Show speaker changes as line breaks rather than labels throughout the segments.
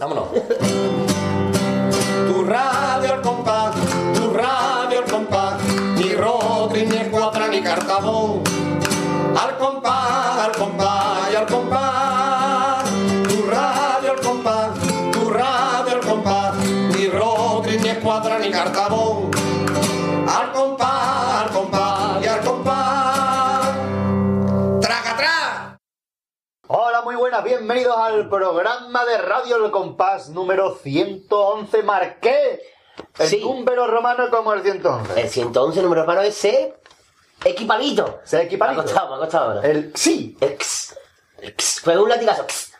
Vámonos. tu radio al compás, tu radio al compás, ni Rodri, ni Escuadra, ni Cartabón.
Buenas, bienvenidos al programa de Radio El Compás número 111 Marqué. El
Sí.
número romano como el 111.
El 111 número hermano ese equipalito.
Se equipalito.
Me ha costado, me ha costado ahora.
El sí.
El X. El X. Fue un latigazo. X.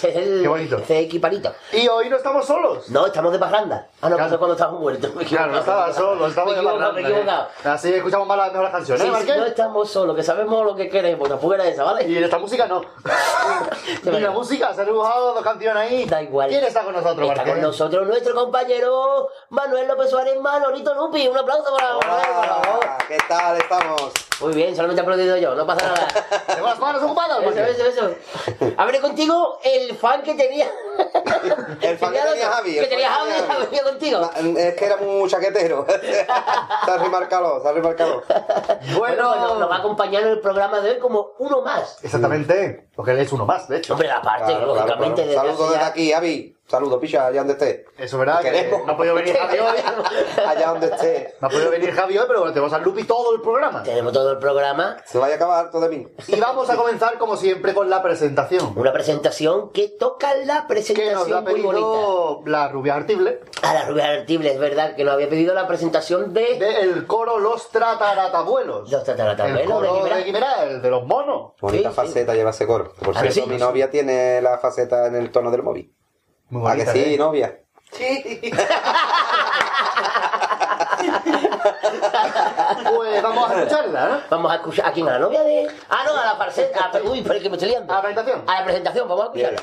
Qué bonito.
Ese equipalito.
Y hoy no estamos solos.
No, estamos de parranda. Ah, no,
Claro.
cuando estábamos muertos.
Claro, no estaba solo, estamos
Me
de
equivocado, me he equivocado.
¿eh? Así escuchamos más las mejores canciones,
Sí,
¿eh,
sí, no estamos solos, que sabemos lo que queremos. Tampoco era esa, ¿vale?
Y en esta música no. y la música, se han dibujado dos canciones ahí.
Da igual.
¿Quién está con nosotros,
Está con nosotros nuestro compañero Manuel López Suárez Manolito Lupi. Un aplauso para Manuel, por favor.
Hola, ¿qué tal estamos?
Muy bien, solamente he aplaudido yo, no pasa nada.
¿Tengo las manos ocupadas,
Eso, eso, eso. Hablé contigo el fan que tenía.
El fan que tenía Javi,
Que tenía Javi,
Javi.
contigo.
Na- Es que era muy chaquetero. se ha remarcado, se ha remarcado.
Bueno,
Bueno,
pues nos va a acompañar en el programa de hoy como uno más.
Exactamente. Porque él es uno más, de hecho.
Hombre, aparte,
Claro, claro,
lógicamente,
claro.
desde
Saludos desde aquí, Javi. Saludos, picha, allá donde esté.
Eso, ¿verdad?
Te
Que
queremos.
no ha podido venir Javi hoy.
Allá donde esté.
No ha podido venir Javi hoy, pero bueno, tenemos al Lupi todo el programa.
Tenemos todo el programa.
Se vaya a acabar harto de mí.
Y vamos a comenzar, como siempre, con la presentación.
Una presentación que toca la
Que nos la ha
presentación muy bonita.
pedido la rubia Artible
A la rubia Artible, es verdad, que nos había pedido la presentación de...
del coro Los Trataratabuelos.
Los Tataratabuelos
El coro
de Guimerá,
el de los monos.
Bonita
Sí,
faceta lleva ese coro. Por
¿A que
cierto,
sí?
mi novia tiene la faceta en el tono del móvil.
Muy
¿A que sí,
¿eh?
novia?
Pues vamos a escucharla, ¿eh?
Vamos a escuchar a quién, a la novia de... Ah, no, a la parcela... Uy, pero es que me estoy liando.
A la presentación.
A la presentación, vamos a escucharla.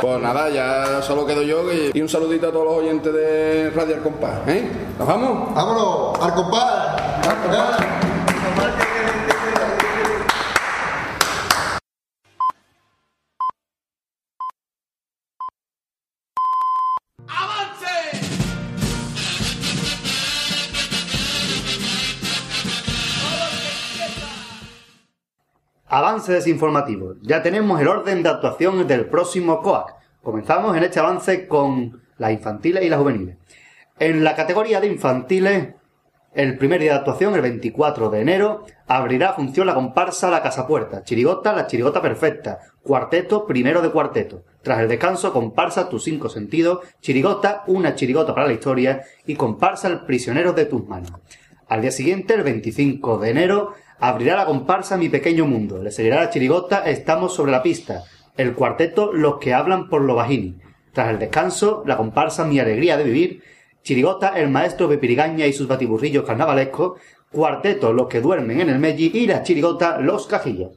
Pues nada, ya solo quedo yo y, un saludito a todos los oyentes de Radio El Compás. ¿eh? ¿Nos vamos?
¡Vámonos! ¡Al compás!
Avance desinformativo. Ya tenemos el orden de actuación del próximo COAC. Comenzamos en este avance con las infantiles y las juveniles. En la categoría de infantiles, el primer día de actuación, el 24 de enero, abrirá función la comparsa La Casa Puerta, Chirigota La Chirigota Perfecta, Cuarteto Primero de Cuarteto. Tras el descanso, comparsa Tus Cinco Sentidos, Chirigota Una Chirigota para la Historia y comparsa El Prisionero de tus Manos. Al día siguiente, el 25 de enero, abrirá la comparsa Mi Pequeño Mundo. Le seguirá la chirigota Estamos sobre la pista. El cuarteto Los que hablan por lo bajini. Tras el descanso, la comparsa Mi Alegría de Vivir. Chirigota El Maestro Pepirigaña y sus batiburrillos carnavalescos. Cuarteto Los que duermen en el Melli y la chirigota Los Cajillos.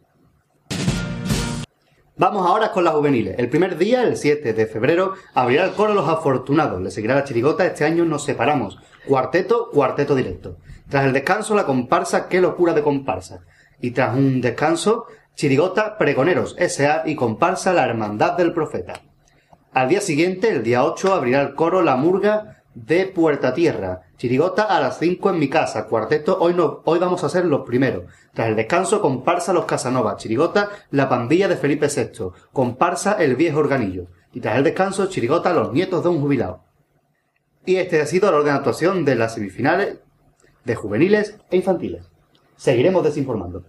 Vamos ahora con las juveniles. El primer día, el 7 de febrero, abrirá el coro Los Afortunados. Le seguirá la chirigota Este año nos separamos. Cuarteto, cuarteto directo. Tras el descanso, la comparsa Qué locura de comparsa. Y tras un descanso, chirigota Pregoneros S.A. y comparsa La Hermandad del Profeta. Al día siguiente, el día 8, abrirá el coro La Murga de Puerta Tierra. Chirigota a las 5 en mi casa. Cuarteto, hoy, no, hoy vamos a ser los primeros. Tras el descanso, comparsa Los Casanova. Chirigota, La Pandilla de Felipe VI. Comparsa El Viejo Organillo. Y tras el descanso, chirigota Los Nietos de un Jubilado. Y este ha sido el orden de actuación de las semifinales de juveniles e infantiles. Seguiremos desinformando.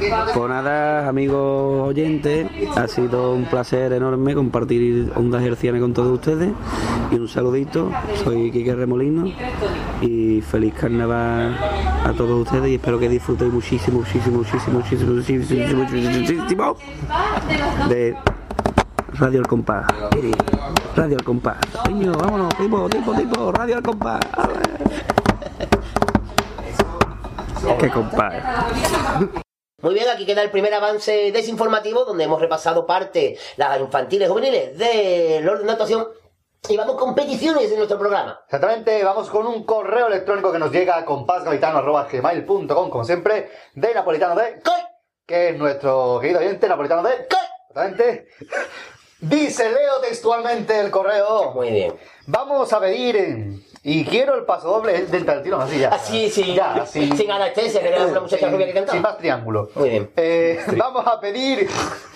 Pues nada, amigos oyentes, ha sido un placer enorme compartir Ondas Hercianas con todos ustedes y un saludito, soy Quique Remolino y feliz carnaval a todos ustedes y espero que disfrutéis muchísimo, muchísimo, muchísimo, muchísimo, muchísimo, muchísimo, de Radio El Compás. Radio El Compás. Radio El Compás. Qué compás.
Muy bien, aquí queda el primer avance desinformativo donde hemos repasado parte, las infantiles juveniles del orden de actuación y vamos con peticiones en nuestro programa.
Exactamente, vamos con un correo electrónico que nos llega a compásgavitano.gmail.com, como siempre, de Napolitano de
¡Coy!
que es nuestro querido oyente Napolitano de
¡Coy!
Exactamente. Dice, leo textualmente el correo.
Muy bien.
Vamos a pedir, eh, y quiero el paso doble del tirón, así ya.
Así, sí,
Ya, así.
sin anestesia, que era una muchacha
Sin-
rubia que cantaba.
Sin más triángulo.
Muy bien.
Eh, vamos a pedir,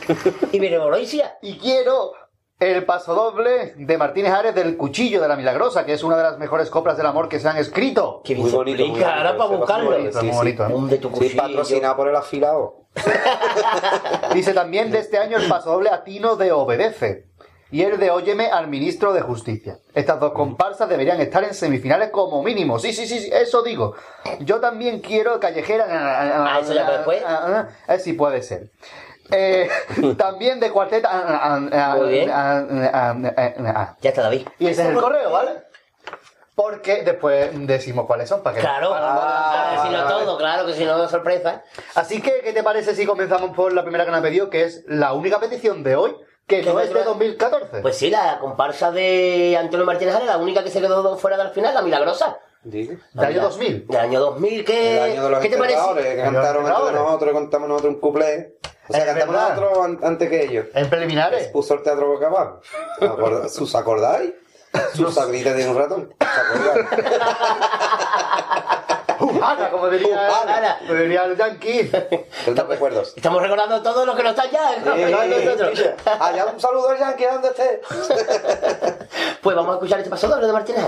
¿Y Viroloisia?
y quiero el paso doble de Martínez Ares del Cuchillo de la Milagrosa, que es una de las mejores coplas del amor que se han escrito.
Bien
Muy bonito, muy
explica, ahora
bonito,
para buscarlo.
bonito,
muy bonito, ¿eh?
Un de tu
Sí,
cuchillo.
patrocinado por el afilado.
Dice también de este año el paso doble a Tino de Obedece. Y el de Óyeme al ministro de Justicia. Estas dos comparsas deberían estar en semifinales como mínimo. Sí, sí, sí, sí, eso digo. Yo también quiero callejera.
Ah, eso ya después.
Ah, sí, puede ser. Eh, también de cuarteta. ah, ah, ah,
Muy bien. Ya está, David.
Y ese es el correo, ¿vale? Porque después decimos cuáles son para que
Claro, para decirlo
vale.
todo, claro, que si no, sorpresa.
Así que, ¿qué te parece si comenzamos por la primera que nos ha pedido, que es la única petición de hoy, que no
es
de
de-
2014?
Pues sí, la comparsa de Antonio Martínez Ares, la única que se quedó fuera del final, la milagrosa.
Del año 2000.
Del año 2000, ¿qué,
El año de los
¿qué te parece?
que
de
cantaron de
enterradores.
nosotros, contamos nosotros un cuplé. O sea, cantamos
verdad.
nosotros an- antes que ellos.
En preliminares.
Puso el teatro boca abajo. ¿Acorda- ¿Sus acordáis? Sus sagrita tiene un ratón. ¿Os acordáis?
Ana, como diría,
Ana.
como diría el yankee.
¿Te recuerdos?
Estamos recordando todo lo que no está ya, ¿no?
Allá un saludo al Yankee, ¿dónde esté?
Pues vamos a escuchar este paso doble de Martínez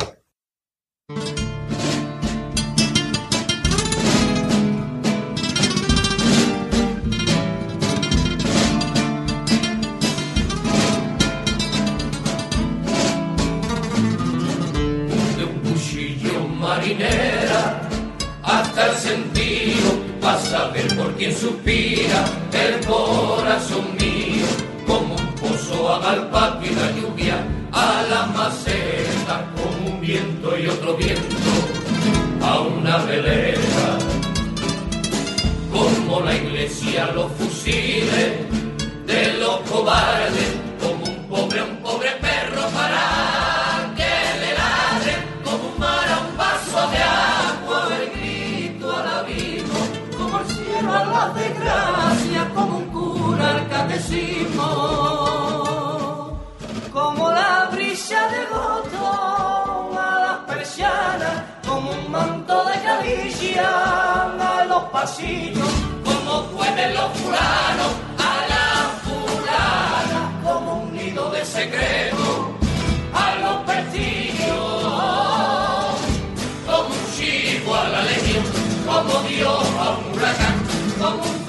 hasta el sentido, a saber por quién suspira el corazón mío, como un pozo a al patio y la lluvia a la maceta, como un viento y otro viento a una velera, como la iglesia los fusiles de los cobardes, como un pobre un pobre perro. Como un cura al catecismo, como la brisa de botón a las persianas, como un manto de caricia a los pasillos, como pueden los fulanos a la fulana, como un nido de secreto a los pestillos, como un chivo a la legión, como Dios a un huracán, como un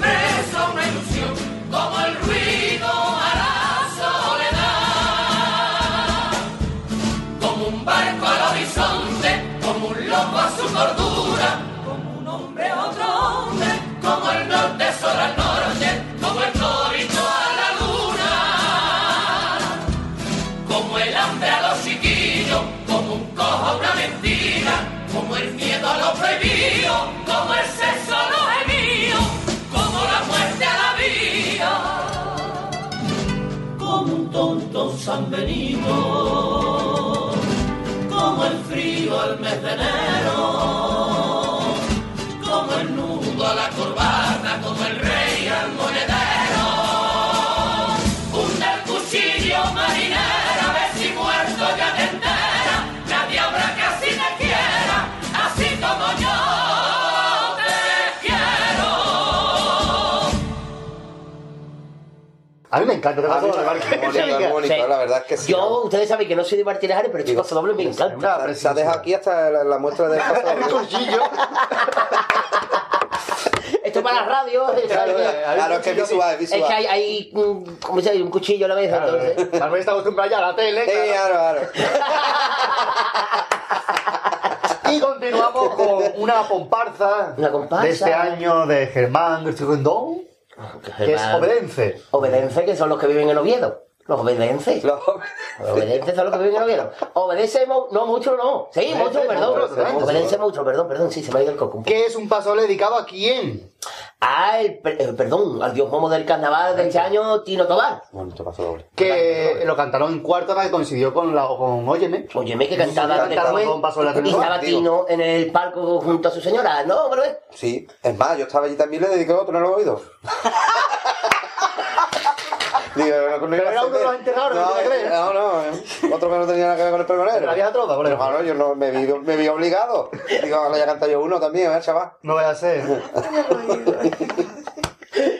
San Benito, como el frío al mes de enero, como el nudo a la corbata, como el A
mí me encanta este paso doble,
bonito, la verdad es que sí.
Yo, ustedes saben que no soy de martiraje, pero este paso doble me encanta.
Se ha dejado aquí hasta la, la muestra del paso doble.
Esto para la radio.
Claro, claro, es que es visual, es visual.
Es que hay, hay un, ¿cómo se dice? un cuchillo a la vez, entonces.
Manuel está acostumbrado ya a la tele.
Sí, claro, claro.
Y continuamos con una comparsa,
Una comparsa.
de este año de Germán Grisegondón, que es
Germán.
Obedence.
Obedence, que son los que viven en Oviedo. Los obedences.
Los-
Los obedences son los que viven en. Obedece, no, mucho no. Sí, mucho, perdón.
monstruo,
Obedece mucho, perdón, perdón. Sí, se me ha ido el coco.
Que es un paso doble dedicado a quién?
Ah, el, eh, perdón, al dios momo del carnaval de este año, Tino Tobar.
Bonito paso doble.
Que lo cantaron en cuarto que coincidió con, la, con Óyeme.
Óyeme que cantaba después
con paso
y estaba Tino en el palco junto a su señora. No, pero es...
Sí, es más, yo estaba allí también le dediqué otro, no lo he oído. Digo, no, no,
Pero era uno de los enterrados, ¿no te crees?
no, no, otro que no tenía nada que ver con el pregonero.
La vieja trova, por
Pero
ejemplo.
claro, yo no, me, vi, me vi obligado. Digo, ahora ya canto yo uno también, ¿eh, chaval?
No voy a ser.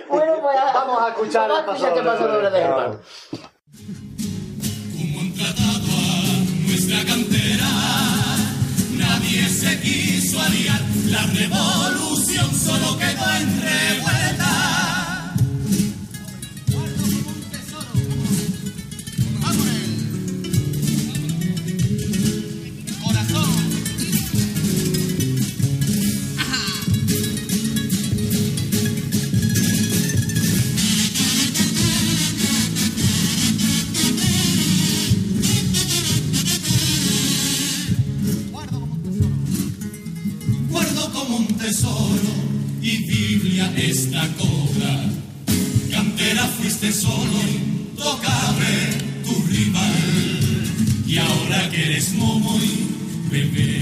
Bueno, pues
Vamos a escuchar
vamos
el
a escuchar
paso
qué pasó
doble.
de Germán.
Como han tratado a nuestra cantera, nadie se quiso aliar, la revolución solo quedó en revuelta. Eres momo y bebemos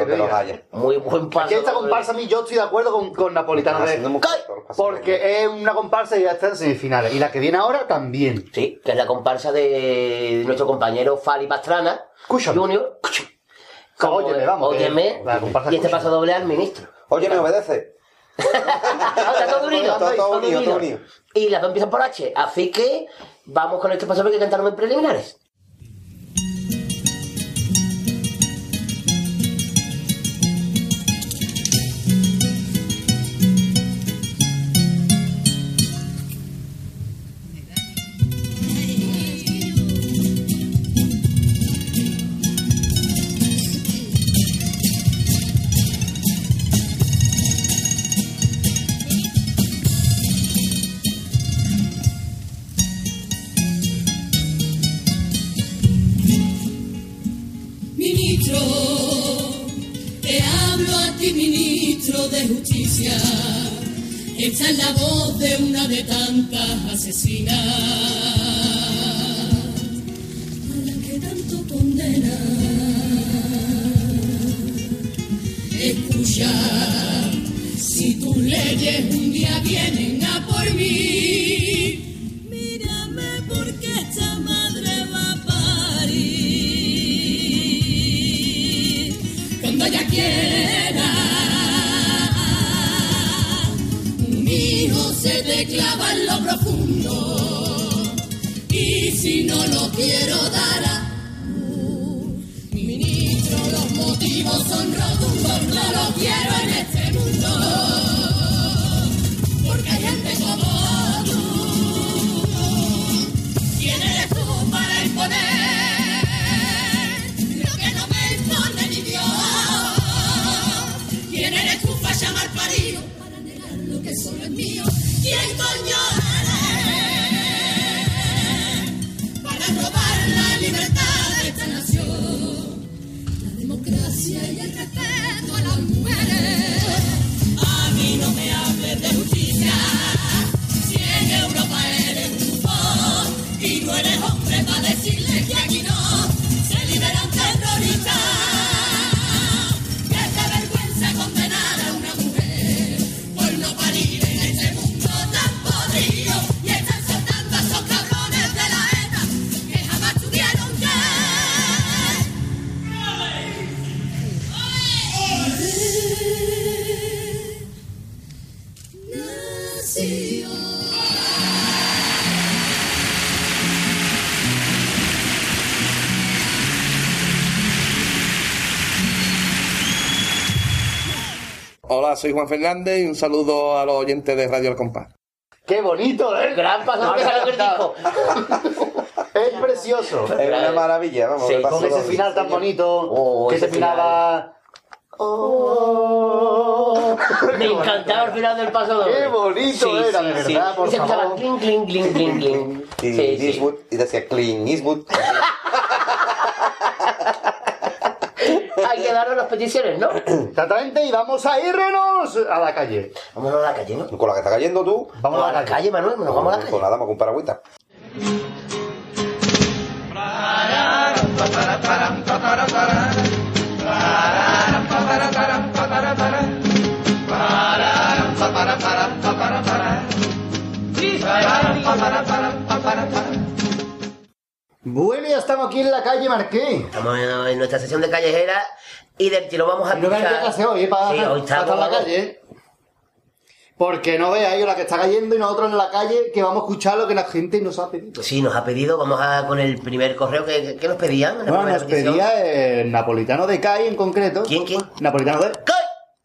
que que
te
los
diga.
haya.
Muy buen paso
Aquí esta comparsa a mí yo estoy de acuerdo con, con Napolitano de... Porque es una comparsa y ya está en semifinales. Y la que viene ahora también.
Sí, que es la comparsa de nuestro compañero Fali Pastrana. Junior. Como-
Óyeme, vamos,
Óyeme. Y este paso doble al ministro.
Oye, ¿me obedece?
Está todo unido.
Todo- todo unido,
unido.
todo unido.
Y las dos empiezan por H. Así que vamos con este paso doble que cantaron en preliminares.
Es la voz de una de tantas asesinas a la que tanto condena. Escucha, si tus leyes un día vienen a por mí, clava en lo profundo. Y si no lo quiero dar
Soy Juan Fernández y un saludo a los oyentes de Radio El Compás.
¡Qué bonito, eh!
Gran paso doble que disco.
Es precioso.
Es una maravilla, vamos.
Sí,
Con ese final tan bonito
Oh,
que
ese
terminaba... Oh.
Me encantaba el final del paso doble.
Qué bonito era, de verdad, por
y se escuchaba
favor.
clink, clink, clink, clink, clink.
Y
Sí, sí.
Eastwood, y decía Clean Eastwood.
Hay que darnos las peticiones, ¿no?
Exactamente, y vamos a irnos a la calle.
Vámonos a la calle, ¿no?
Con la que está cayendo tú.
Vamos a la calle.
calle, Manuel, nos vamos a la calle.
nada, vamos con paragüita.
Bueno, ya estamos aquí en la calle Marqués.
Estamos en, nuestra sesión de callejera y del tiro vamos a
Y no vean qué
escuchar-
clase hoy, ¿eh? Para,
Sí, hoy
para
estamos
en la calle. Porque no veáis la que está cayendo y nosotros en la calle que vamos a escuchar lo que la gente nos ha pedido.
Sí, nos ha pedido, vamos a con el primer correo que, que nos pedían.
Bueno, nos
petición.
pedía el napolitano de CAI en concreto.
¿Quién, quién?
Napolitano de
¡Cay!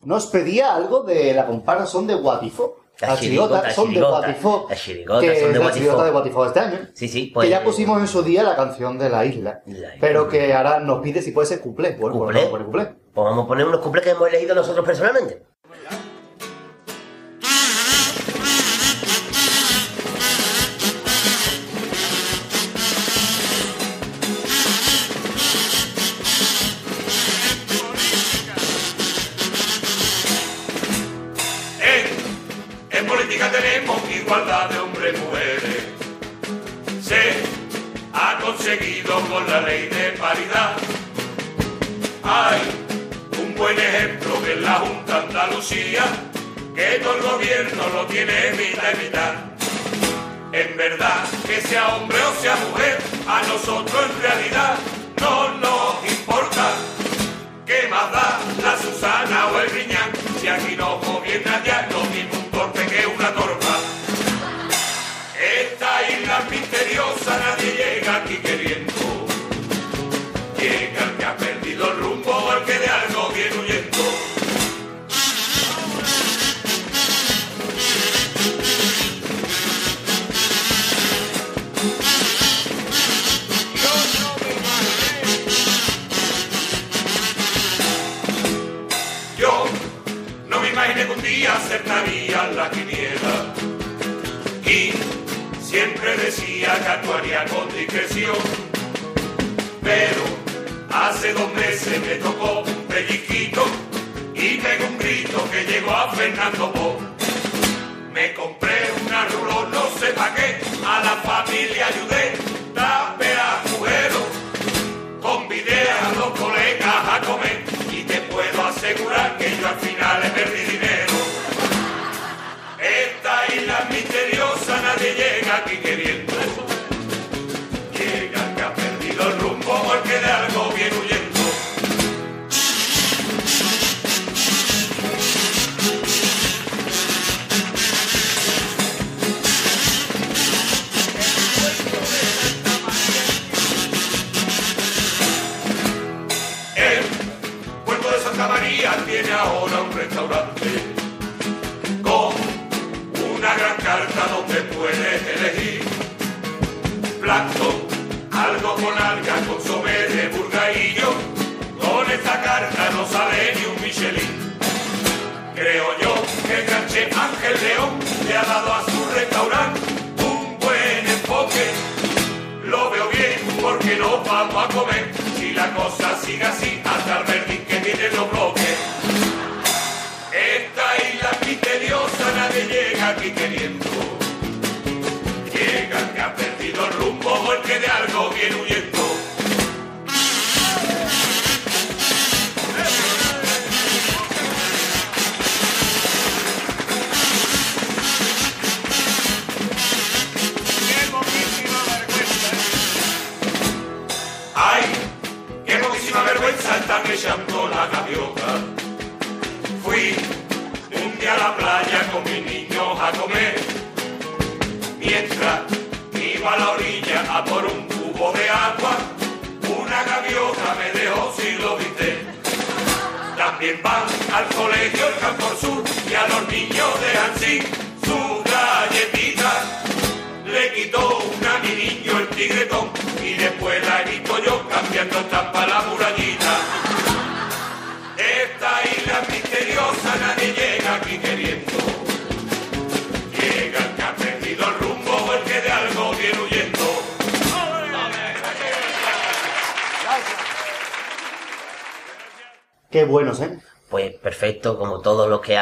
Nos pedía algo de la comparsa son de Guatifo.
La
Las
chirigota,
chirigotas son de. Guatifo.
Las chirigotas
que
son de
es la
Guatifo.
chirigota de Guatifo de este año.
Sí, sí, pues-
que ya pusimos en su día la canción de la isla.
La isla.
Pero que ahora nos pide si puede ser cuplé. Bueno,
¿Cuplé?
pues vamos a poner.
Pues unos cumples que hemos elegido nosotros personalmente.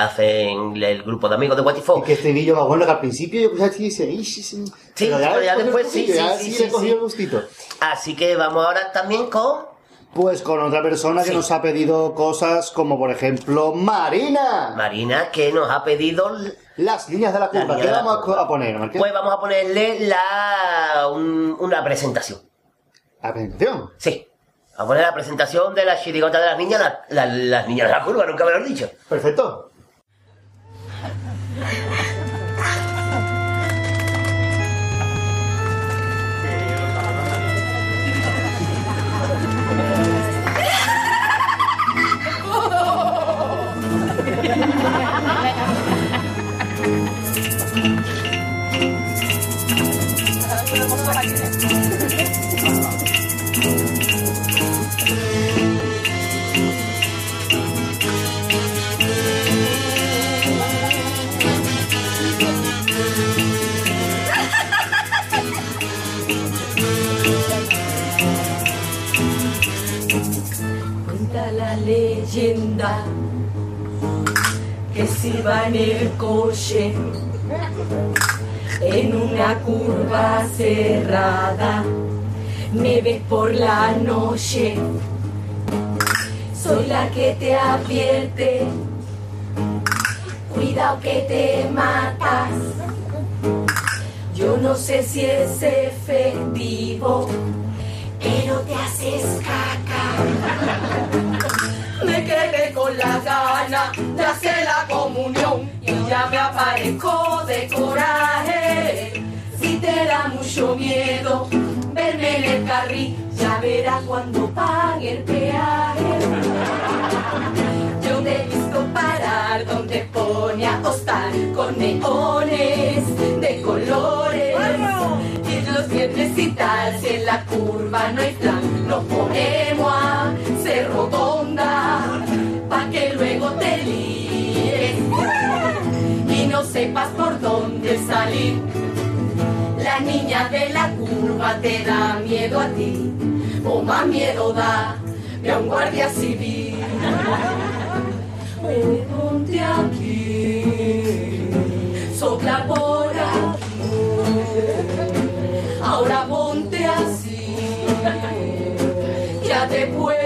hacen el grupo de amigos de What
If Que este vídeo me acuerdo que al principio yo escuché aquí y decía, sí, sí,
pero ya,
después
sí, sí. Así que vamos ahora también con...
Pues con otra persona que nos ha pedido cosas como por ejemplo Marina.
Marina que nos ha pedido
las líneas de la curva. ¿Qué vamos a poner?
Pues vamos a ponerle la una presentación.
¿La presentación?
Sí. Vamos a poner la presentación de la chirigota de las niñas, la, la, las niñas de la curva, nunca me lo han dicho.
Perfecto.
Yeah. que se va en el coche en una curva cerrada. Me ves por la noche, soy la que te advierte. Cuidado que te matas. Yo no sé si es efectivo, pero te haces caca. Me quedé con la gana de hacer la comunión y ya me aparezco de coraje. Si te da mucho miedo verme en el carril, ya verás cuando pague el peaje. Yo te he visto parar donde pone a hostar con neones de colores. Y los viernes y tal, si en la curva no hay plan, nos ponemos a rotonda, no sepas por dónde salir. La niña de la curva te da miedo a ti, o más miedo da que a un guardia civil. Ven, ponte aquí, sopla por aquí, ahora ponte así, ya te puedes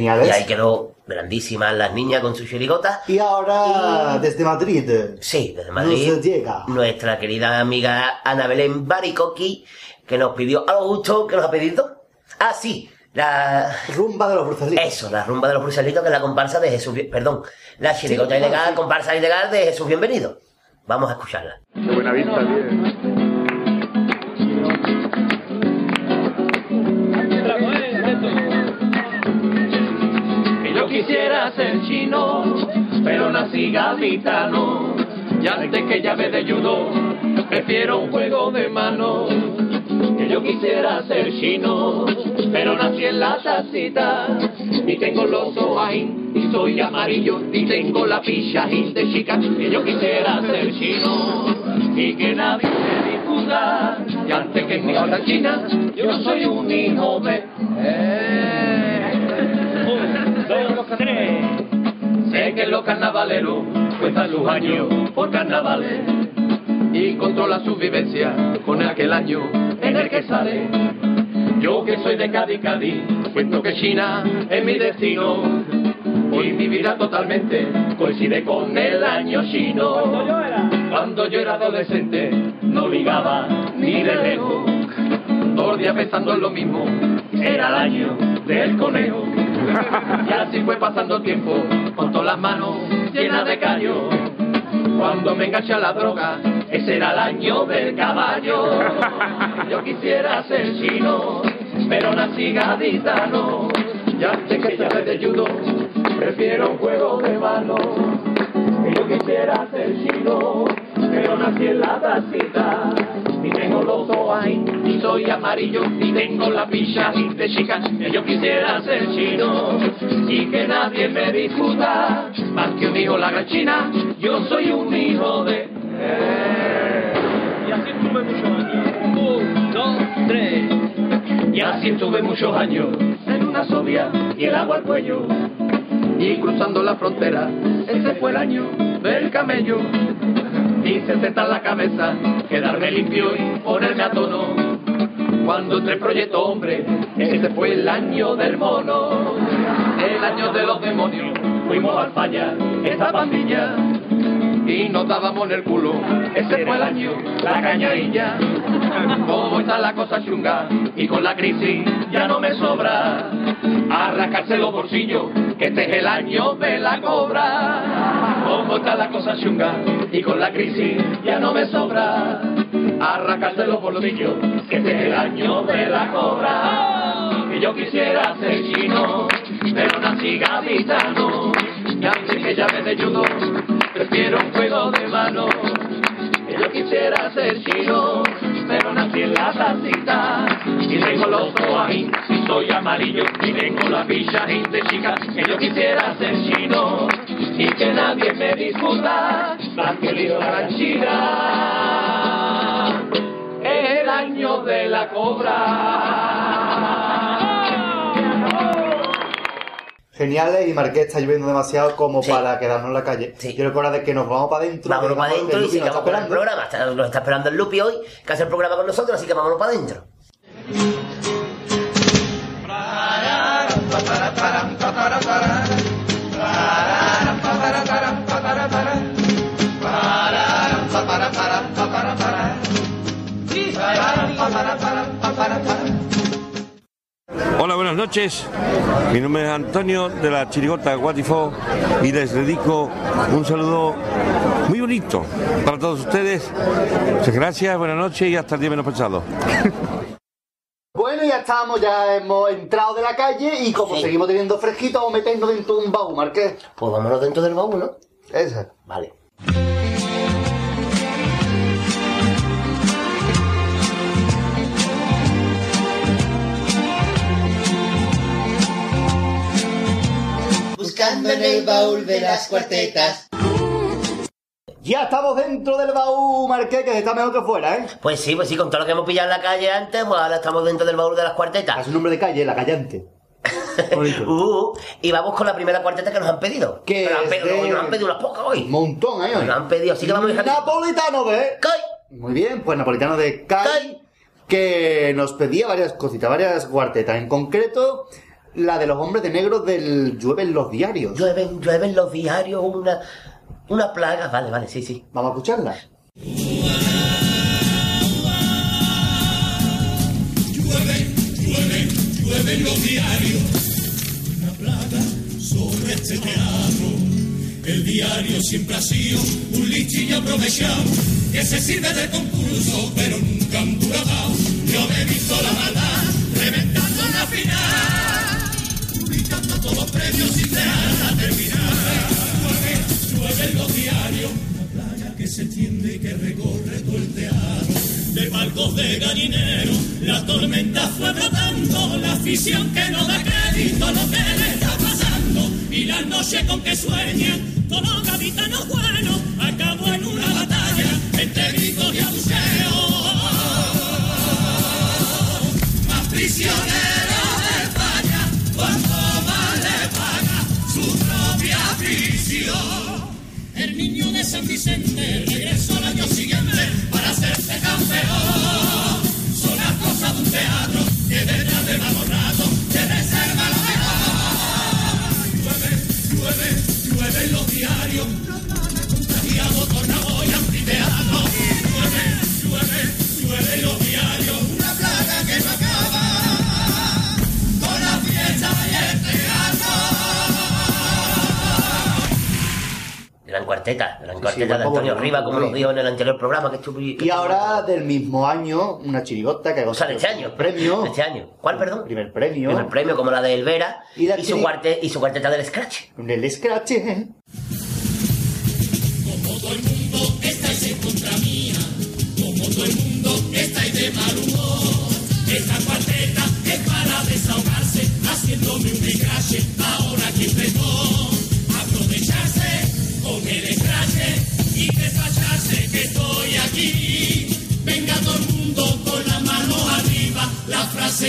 Geniales.
Y ahí quedó grandísima las niñas con su chirigota.
Y ahora, desde Madrid.
Sí, desde Madrid.
Nos llega.
Nuestra querida amiga Ana Belén Baricoqui, que nos pidió algo justo, que nos ha pedido. Ah, sí, la...
Rumba de los Bruselitos.
Eso, la rumba de los Bruselitos, que es la comparsa de Jesús... Bien- Perdón, la chirigota
Sí,
ilegal,
sí.
comparsa ilegal de Jesús Bienvenido. Vamos a escucharla.
Qué buena vista tiene.
Quisiera ser chino, pero nací gaditano. Y antes que llave de judo, prefiero un juego de mano. Que yo quisiera ser chino, pero nací en la tacita. Y tengo los ahí, y soy amarillo, y tengo la picha ahí de chica. Que yo quisiera ser chino, y que nadie me discuta. Y antes que mi la china, yo soy un hijo de... dos, Sé que los carnavaleros cuentan sus años por carnavales y controla su vivencia con aquel año en el que sale. Yo que soy de Cádiz, Cádiz, cuento que China es mi destino. Hoy mi vida totalmente coincide con el año chino. Cuando yo era adolescente, no ligaba ni de lejos. Dos días pensando en lo mismo, era el año del conejo. Y así fue pasando tiempo, con todas las manos llenas de callo. Cuando me enganché a la droga, ese era el año del caballo. Yo quisiera ser chino, pero nací gaditano. Y antes que llave de judo, prefiero un juego de mano. Yo quisiera ser chino, pero nací en la tacita. Y tengo los ojos ahí, y soy amarillo, y tengo la picha y de chica. Que yo quisiera ser chino, y que nadie me discuta. Más que un hijo la gran china, yo soy un hijo de... Y así tuve muchos años. Un, dos, tres. Y así estuve muchos años en una sovia y el agua al cuello. Y cruzando la frontera, ese fue el año del camello. Y se senta en la cabeza, quedarme limpio y ponerme a tono. Cuando entré en proyecto hombre, ese fue el año del mono. El año de los demonios, fuimos al falla, esta pandilla. Y nos dábamos en el culo, ese fue el año, la cañadilla. Cómo está la cosa chunga, y con la crisis ya no me sobra. A rascarse los bolsillos, que este es el año de la cobra. Cómo está la cosa chunga, y con la crisis ya no me sobra. A rascarse los bolsillos, que este es el año de la cobra. Que yo quisiera ser chino, pero nací gaditano. Y antes que llave de judo, prefiero un juego de mano. Que yo quisiera ser chino, pero nací en la tacita. y tengo los ahí, si soy amarillo y tengo la ficha de chica, que yo quisiera ser chino y que nadie me discuta, Blanquillo la gran China. Es el año de la cobra.
Geniales y Marqués está lloviendo demasiado como para quedarnos en la calle. Yo creo que hora de que nos vamos para adentro.
Vámonos para adentro y sigamos con el programa. Está- Nos está esperando el Lupi hoy, que hace el programa con nosotros, así que vámonos para adentro.
Hola, buenas noches. Mi nombre es Antonio de la Chirigota Guatifó y les dedico un saludo muy bonito para todos ustedes. Muchas gracias, buenas noches y hasta el día menos pensado.
Bueno, ya estamos, ya hemos entrado de la calle y como
Sí.
seguimos teniendo fresquito, vamos a meternos dentro de un baúl, Marqués.
Pues vámonos dentro del baúl, ¿no?
Esa.
Vale.
Buscando en el baúl de las cuartetas.
Ya estamos dentro del baúl, Marqués, que está mejor que fuera, ¿eh?
Pues sí, pues sí, con todo lo que hemos pillado en la calle antes, pues ahora estamos dentro del baúl de las cuartetas.
Es un nombre de calle, la callante.
Uh, y vamos con la primera cuarteta que nos han pedido.
Que
nos, han pedido,
de-
nos han pedido unas pocas hoy.
Montón, ¿eh? hoy.
Nos han pedido, así que vamos a dejar...
Napolitano de...
¡Kai!
Muy bien, pues Napolitano de Cali, que nos pedía varias cositas, varias cuartetas. En concreto, la de los hombres de negro del Llueven los diarios.
Llueven, llueven los diarios, una, una plaga. Vale, vale, sí, sí.
Vamos a escucharla.
Llueve, llueve, llueve en los diarios. Una plaga sobre este teatro. El diario siempre ha sido un listillo aprovechado que se sirve del concurso, pero nunca han durado. Yo he visto la maldad premios sin dejarla terminar. Llueve, llueve en los diarios. Una plaga que se extiende y que recorre todo el teatro de palcos de gallinero. La tormenta fue brotando, la afición que no da crédito a lo que le está pasando. Y la noche con que sueñan todos los gaditanos buenos acabó en una batalla entre gritos y abucheos. De San Vicente regresó al año siguiente para hacerse campeón. Son las cosas de un teatro que detrás de malos ratos te reserva lo mejor. Llueve, llueve, llueve en los diarios. Contagiado, tornado y anfiteatro.
Gran cuarteta, gran
Sí,
cuarteta
buen
de Antonio
baúl,
Riva, como nos dijo en el anterior programa que estuvo.
Y ahora, del mismo año, una chirigota que ha
O sea, de este año.
premio.
De este año. ¿Cuál, perdón?
Primer premio.
Primer premio, como la de Elvera.
Y la
su, cuarte- y su cuarteta del Scratch.
En el Scratch, ¿eh?
Como todo el mundo estáis en contra mía, como todo el mundo estáis de mal humor. Esta cuarteta es para desahogarse, haciéndome un escrache, ahora que empezó.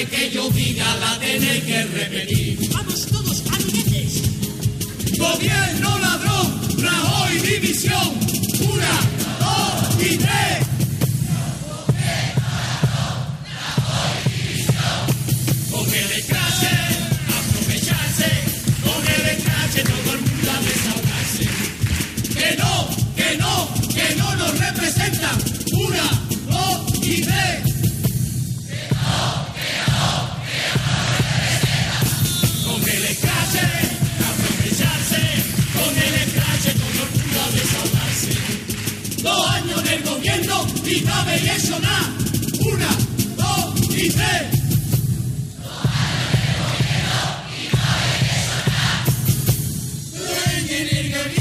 Que yo diga la tenéis que repetir. Vamos todos, amiguetes. Gobierno ladrón, Rajoy división. Una, dos y tres. Con el escrache, aprovecharse. Una, dos y tres. Dos años en el gobierno y no habéis hecho nada. Una, dos y tres. Ni en el gabinete ni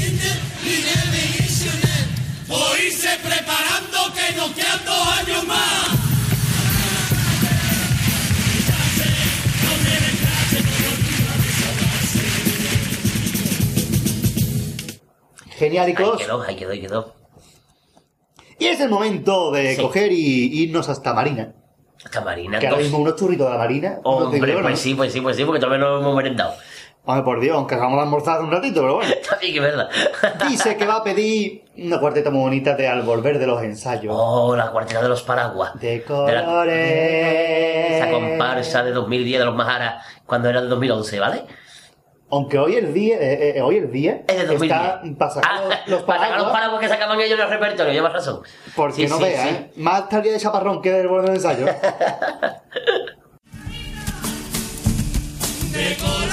irse preparando que nos quedan dos años más.
Genialicos.
Ahí quedó, ahí quedó, ahí quedó.
Y es el momento de coger y irnos hasta Marina.
Hasta Marina.
Que ahora mismo unos churritos de la Marina.
Hombre, pues sí, pues sí, pues sí, porque todavía no hemos merendado.
Hombre, por Dios, aunque acabamos de almorzar un ratito, pero bueno.
También que es verdad.
Dice que va a pedir una cuarteta muy bonita de Al volver de los ensayos.
Oh, la cuarteta de los paraguas.
De
la-
colores.
Esa comparsa de 2010 de los Majaras, cuando era de 2011, ¿vale?
Aunque hoy el día, eh, eh, hoy el día
Es de 2010.
está para sacar los- los
Para sacar los
paraguas,
paraguas que sacaban ellos en el repertorio, llevas razón.
porque
Sí,
no
sí,
vea,
sí.
¿eh? Más día de chaparrón que del volver del ensayo.
de colores.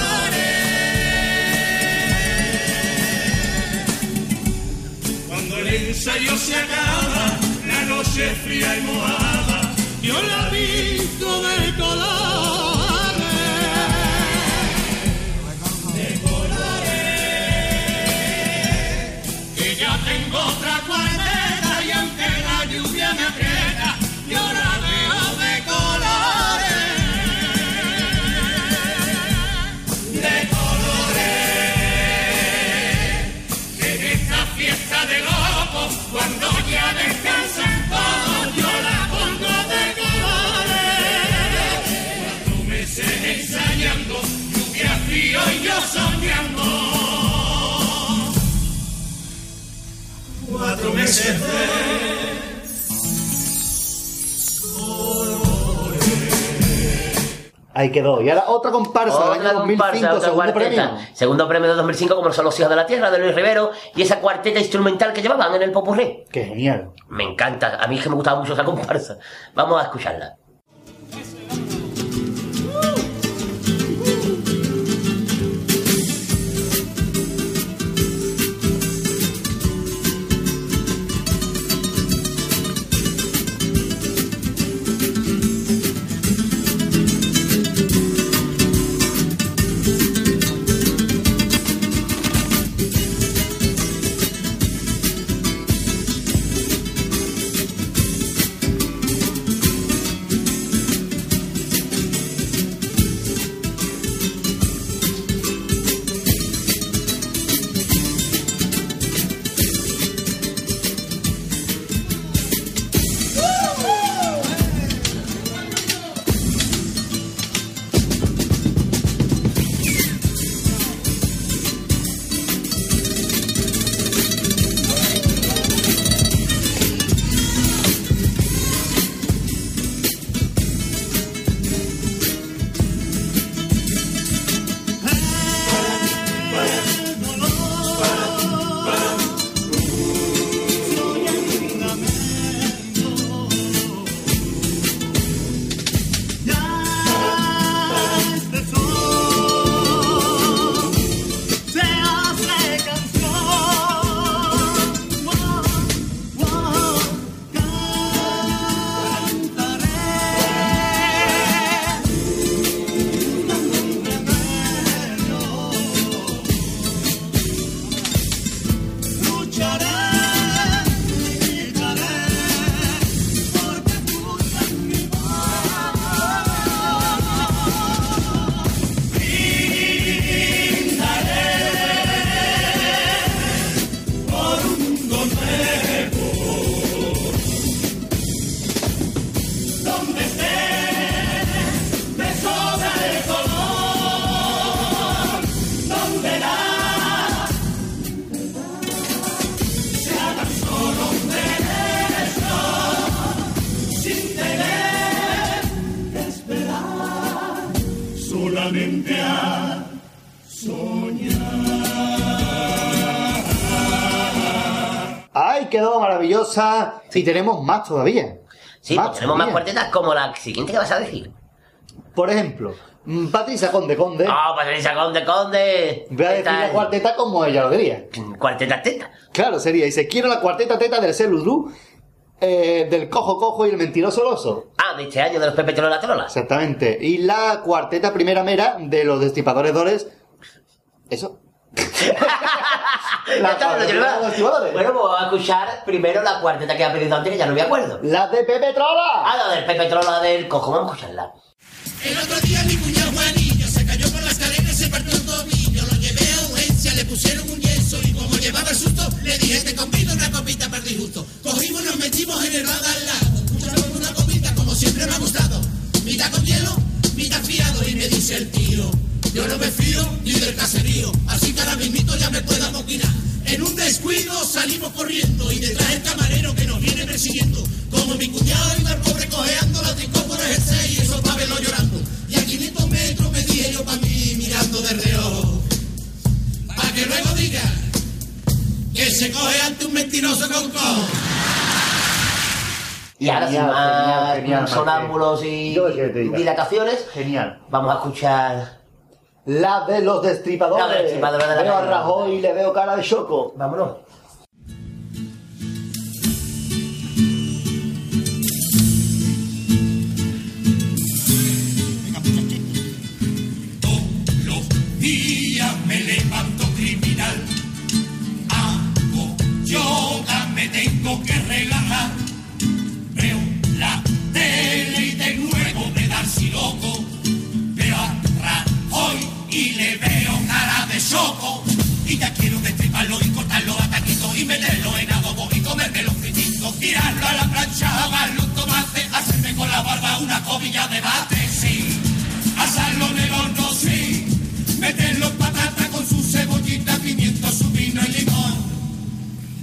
El ensayo se acaba, la noche fría y mojada, yo la visto
Ahí quedó. Y ahora otra comparsa del
Otra
año 2005,
comparsa, otra
segundo
cuarteta.
premio.
Segundo premio de 2005, como son Los Hijos de la Tierra, de Luis Rivero, y esa cuarteta instrumental que llevaban en el Popurrí.
Qué genial.
Me encanta, a mí es que me gustaba mucho esa comparsa. Vamos a escucharla.
Quedó maravillosa. Y tenemos más todavía.
Sí, pues tenemos más cuartetas como la siguiente que vas a decir.
Por ejemplo, mm, Patricia Conde Conde.
Ah, Patricia Conde Conde.
Voy a decir
¿Qué
la cuarteta como ella lo diría.
Cuarteta teta.
Claro, sería. Dice, quiero la cuarteta teta del Celudú, eh, del Cojo Cojo y el Mentiroso Loso.
Ah, de este año de los Pepe Trola la Trola.
Exactamente. Y la cuarteta primera mera de los Destripadores Dores. Eso. Cuarteta de los Destripadores.
Bueno, pues vamos a escuchar primero la cuarteta que ha pedido antes, que ya no me acuerdo.
La de Pepe Trola.
Ah, la del Pepe Trola del Cojo, vamos a escucharla.
El otro día mi cuñado Juanillo se cayó por la escalera y se partió el tobillo. Lo llevé a urgencia, le pusieron un yeso y como llevaba el susto, le
dije, te convido una copita para disgusto. Cogimos, nos metimos en el bar al lado. Pusimos una copita como siempre me ha gustado. Mitad con hielo, mitad fiado. Y me dice el tío, yo no me fío ni del caserío. Así que ahora mismito ya me puedo amoquinar. En un descuido salimos corriendo y detrás el camarero que nos viene persiguiendo. Como mi cuñado iba el pobre cojeando, la tricó por el jersey y eso pa' verlo llorando. Y a 500 metros me dije yo pa' mí mirando de reojo. Pa' que luego diga que se coge ante un mentiroso con cojo.
Y ahora sin más
genial, genial,
sonámbulos y dilataciones,
Genial.
vamos a escuchar
La de los destripadores.
La de los destripadores de la
Veo a
calle.
Rajoy y le veo cara de choco.
Vámonos.
Día me levanto criminal, hago yoga, me tengo que relajar. Veo la tele y de nuevo me da si loco. Choco. Y ya quiero destriparlo y cortarlo a taquitos y meterlo en adobo y comerme los frititos. Tirarlo a la plancha, ahogarlo un tomate, hacerme con la barba una cobilla de bate, sí. Asarlo en el horno, sí. Meterlo en patata con su cebollita, pimiento, su vino y limón.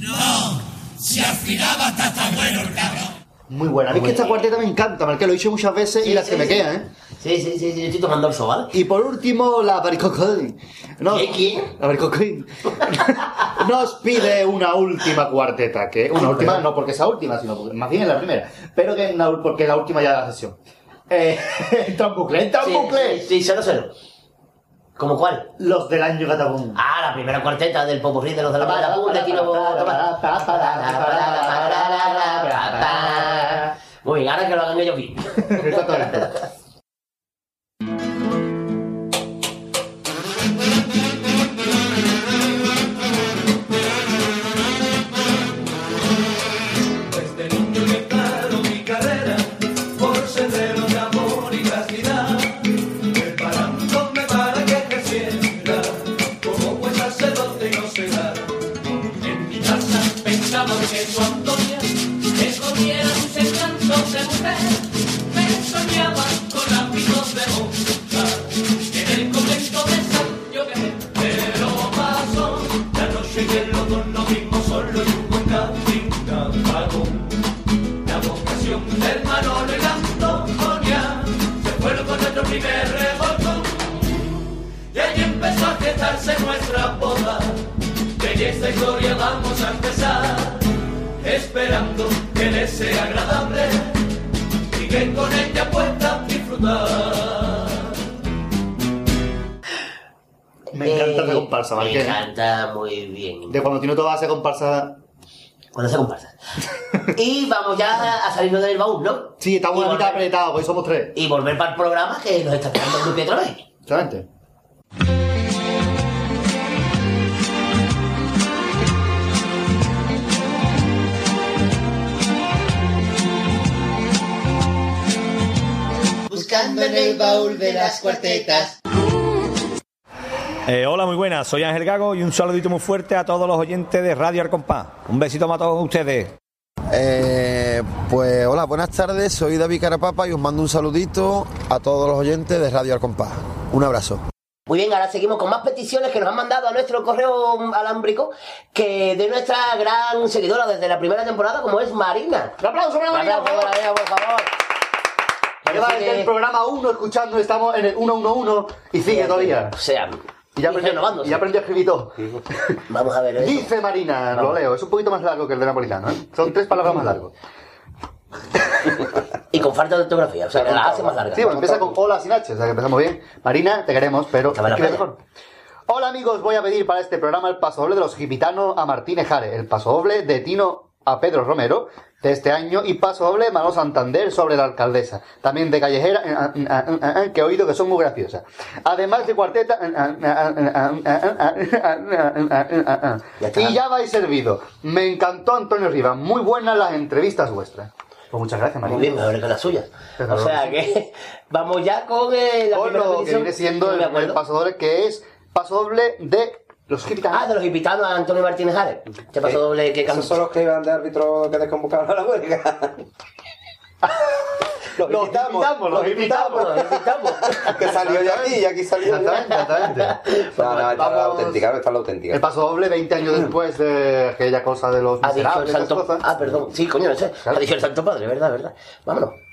No, si al final va a estar tan bueno el cabrón.
Muy buena. A mí es que esta cuarteta me encanta, porque lo he dicho muchas veces y las que
sí,
me
sí.
quedan, ¿eh?
Sí, sí, sí, sí, yo estoy tomando el sobal.
Y por último, la Baricocoin. No,
¿Quién?
La Baricocoin. Nos pide una última cuarteta, que una última, no porque sea última, sino porque más bien es la primera, pero que es una- porque es la última ya de la sesión. Eh, entra en bucle, entra en
Sí,
bucle.
sí, sí, cero, cero. ¿Cómo cuál?
Los del año Catagón.
Ah, la primera cuarteta del popurrí de los de la Catapum de Tino Muy bien, ahora que lo hagan ellos bien.
Exactamente.
Historia vamos a empezar. Esperando que les sea agradable y que con ella puedan disfrutar.
Me encanta esa comparsa,
Me
Marqués.
encanta muy bien.
De cuando Tino todo hace comparsa.
Cuando se comparsa. y vamos ya a salirnos del baúl, ¿no?
Sí, estamos una mitad apretados, hoy somos tres.
Y volver para el programa que nos está esperando el grupo otra vez.
Exactamente.
Buscando en el baúl de las cuartetas.
Eh, hola, muy buenas. Soy Ángel Gago y un saludito muy fuerte a todos los oyentes de Radio Arcompás. Un besito para todos ustedes.
Eh, pues hola, buenas tardes, soy David Carapapa y os mando un saludito a todos los oyentes de Radio Arcompás. Un abrazo.
Muy bien, ahora seguimos con más peticiones que nos han mandado a nuestro correo alámbrico que de nuestra gran seguidora desde la primera temporada, como es Marina.
¡Un aplauso para Marina,
por favor!
Lleva desde
que-
el programa 1 escuchando, estamos en el 111 y sigue todavía.
O sea,
Y ya
renovándose.
y ya aprendió a escribir todo.
Vamos a ver eso.
Dice Marina, lo
Vamos.
leo, es un poquito más largo que el de Napolitano, ¿eh? Son tres palabras más largos.
Y con falta de ortografía, o sea, que la hace más larga.
Sí, bueno, empieza con hola sin H, o sea que empezamos bien. Marina, te queremos, pero
la
escribe mejor. Hola amigos, voy a pedir para este programa el paso doble de los gipitanos a Martínez Jare, el paso doble de Tino a Pedro Romero de este año y pasable Manolo Santander sobre la alcaldesa, también de callejera, que he oído que son muy graciosas. Además de cuarteta, y ya vais servido. Me encantó Antonio Rivas, muy buenas las entrevistas vuestras. Pues muchas gracias, María.
Muy bien, mejor que las suyas. O sea que vamos ya con eh, la
con lo que viene siendo el, el pasador que es pasoble de los gitanos.
Ah, de los gitanos a Antonio Martínez Ares. Te pasó doble que
Esos son los que iban de árbitro que desconvocaron a la huelga. Los, invitamos, los invitamos.
Los invitamos.
que salió ya aquí y aquí salió.
Exactamente, exactamente.
No, no, esta es la auténtica, esta es la auténtica.
El paso doble 20 años después de aquella cosa de los
Ha dicho el
miserables,
Santo... Ah, perdón. Sí, coño, ese. Ha dicho el Santo Padre, verdad, verdad. Vámonos.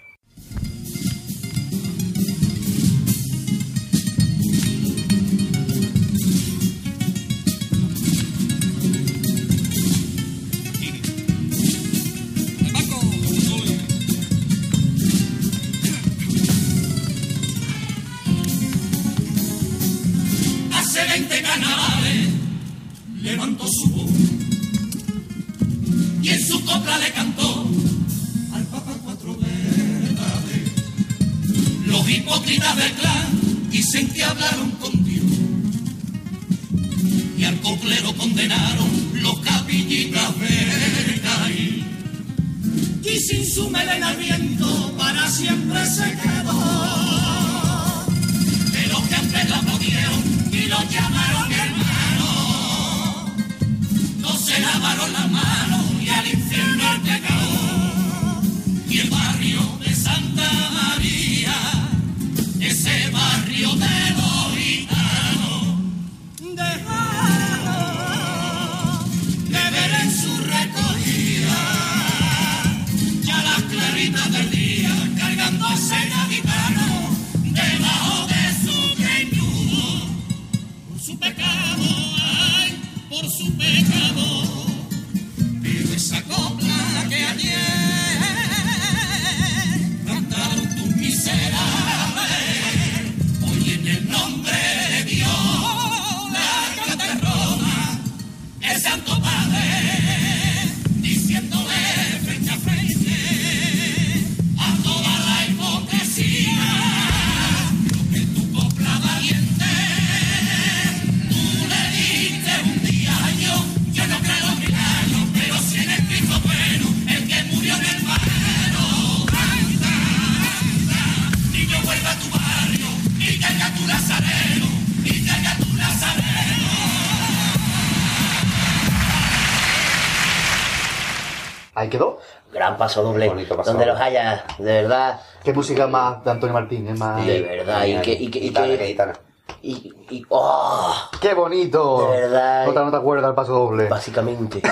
Paso doble. donde los haya, de verdad.
Qué música más de Antonio Martín, es más.
De verdad, y que. Y que, y
Gitana,
que-
que gitana.
y, y- ¡Oh!
¡Qué bonito!
De verdad.
No te, no te acuerdas del paso doble.
Básicamente.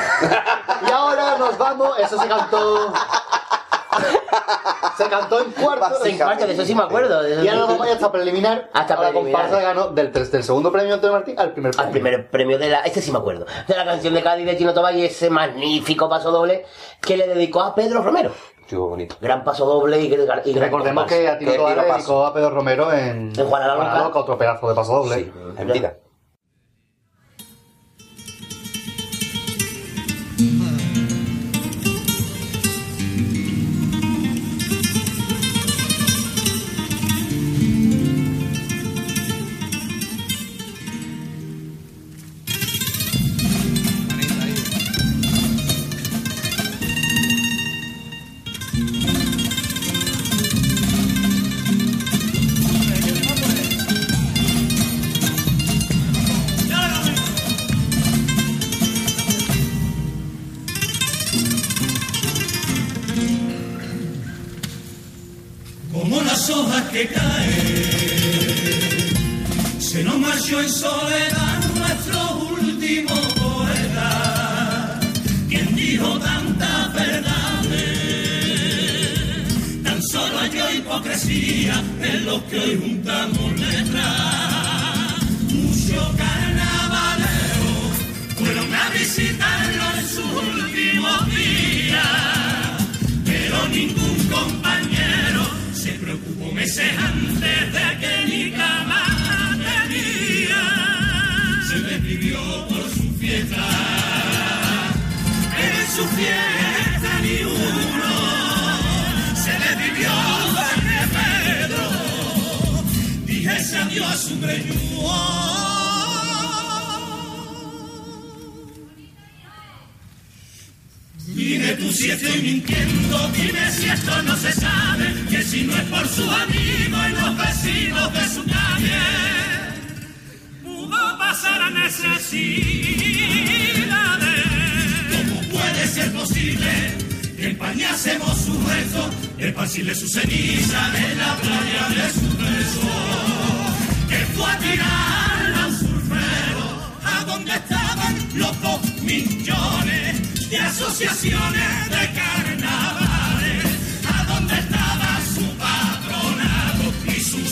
Y ahora nos vamos. Eso se cantó. Cantó en cuarto.
En cuarto, de eso sí me acuerdo. de eso
Y ahora nos vamos ya hasta preliminar.
Hasta
a la
preliminar.
comparsa ganó del, del segundo premio de Antonio Martín al primer premio.
Al primer premio de la. Este sí me acuerdo. De la canción de Cádiz de Chino Tomás y ese magnífico paso doble que le dedicó a Pedro Romero.
Estuvo bonito.
Gran paso doble y, gran- y gran
Recordemos
comparsa.
que a Tino
Que
Tobar le dedicó a Pedro Romero en,
En Loca.
otro pedazo de paso doble.
Sí, en vida.
Por su amigo y los vecinos de su calle, pudo pasar
nuestras necesidades. ¿Cómo puede ser posible que empañásemos su rezo, esparcirle su ceniza en la playa de su beso? Que fue a tirar a un surfero a donde estaban los dos millones de asociaciones de carnavales, a donde estaba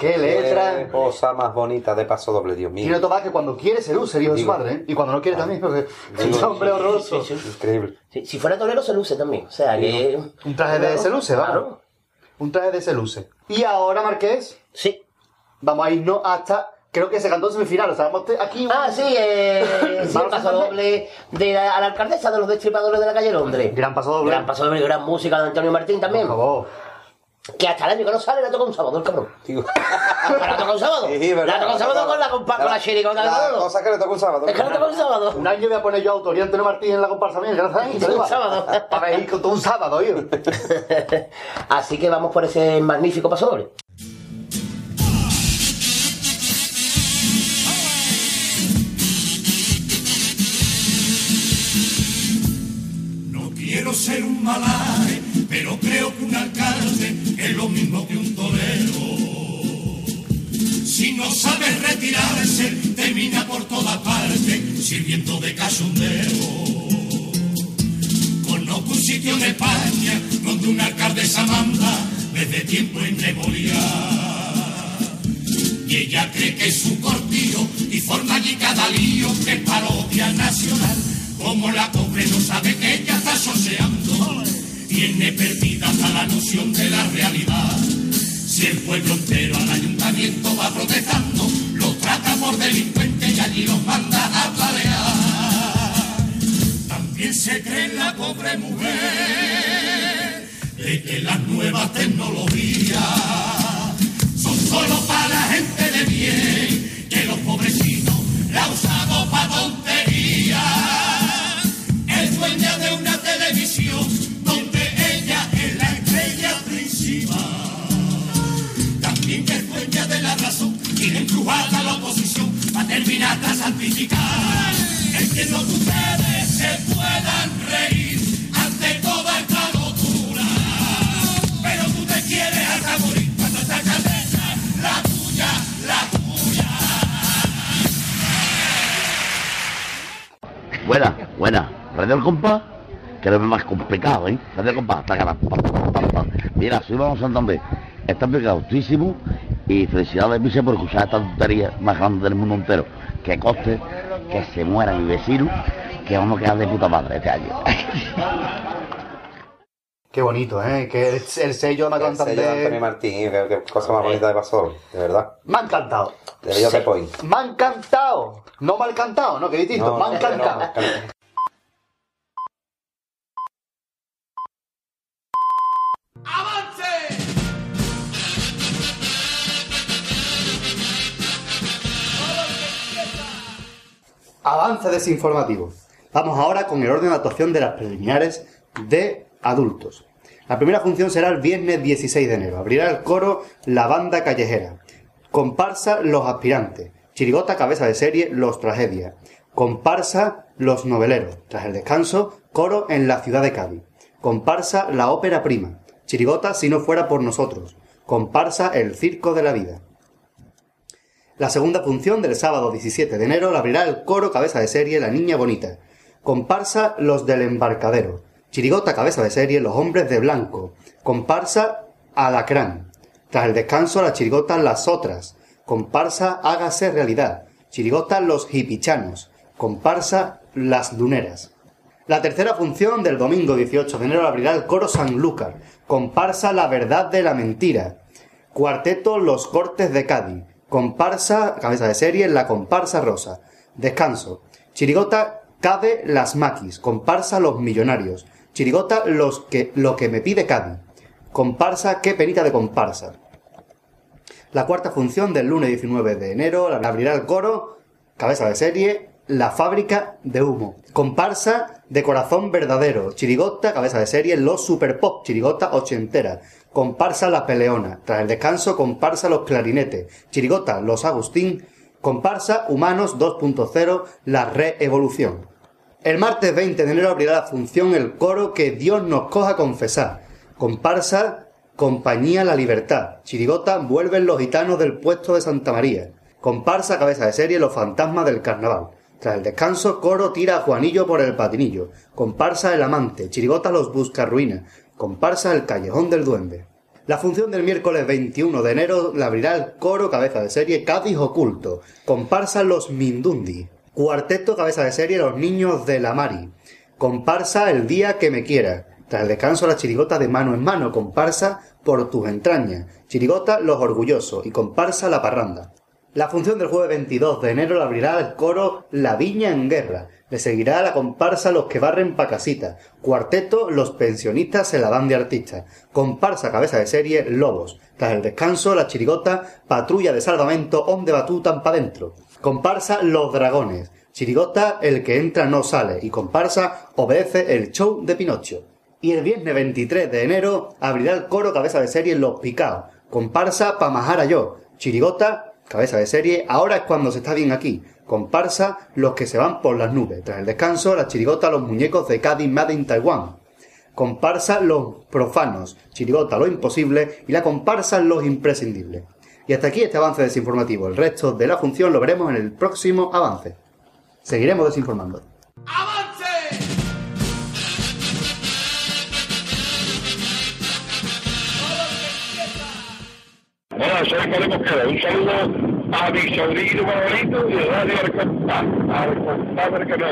Qué letra.
Qué cosa más bonita de paso doble, Dios mío.
Tiene Tomás que cuando quiere se luce el hijo de su madre, ¿eh? Y cuando no quiere también, porque es un hombre horroroso.
Increíble.
Sí, si fuera torero se luce también. O sea, que...
Un traje de se luce, vamos.
Claro.
Un traje de se luce. Y ahora, Marqués.
Sí.
Vamos a irnos hasta. Creo que se cantó en semifinal. O sea, vamos a- aquí. un-
Ah, sí, eh, sí, el paso doble de la, a la alcaldesa de los destripadores de la calle Londres.
Gran paso doble.
Gran paso doble, gran música de Antonio Martín también.
Por favor.
Que hasta el año que no sale le toca un sábado, el cabrón.
Digo.
¿La toca un sábado?
Sí, ¿verdad?
¿La toca un sábado con la, compa- con la chirigota de
La
Manolo?
cosa que le toca un sábado.
Es que no toca un sábado.
Un año voy a poner yo autoría Antonio Martín en la comparsa mía, gracias a
Un sábado.
Para ir con todo un sábado, yo.
Así que vamos por ese magnífico paso doble.
Quiero ser un malaje, pero creo que un alcalde es lo mismo que un torero. Si no sabes retirarse, termina por toda parte sirviendo de cachondeo. Conozco un sitio en España donde una alcaldesa manda desde tiempo inmemorial. Y ella cree que es su cortillo y forma allí cada lío que es parodia nacional. Como la pobre no sabe que ella está soseando, tiene perdida hasta la noción de la realidad. Si el pueblo entero al ayuntamiento va protestando, los trata por delincuentes y allí los manda a palear. También se cree la pobre mujer de que las nuevas tecnologías son solo para la gente de bien, que los pobrecitos la usamos para tonterías. Dueña de una televisión donde ella es la estrella principal. También que es dueña de la razón de empujar a la oposición para terminar de santificar. Entiendo que ustedes se puedan reír ante toda esta locura. Pero tú te quieres hasta morir cuando esta cabeza, la tuya, la tuya.
Buena, buena. Radio El Compás, que es más complicado, ¿eh? Radio El Compás. Mira, soy Vamos Santander. Está pegadísimo y felicidades, Vice, por escuchar esta tontería más grande del mundo entero. Que coste que se muera mi vecino, que vamos a quedar de puta madre este año.
Qué bonito, ¿eh? Que el, el sello de
El sello de Antonio. Martín, qué, qué cosa más bonita de paso, de verdad.
Me ha encantado.
De Bello de Point.
Me ha encantado. No me ha encantado, ¿no? Que distinto.
No,
me ha
no,
encantado.
no, no.
Avance desinformativo. Vamos ahora con el orden de actuación de las preliminares de adultos. La primera función será el viernes 16 de enero. Abrirá el coro La Banda Callejera. Comparsa Los Aspirantes. Chirigota Cabeza de Serie Los Tragedias. Comparsa Los Noveleros. Tras el descanso, coro en la ciudad de Cádiz. Comparsa La Ópera Prima. Chirigota Si no fuera por nosotros. Comparsa El Circo de la Vida. La segunda función del sábado 17 de enero la abrirá el coro cabeza de serie La Niña Bonita. Comparsa Los del Embarcadero. Chirigota cabeza de serie Los Hombres de Blanco. Comparsa Alacrán. Tras el descanso la chirigota Las Otras. Comparsa Hágase Realidad. Chirigota Los Hipichanos. Comparsa Las Duneras. La tercera función del domingo 18 de enero abrirá el coro Sanlúcar. Comparsa La Verdad de la Mentira. Cuarteto Los Cortes de Cádiz. Comparsa, cabeza de serie, La Comparsa Rosa. Descanso. Chirigota Cabe Las Maquis. Comparsa Los Millonarios. Chirigota los que, lo que me pide Cádiz. Comparsa, qué penita de comparsa. La cuarta función del lunes 19 de enero abrirá el coro, cabeza de serie, La fábrica de humo. Comparsa de corazón verdadero. Chirigota, cabeza de serie, Los Super Pop. Chirigota ochentera. Comparsa La Peleona. Tras el descanso, comparsa Los Clarinetes. Chirigota Los Agustín. Comparsa Humanos 2.0 La Reevolución. El martes 20 de enero abrirá la función el coro Que Dios nos coja confesar. Comparsa Compañía La Libertad. Chirigota Vuelven los gitanos del puesto de Santa María. Comparsa cabeza de serie Los fantasmas del carnaval. Tras el descanso, coro tira a Juanillo por el patinillo. Comparsa El amante. Chirigota Los buscarruinas. Comparsa El callejón del duende. La función del miércoles 21 de enero la abrirá el coro cabeza de serie Cádiz Oculto. Comparsa Los Mindundi. Cuarteto cabeza de serie Los Niños de la Mari. Comparsa El Día que me quiera. Tras el descanso la chirigota de mano en mano. Comparsa Por tus entrañas. Chirigota Los Orgullosos. Y comparsa La Parranda. La función del jueves 22 de enero la abrirá el coro La Viña en Guerra. Le seguirá la comparsa Los que barren pa' casita. Cuarteto Los pensionistas se la dan de artistas. Comparsa cabeza de serie Lobos. Tras el descanso la chirigota Patrulla de salvamento onde batutan pa' dentro. Comparsa Los dragones. Chirigota El que entra no sale. Y comparsa Obedece el show de Pinocho. Y el viernes 23 de enero abrirá el coro cabeza de serie Los Picaos. Comparsa Pamajara yo. Chirigota cabeza de serie, ahora es cuando se está bien aquí. Comparsa los que se van por las nubes. Tras el descanso, la chirigota los muñecos de Cádiz Made in Taiwán. Comparsa los profanos, chirigota lo imposible y la comparsa los imprescindibles. Y hasta aquí este avance desinformativo. El resto de la función lo veremos en el próximo avance. Seguiremos desinformando.
Hola, soy Pablo Mosquera. Un saludo a mi sobrino favorito y Radio. Arcompá que no.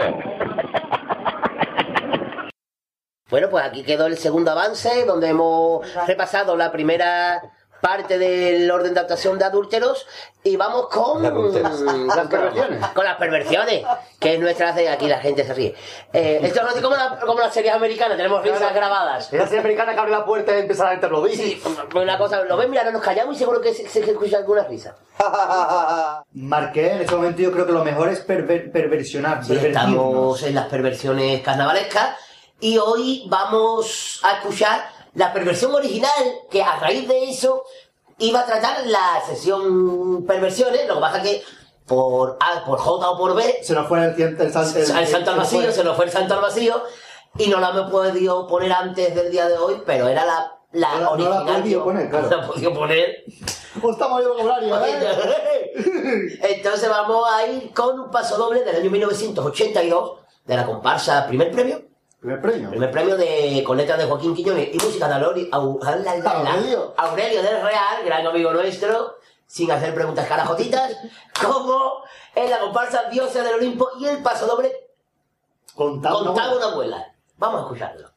Bueno, pues aquí quedó el segundo avance, donde hemos repasado la primera parte del orden de actuación de adúlteros y vamos con
Las perversiones.
con las perversiones que es nuestra de aquí la gente se ríe Eh, esto no es como, la- como las series americanas tenemos risas grabadas
Esa serie americana que abre la puerta y empieza a interrumpir.
sí, pues una cosa lo ven mira no nos callamos y seguro que se, se escucha alguna risa
Marqué en este momento yo creo que lo mejor es perver- perversionar.
Sí, estamos en las perversiones carnavalescas y hoy vamos a escuchar la perversión original que a raíz de eso iba a tratar la sesión perversiones, lo que pasa que por A, por J o por B
Se nos fue el, el, sal-
el, santo al vacío, se nos fue el santo al vacío y no la hemos podido poner antes del día de hoy, pero era la, la
No la- no la
original.
ha podido poner, claro.
No la ha podido poner.
Estamos yo vocabulario, ¿eh?
Entonces vamos a ir con un paso doble del año 1982 de la comparsa Primer Premio.
Primer premio.
Primer premio de, con letras de Joaquín Quiñones y música de Aurelio,
Aurelio.
Aurelio del Real, gran amigo nuestro, sin hacer preguntas carajotitas, como en la comparsa Dioses del Olimpo y el paso doble
Contaba una abuela.
Vamos a escucharlo.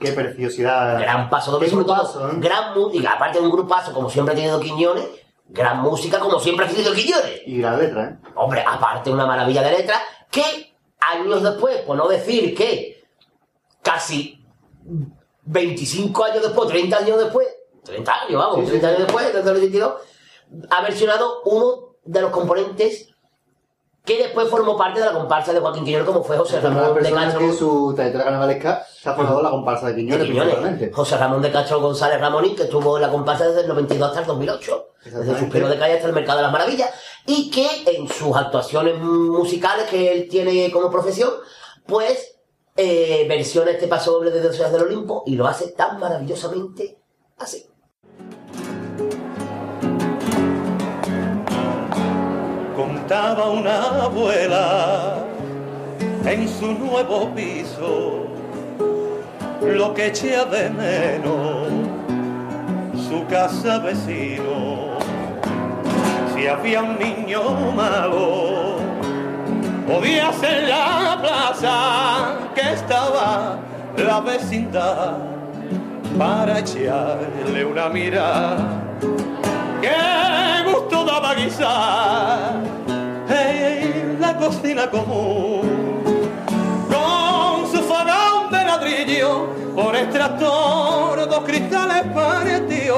Qué preciosidad.
Gran paso doble, sobre todo,
¿eh?
gran música, aparte de un grupazo como siempre ha tenido Quiñones, gran música como siempre ha tenido Quiñones.
Y gran letra, ¿eh?
Hombre, aparte una maravilla de letra, que años después, por no decir que casi 25 años después, 30 años después, 30 años, vamos,
Sí, sí,
30 años después, desde el 82, ha versionado uno de los componentes que después formó parte de la comparsa de Joaquín Quiñones, como fue José Ramón de Castro.
que su trayectoria carnavalesca se ha formado la comparsa de Quiñones,
de Quiñones. José Ramón de Castro González Ramonín, que estuvo en la comparsa desde el 92 hasta el 2008, desde
Exactamente.
suspiro de calle hasta el Mercado de las Maravillas, y que en sus actuaciones musicales que él tiene como profesión, pues eh, versiona este paso doble de Dioses del Olimpo y lo hace tan maravillosamente así.
Contaba una abuela en su nuevo piso lo que echa de menos su casa vecino. Si había un niño malo, podía ser la plaza que estaba la vecindad para echarle una mirada. ¡Qué gusto daba guisar! La cocina común. Con su fogón de ladrillo por extractor dos cristales partió.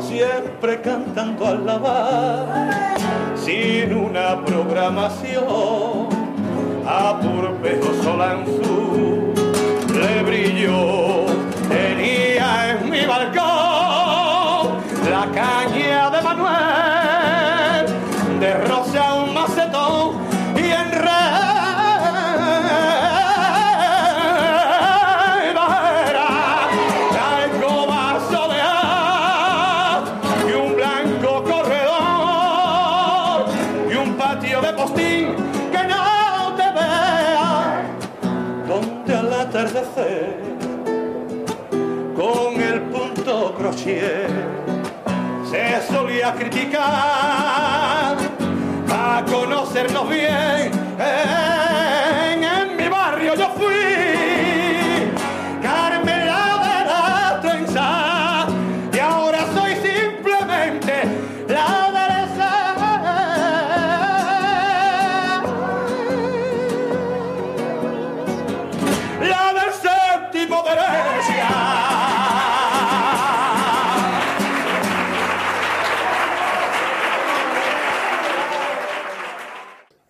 Siempre cantando al lavar sin una programación. A Purpejo Solanzú le brilló tenía en mi balcón se solía criticar a conocernos bien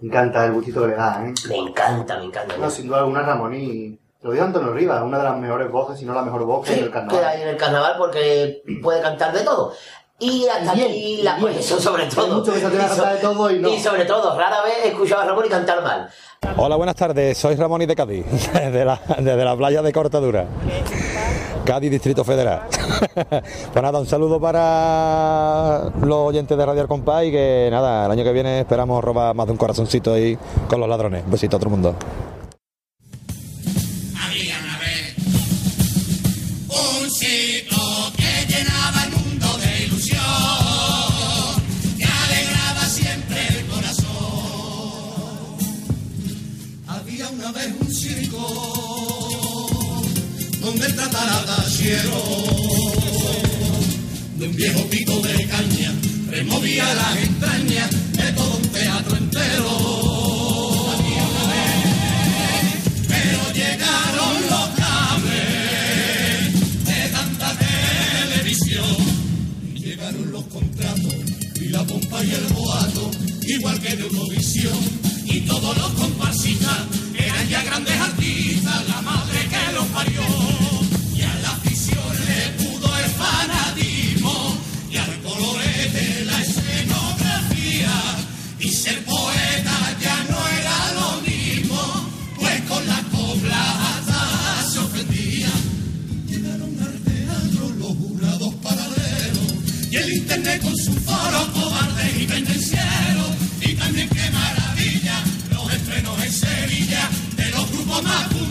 Me encanta el gustito que le da, ¿eh?
Me encanta, me encanta.
No, sin duda alguna Ramoní. Lo dijo Antonio Rivas, una de las mejores voces, si no la mejor voz que hay en el
que
carnaval.
hay en el carnaval porque puede cantar de todo. Y hasta
Y bien,
aquí la
y bien.
pues eso sobre todo.
mucho que se a
so-
cantar de todo y no.
sobre todo, rara vez he escuchado a Ramón y cantar mal.
Hola, buenas tardes. Soy Ramón y de Cádiz, desde la, desde la playa de Cortadura. Cádiz, Distrito Federal. pues nada, un saludo para los oyentes de Radio Compás y que nada, el año que viene esperamos robar más de un corazoncito ahí con los ladrones. Un besito a todo el mundo.
De un viejo pico de caña removía las entrañas de todo un teatro entero. Pero llegaron los cables de tanta televisión. Llegaron los contratos y la pompa y el boato, igual que de Eurovisión. Y todos los comparsistas eran ya grandes artistas, la madre que los parió. De los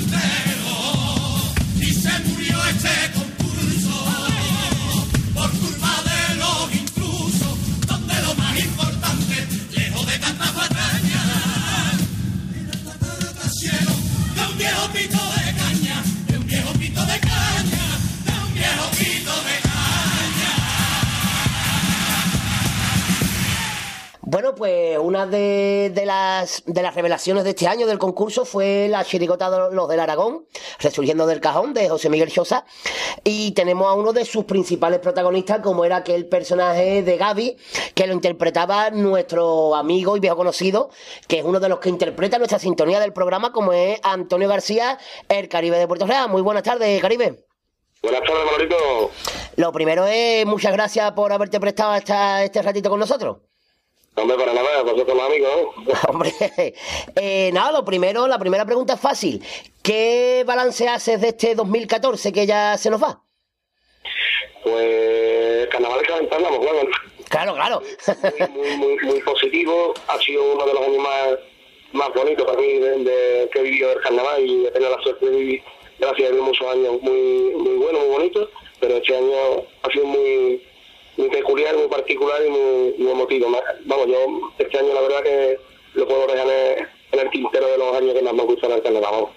pues una de, de las, de las revelaciones de este año del concurso fue la chirigota de los del Aragón, resurgiendo del cajón, de José Miguel Chosa. Y tenemos a uno de sus principales protagonistas, como era aquel personaje de Gaby, que lo interpretaba nuestro amigo y viejo conocido, que es uno de los que interpreta nuestra sintonía del programa, como es Antonio García, el Caribe de Puerto Real. Muy buenas tardes, Caribe.
Buenas tardes, Manolito.
Lo primero es muchas gracias por haberte prestado esta- este ratito con nosotros.
Hombre, para nada, vosotros los amigos.
Hombre, eh, nada, lo primero, la primera pregunta es fácil. ¿Qué balance haces de este 2014 que ya se nos va?
Pues carnaval que aventamos, claro.
Claro, claro.
Muy, muy, muy positivo. Ha sido uno de los años más, más bonitos para mí de, de- que he vivido el carnaval y he tenido la suerte de vivir, gracias a Dios, muchos años muy, muy buenos, muy bonitos. Pero este año ha sido muy, muy peculiar, muy particular y muy, muy emotivo. Vamos, yo este año la verdad que lo puedo dejar en, el tintero de los años que más me gustan el carnaval.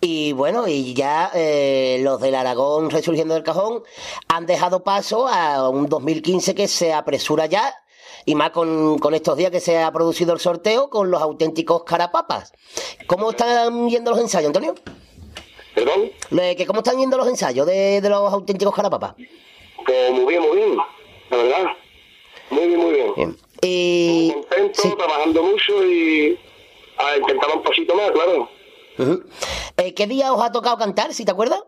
Y bueno, y ya eh, los del Aragón resurgiendo del cajón han dejado paso a un 2015 que se apresura ya, y más con, con estos días que se ha producido el sorteo con los auténticos carapapas. ¿Cómo están yendo los ensayos, Antonio?
¿Perdón?
Que ¿Cómo están yendo los ensayos de, de los auténticos carapapas?
Pues muy bien, muy bien, la verdad. Muy bien, muy bien.
Y...
Contento, trabajando mucho y a intentar un poquito más, claro.
Eh, ¿Qué día os ha tocado cantar, si te acuerdas?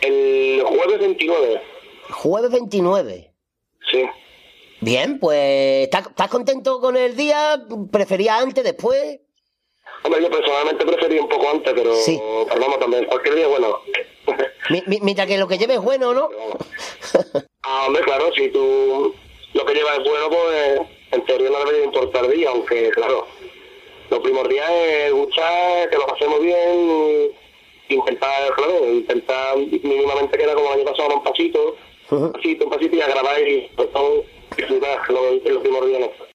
El jueves 29,
Jueves 29.
sí.
Bien, pues ¿estás, estás contento con el día? ¿Preferías antes, después?
Hombre, yo personalmente preferí un poco antes, pero, pero vamos también. Cualquier día, bueno.
Mi- que lo que lleves es bueno, ¿no?
Ah, hombre, claro, si tú lo que llevas es bueno, pues en teoría no debería importar día, aunque, claro, lo primordial es gustar, que lo pasemos bien, intentar, claro, intentar mínimamente queda como el año pasado, un pasito, un pasito, un pasito y a grabar y pues, disfrutar, lo, es lo primordial.
Querido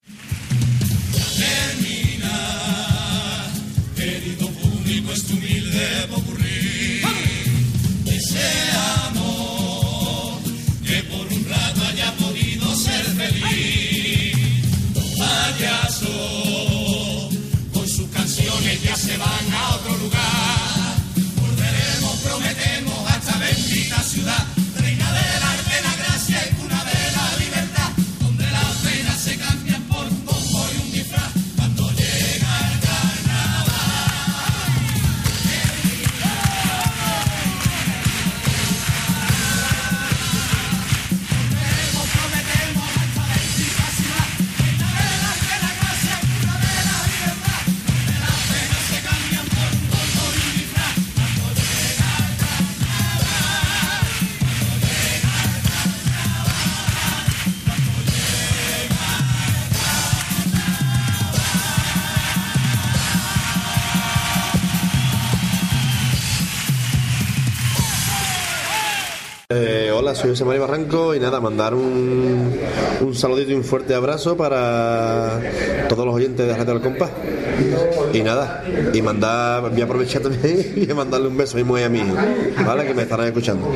nada, mandar un, un saludito y un fuerte abrazo para todos los oyentes de Radio del Compás. Y nada, y mandar, voy a aprovechar también y mandarle un beso a mi mujer y a mi hijo, ¿vale? Que me estarán escuchando.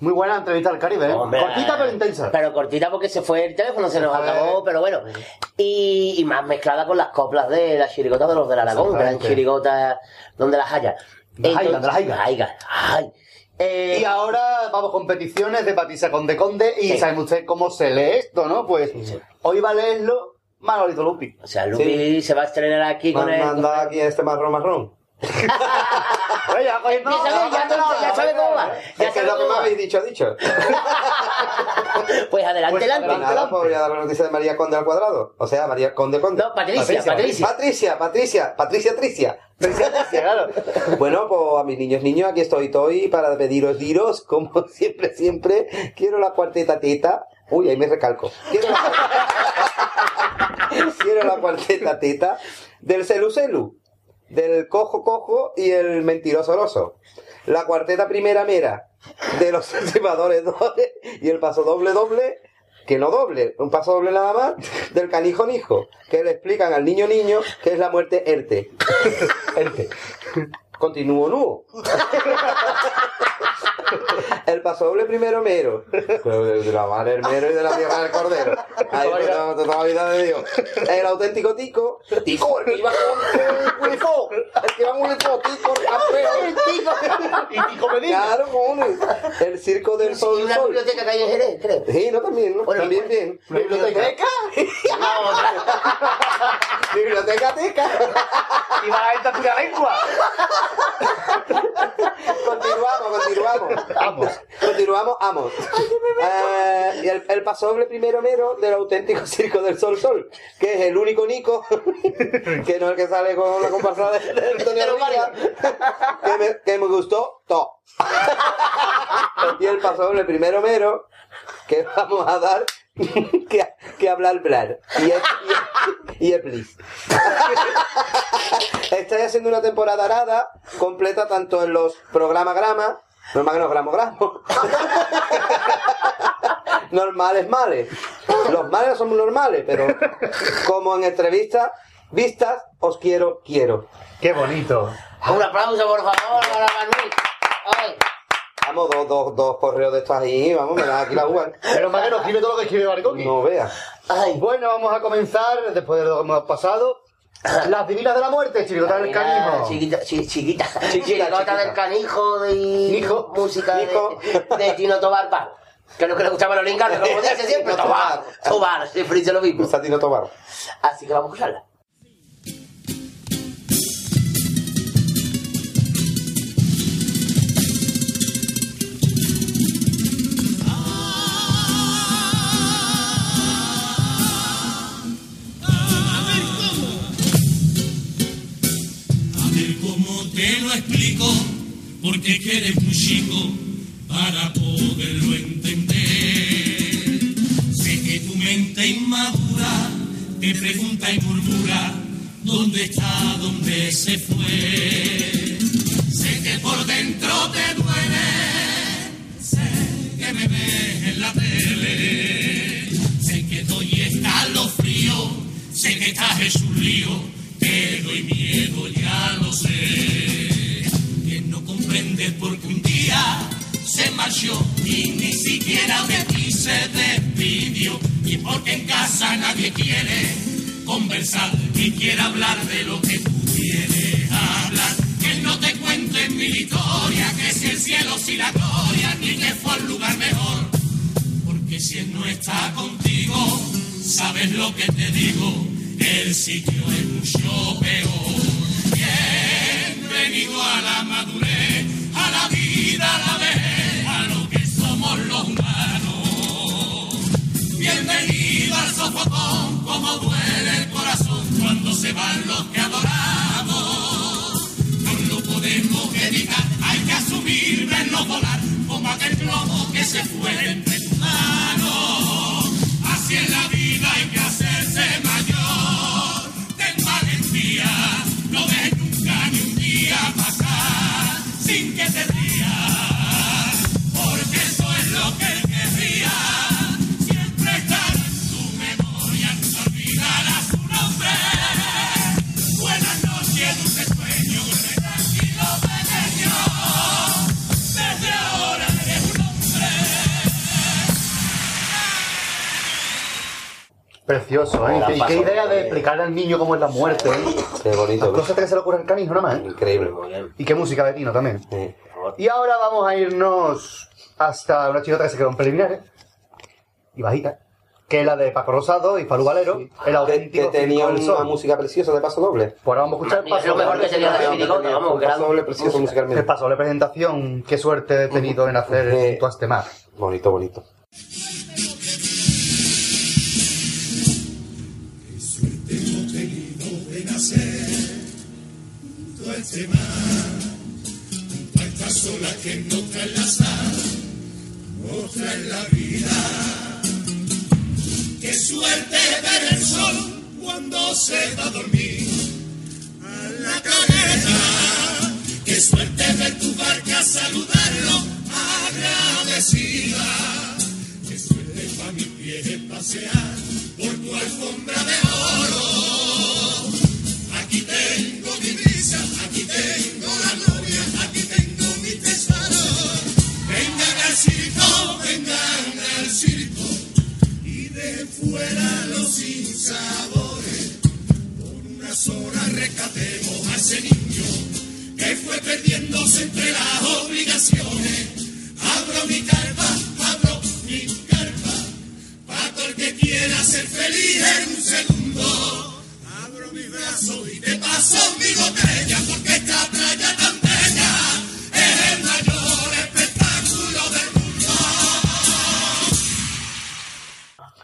Muy buena entrevista al Caribe, ¿eh?
Hombre,
Cortita pero intensa.
Pero cortita porque se fue el teléfono, se nos acabó, pero bueno. Y, y más mezclada con las coplas de la chirigota de los del Aragón, gran
Exactamente.
chirigota donde las haya.
Las
Entonces-
las haya.
las haya. Ay. Eh,
Y ahora vamos con peticiones de Patricia Conde Conde y
Sí.
saben ustedes cómo se lee esto, ¿no? Pues hoy va a leerlo Manolito Lupi.
O sea, Lupi se va a estrenar aquí con el...
Manda aquí este marrón marrón.
Oye, ya cogiendo-
Ya sabes, ya, ya- ya sabes cómo va. Ya
Es que
sabes
lo que me habéis dicho, dicho.
Pues adelante,
Pues
adelante.
nada, pues voy a dar la noticia de María Conde al cuadrado. O sea, María Conde Conde.
No, Patricia, Patricia.
Patricia, Patricia, Patricia Tricia. Patricia Tricia, claro. Bueno, pues a mis niños, niños, aquí estoy, estoy para pediros, diros, como siempre, siempre, quiero la cuarteta teta. Uy, ahí me recalco. Quiero la, quiero la cuarteta teta del celu celu, del cojo cojo y el mentiroso oroso. La cuarteta primera mera de los estimadores doble y el paso doble doble que no doble, un paso doble nada más del canijo nijo, que le explican al niño niño que es la muerte erte. erte. Continúo nuo. El pasodoble primero mero. De de la madre del mero y de la tierra del cordero. Ahí pues, toda la vida de Dios. El auténtico tico. Tico, el que iba con. El que iba con tico, el campeón.
Y Tico Medina.
Claro, cojones. El circo del sol.
Y una biblioteca que hay en Jerez, creo.
Sí, no, también, ¿no? también bien.
¿Biblioteca?
Biblioteca teca.
Y va a esta pura lengua.
Continuamos, continuamos. Vamos. Continuamos, vamos. Eh, y el, el pasoble primero mero del auténtico circo del Sol Sol, que es el único Nico, que no es el que sale con la comparsa de, de Antonio Rivera, que me, que me gustó todo. y el pasoble primero mero, que vamos a dar que, que hablar hablar. Y es, y, y es please. Estoy haciendo una temporada arada completa tanto en los programas grama, normal que no gramo gramo. normales males. Los males no son normales, pero como en entrevistas, vistas, os quiero, quiero.
Qué bonito.
Un aplauso, por favor, para Manuel. Ay.
Vamos, dos, dos, dos correos de estos ahí, vamos, me dan aquí la uva.
Pero más que no escribe todo lo que escribe Barconi.
No veas.
Bueno, vamos a comenzar, después de lo que hemos pasado, las divinas de la muerte, chirigota del canijo.
Chiquita, chi- chiquita. Chirigota del canijo y música de, de Tino Tobar Palo. Que es lo que le gustaba a los linganos, como dice siempre, Tobar. Tobar, siempre dice lo mismo.
Tino Tobar.
Así que vamos a escucharla.
Porque que eres muy chico para poderlo entender. Sé que tu mente inmadura te pregunta y murmura dónde está, dónde se fue. Sé que por dentro te duele, sé que me ves en la tele, sé que doy escalofrío, sé que estás hecho un lío. Te doy miedo, ya lo sé. Porque un día se marchó y ni siquiera de ti se despidió. Y porque en casa nadie quiere conversar ni quiere hablar de lo que tú quieres hablar. Que no te cuente mi historia, que si el cielo, si la gloria, ni que fue al lugar mejor. Porque si él no está contigo, sabes lo que te digo, el sitio es mucho peor. Bienvenido a la madurez, a la vida, a la vejez, a lo que somos los humanos. Bienvenido al sofocón, como duele el corazón cuando se van los que adoramos. No lo podemos evitar, hay que asumir, verlo volar, como aquel globo que se fue entre tus manos. Así es la vida, hay que hacerse mayor.
Precioso, ¿eh? ¿Y qué
paso.
idea de explicarle al niño cómo es la muerte, ¿eh?
Qué bonito.
Las cosas que se le ocurren al canijo nada más, ¿eh?
Increíble.
Y qué música de Tino también. Y ahora vamos a irnos hasta una chirigota que se quedó en preliminares. Y bajita. Que es la de Paco Rosado y Falu Valero. El
Que,
auténtico
que tenía una
Sol.
música preciosa de paso doble.
Pues ahora vamos a escuchar
Es lo mejor que tenía la chirigota, vamos,
paso doble precioso
El
musicalmente.
paso de presentación, qué suerte he tenido en hacer junto a este mar.
Bonito, bonito.
Junto a este mar, junto a estas olas que nos traen la sal, nos traen la vida. Qué suerte ver el sol cuando se va a dormir a la caleta. Qué suerte ver tu barca saludarlo agradecida. Qué suerte para mis pies pasear por tu alfombra de oro. Aquí tengo mi brisa, Aquí tengo la gloria, aquí tengo mi tesador, vengan al circo, vengan al circo, y de fuera los sin sabores, por una sola rescatemos a ese niño que fue perdiendo entre las obligaciones. Abro mi carpa, abro mi carpa, para todo el que quiera ser feliz en un segundo. Brazos y te paso mi botella, porque esta playa tan bella es el mayor espectáculo del mundo.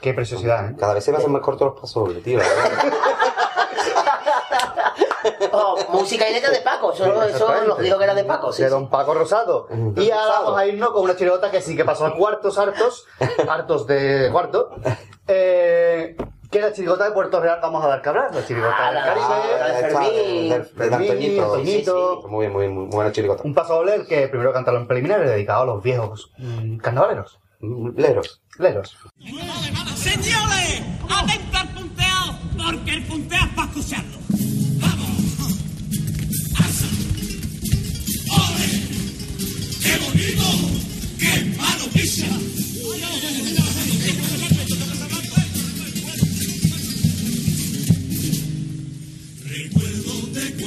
Qué preciosidad, ¿eh?
Cada vez se me hacen más cortos los pasos, tío. la verdad.
Oh, música y letra de Paco, eso, eso nos dijo que era de Paco. Sí,
de. Don Paco Rosado. Y ahora vamos a irnos con una chirigota que sí que pasó a cuartos hartos, hartos de cuarto. Eh, que es la chirigota de Puerto Real vamos a dar que hablar. La chirigota
Ah,
del
la-
Caribe.
la de Fermín.
Muy bien, muy bien, muy buena chirigota.
Un paso doble el que primero cantaron en preliminares dedicado a los viejos mm, carnavaleros.
Leros.
Leros.
Señores, atenta al punteo, porque el punteo es para escucharlo.
¡Qué bonito! ¡Qué malo pisa!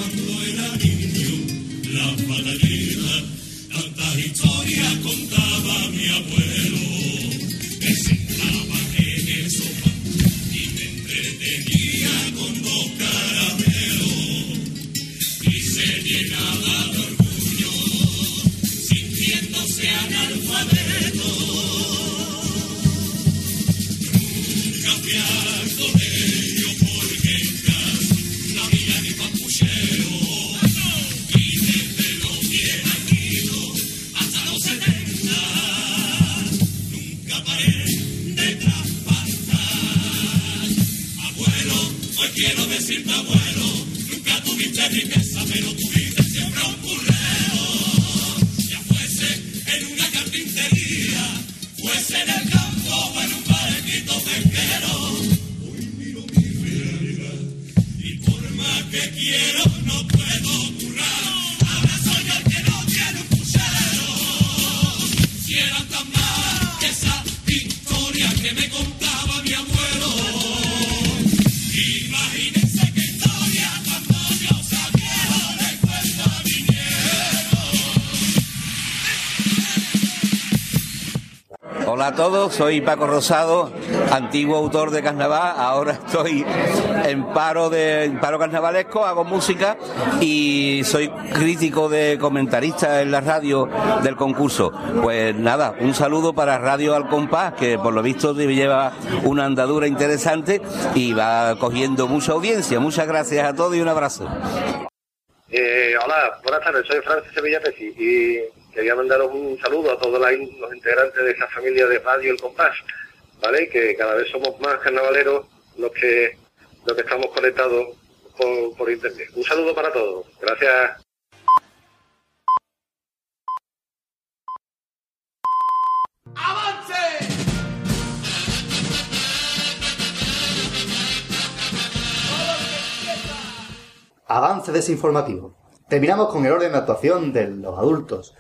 Cuando era niño, la paladera, tantas historias contaba mi abuelo. Soy
Paco Rosado, antiguo autor de carnaval, ahora estoy en paro de paro carnavalesco, hago música y soy crítico de comentarista en la radio del concurso. Pues nada, un saludo para Radio Al Compás, que por lo visto lleva una andadura interesante y va cogiendo mucha audiencia. Muchas gracias a todos y un abrazo.
Eh, hola, buenas tardes, soy Francis Sevilla y quería mandaros un saludo a todos los integrantes de esta familia de Radio El Compás, ¿vale? Que cada vez somos más carnavaleros los que, los que estamos conectados por, por internet. Un saludo para todos, gracias.
Avance desinformativo. Terminamos con el orden de actuación de los adultos.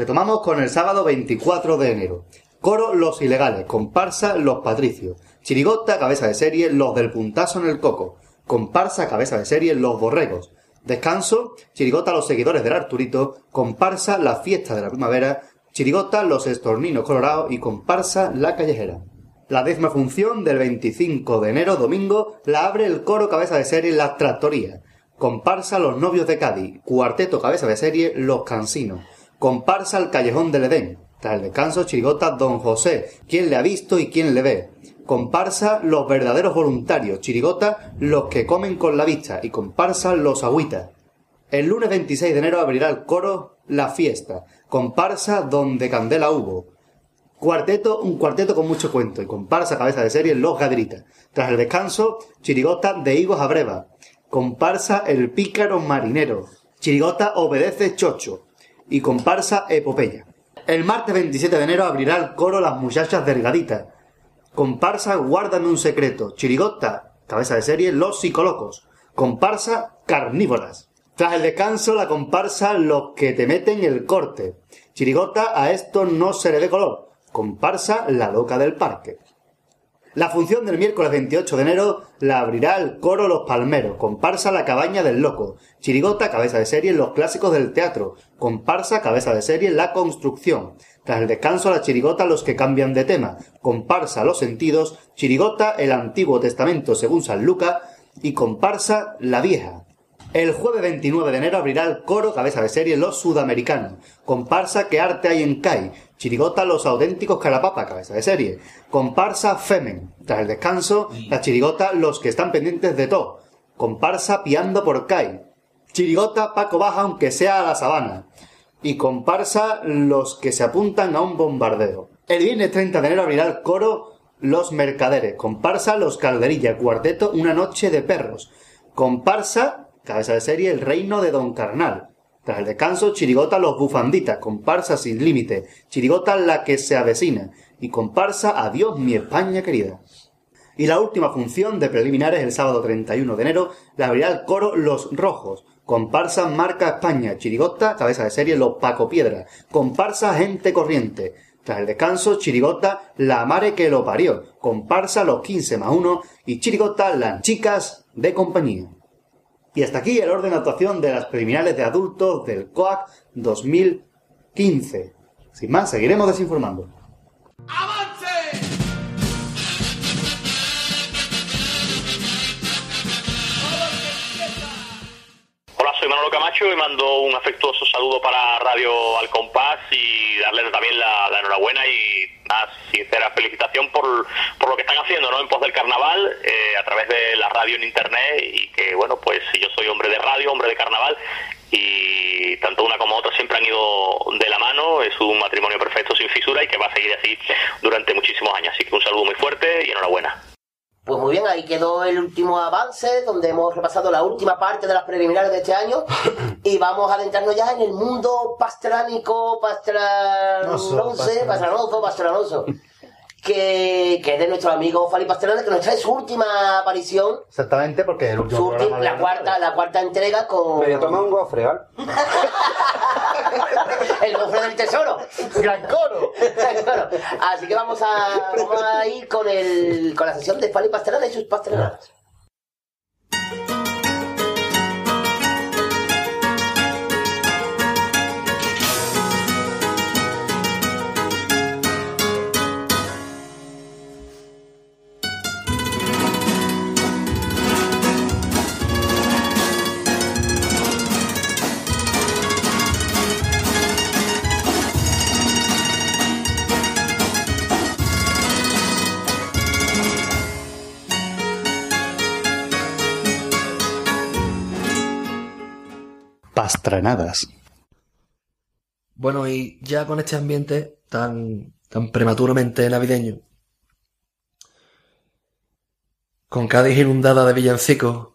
Retomamos con el sábado 24 de enero. Coro Los Ilegales, comparsa Los Patricios. Chirigota, cabeza de serie, Los del Puntazo en el Coco. Comparsa, cabeza de serie, Los Borregos. Descanso, Chirigota, Los Seguidores del Arturito. Comparsa, La Fiesta de la Primavera. Chirigota, Los Estorninos Colorados y comparsa, La Callejera. La décima función del 25 de enero, domingo, la abre el coro cabeza de serie La Tractoría. Comparsa Los Novios de Cádiz. Cuarteto cabeza de serie Los Cansinos. Comparsa El Callejón del Edén. Tras el descanso, chirigota Don José. ¿Quién le ha visto y quién le ve? Comparsa Los Verdaderos Voluntarios. Chirigota Los que comen con la vista. Y comparsa Los Agüitas. El lunes 26 de enero abrirá el coro La Fiesta. Comparsa Donde Candela hubo. Cuarteto, un cuarteto con mucho cuento y comparsa cabeza de serie Los Gadritas. Tras el descanso, chirigota de higos a breva. Comparsa El Pícaro Marinero. Chirigota Obedece Chocho. Y comparsa Epopeya. El martes 27 de enero abrirá el coro Las Muchachas Delgaditas. Comparsa Guárdame un secreto. Chirigota, cabeza de serie Los Psicolocos. Comparsa Carnívoras. Tras el descanso, la comparsa Los que te meten el corte. Chirigota, a esto no se le ve color. Comparsa La Loca del Parque. La función del miércoles 28 de enero la abrirá el coro Los Palmeros, comparsa La Cabaña del Loco, chirigota cabeza de serie Los Clásicos del Teatro, comparsa cabeza de serie La Construcción. Tras el descanso la chirigota Los que cambian de tema, comparsa Los Sentidos, chirigota El Antiguo Testamento según San Lucas y comparsa La Vieja. El jueves 29 de enero abrirá el coro cabeza de serie Los Sudamericanos, comparsa Que Arte hay en CAI, chirigota Los Auténticos Carapapa, cabeza de serie, comparsa Femen, tras el descanso la chirigota Los que están pendientes de todo, comparsa Piando por CAI, chirigota Paco Baja aunque sea a la sabana, y comparsa Los que se apuntan a un bombardeo. El viernes 30 de enero abrirá el coro Los Mercaderes, comparsa Los Calderilla, cuarteto Una Noche de Perros, comparsa Cabeza de serie El Reino de Don Carnal. Tras el descanso, Chirigota Los Bufanditas, comparsa sin límite, Chirigota La que se avecina. Y comparsa Adiós mi España querida. Y la última función de preliminares el sábado 31 de enero la abrirá el coro Los Rojos, comparsa Marca España, Chirigota, cabeza de serie Los Paco Piedra, comparsa Gente Corriente. Tras el descanso, Chirigota La Mare que lo parió, comparsa Los 15 más 1 y Chirigota Las Chicas de compañía. Y hasta aquí el orden de actuación de las preliminares de adultos del COAC 2015. Sin más, seguiremos desinformando.
Hola, soy Manolo Camacho y mando un afectuoso saludo para Radio Al Compás y darles también la, la enhorabuena y una sincera felicitación por, por lo que están haciendo ¿no? en pos del carnaval eh, a través de la radio en internet y que bueno pues yo soy hombre de radio, hombre de carnaval y tanto una como otra siempre han ido de la mano, es un matrimonio perfecto sin fisura y que va a seguir así durante muchísimos años. Así que un saludo muy fuerte y enhorabuena.
Pues muy bien, ahí quedó el último avance, donde hemos repasado la última parte de las preliminares de este año. y vamos a adentrarnos ya en el mundo pastránico, pastranoso, pastranoso, pastranoso. Que, que es de nuestro amigo Fali Pastrana, que nos trae su última aparición,
Exactamente, porque el último
su última- la cuarta, la cuarta entrega con
Me voy a tomar un gofre, ¿vale?
el cofre del tesoro.
¡Gran coro!
Gran coro. Así que vamos a, vamos a ir con, el, con la sesión de Fali Pastrana y sus pastranadas.
Bueno, y ya con este ambiente tan, tan prematuramente navideño, con Cádiz inundada de villancicos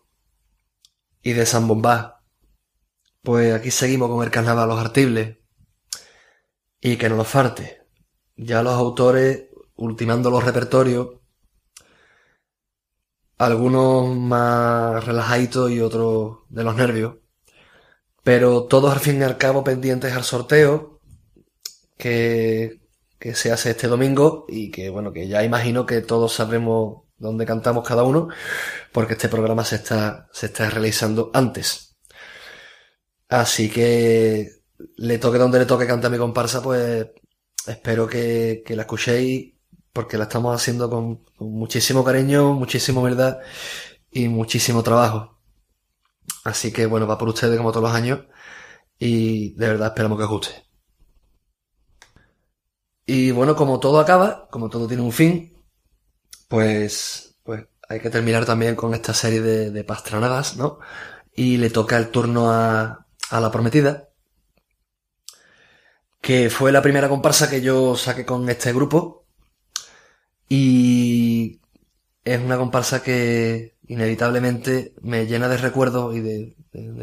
y de San Bombá, pues aquí seguimos con el carnaval Los Artibles y que no nos falte. Ya los autores ultimando los repertorios, algunos más relajaditos y otros de los nervios, pero todos al fin y al cabo pendientes al sorteo que, que se hace este domingo y que bueno, que ya imagino que todos sabremos dónde cantamos cada uno, porque este programa se está, se está realizando antes. Así que le toque donde le toque cantar mi comparsa, pues espero que, que la escuchéis, porque la estamos haciendo con, muchísimo cariño, muchísima verdad y muchísimo trabajo. Así que bueno, va por ustedes como todos los años y de verdad esperamos que os guste. Y bueno, como todo acaba, como todo tiene un fin, pues, pues hay que terminar también con esta serie de, pastranadas, ¿no? Y le toca el turno a, a la prometida, que fue la primera comparsa que yo saqué con este grupo y es una comparsa que inevitablemente me llena de recuerdos y de,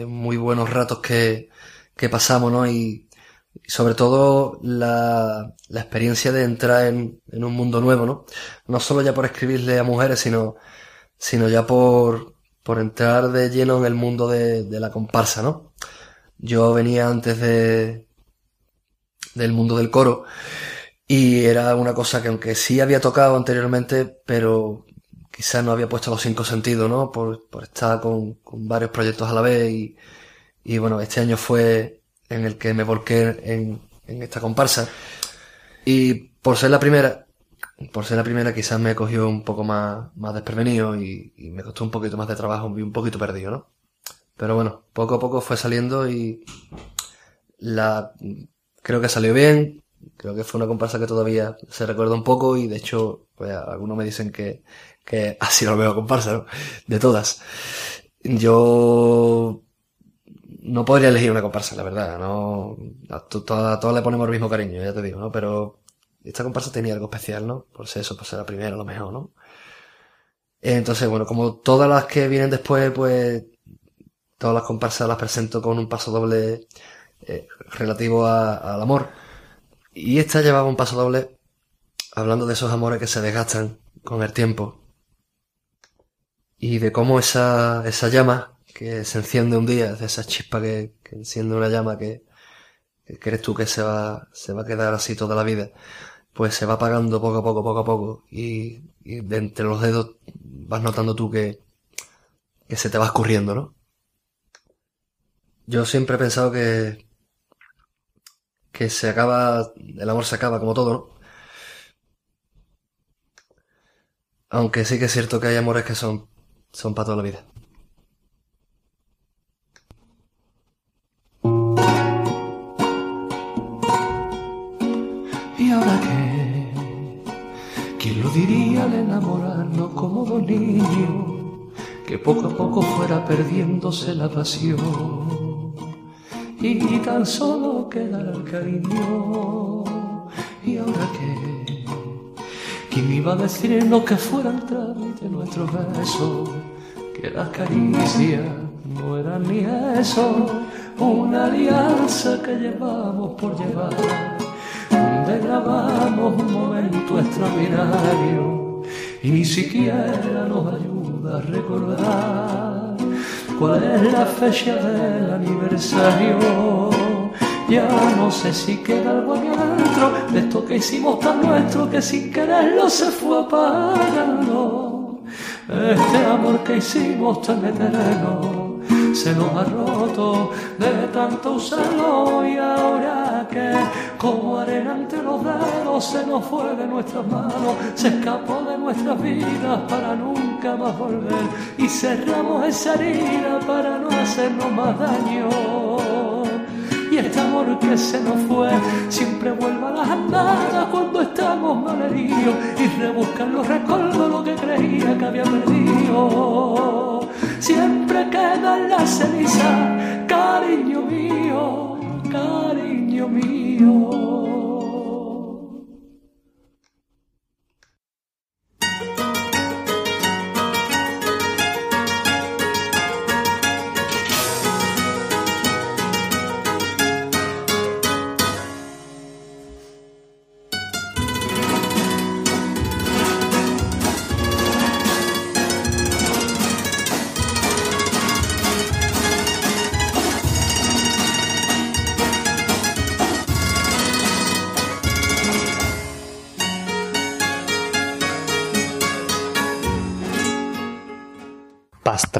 muy buenos ratos que, que pasamos, ¿no? Y, y sobre todo la, la experiencia de entrar en, en un mundo nuevo, ¿no? No solo ya por escribirle a mujeres, sino, sino ya por, por entrar de lleno en el mundo de, de la comparsa, ¿no? Yo venía antes de, del mundo del coro Y era una cosa que aunque sí había tocado anteriormente, pero quizás no había puesto los cinco sentidos, ¿no? Por, estar con, varios proyectos a la vez y, bueno, este año fue en el que me volqué en, esta comparsa. Y por ser la primera, por ser la primera quizás me cogió un poco más, desprevenido y, me costó un poquito más de trabajo un poquito perdido, ¿no? Pero bueno, poco a poco fue saliendo y la creo que salió bien. Creo que fue una comparsa que todavía se recuerda un poco y de hecho, pues algunos me dicen que, que ha sido la mejor comparsa, ¿no? De todas. Yo no podría elegir una comparsa, la verdad, no, a, to- to- a todas le ponemos el mismo cariño, ya te digo, ¿no? Pero esta comparsa tenía algo especial, ¿no? Por ser eso, por ser la primera, a lo mejor, ¿no? Entonces, bueno, como todas las que vienen después, pues todas las comparsas las presento con un paso doble eh, relativo a- al amor. Y esta llevaba un paso doble hablando de esos amores que se desgastan con el tiempo. Y de cómo esa, esa llama que se enciende un día, de esa chispa que, que enciende una llama que, que crees tú que se va, se va a quedar así toda la vida, pues se va apagando poco a poco, poco a poco. Y, y de entre los dedos vas notando tú que, que se te va escurriendo, ¿no? Yo siempre he pensado que, que se acaba, el amor se acaba como todo, ¿no? Aunque sí que es cierto que hay amores que son, son para toda la vida.
¿Y ahora qué? ¿Quién lo diría al enamorarnos como dos niños? Que poco a poco fuera perdiéndose la pasión y tan solo quedara el cariño. ¿Y ahora qué? ¿Quién iba a decirnos que fueran trámite nuestros besos? Que las caricias no eran ni eso, una alianza que llevamos por llevar donde grabamos un momento extraordinario y ni siquiera nos ayuda a recordar cuál es la fecha del aniversario. Ya no sé si queda algo aquí adentro de esto que hicimos tan nuestro que sin quererlo se fue apagando. Este amor que hicimos tan eterno se nos ha roto de tanto usarlo y ahora que como arena entre los dedos se nos fue de nuestras manos, se escapó de nuestras vidas para nunca más volver y cerramos esa herida para no hacernos más daño. Y este amor que se nos fue siempre vuelve a las andadas cuando estamos malheridos y rebuscan los recuerdos lo que creía que había perdido. Siempre queda en la ceniza, cariño mío, cariño mío.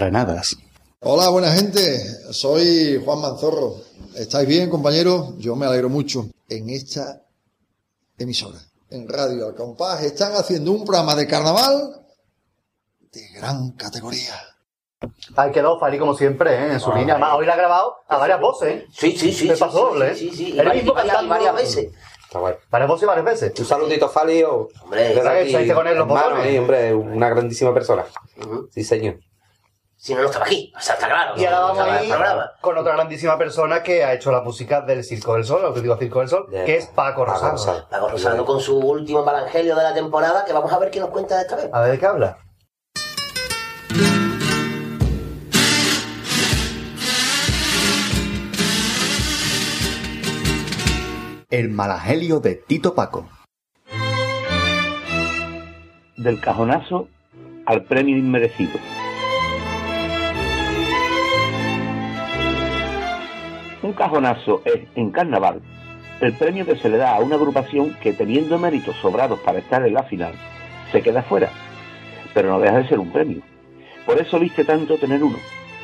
Pastranadas.
Hola, buena gente. Soy Juan Manzorro. ¿Estáis bien, compañeros? Yo me alegro mucho. En esta emisora, en Radio Al Compás, están haciendo un programa de carnaval de gran categoría.
Ahí quedó Fali como siempre, ¿eh? en su
Ah,
línea. Además, hoy la ha grabado a varias voces. ¿eh?
Sí, sí, sí.
Me
sí,
pasó
sí,
doble, ¿eh?
Sí, sí, sí. Y
El mismo cantando
varias veces.
Varias voces y varias veces.
Un saludito, Fali. o-
Hombre,
Hay que poner los
hermano, eh, hombre, una grandísima persona. Sí, señor.
Si no, no estaba aquí. O sea, está claro.
Y ahora
no
vamos a
el
ir con otra grandísima persona que ha hecho la música del Circo del Sol, auténtico Circo del Sol, que es Paco Rosado.
Paco Rosado con su último evangelio de la temporada, que vamos a ver qué nos cuenta esta vez.
A ver de qué habla. El Malagelio de Tito Paco.
Del cajonazo al premio inmerecido. Cajonazo es, en carnaval, el premio que se le da a una agrupación que teniendo méritos sobrados para estar en la final, se queda fuera. Pero no deja de ser un premio. Por eso viste tanto tener uno.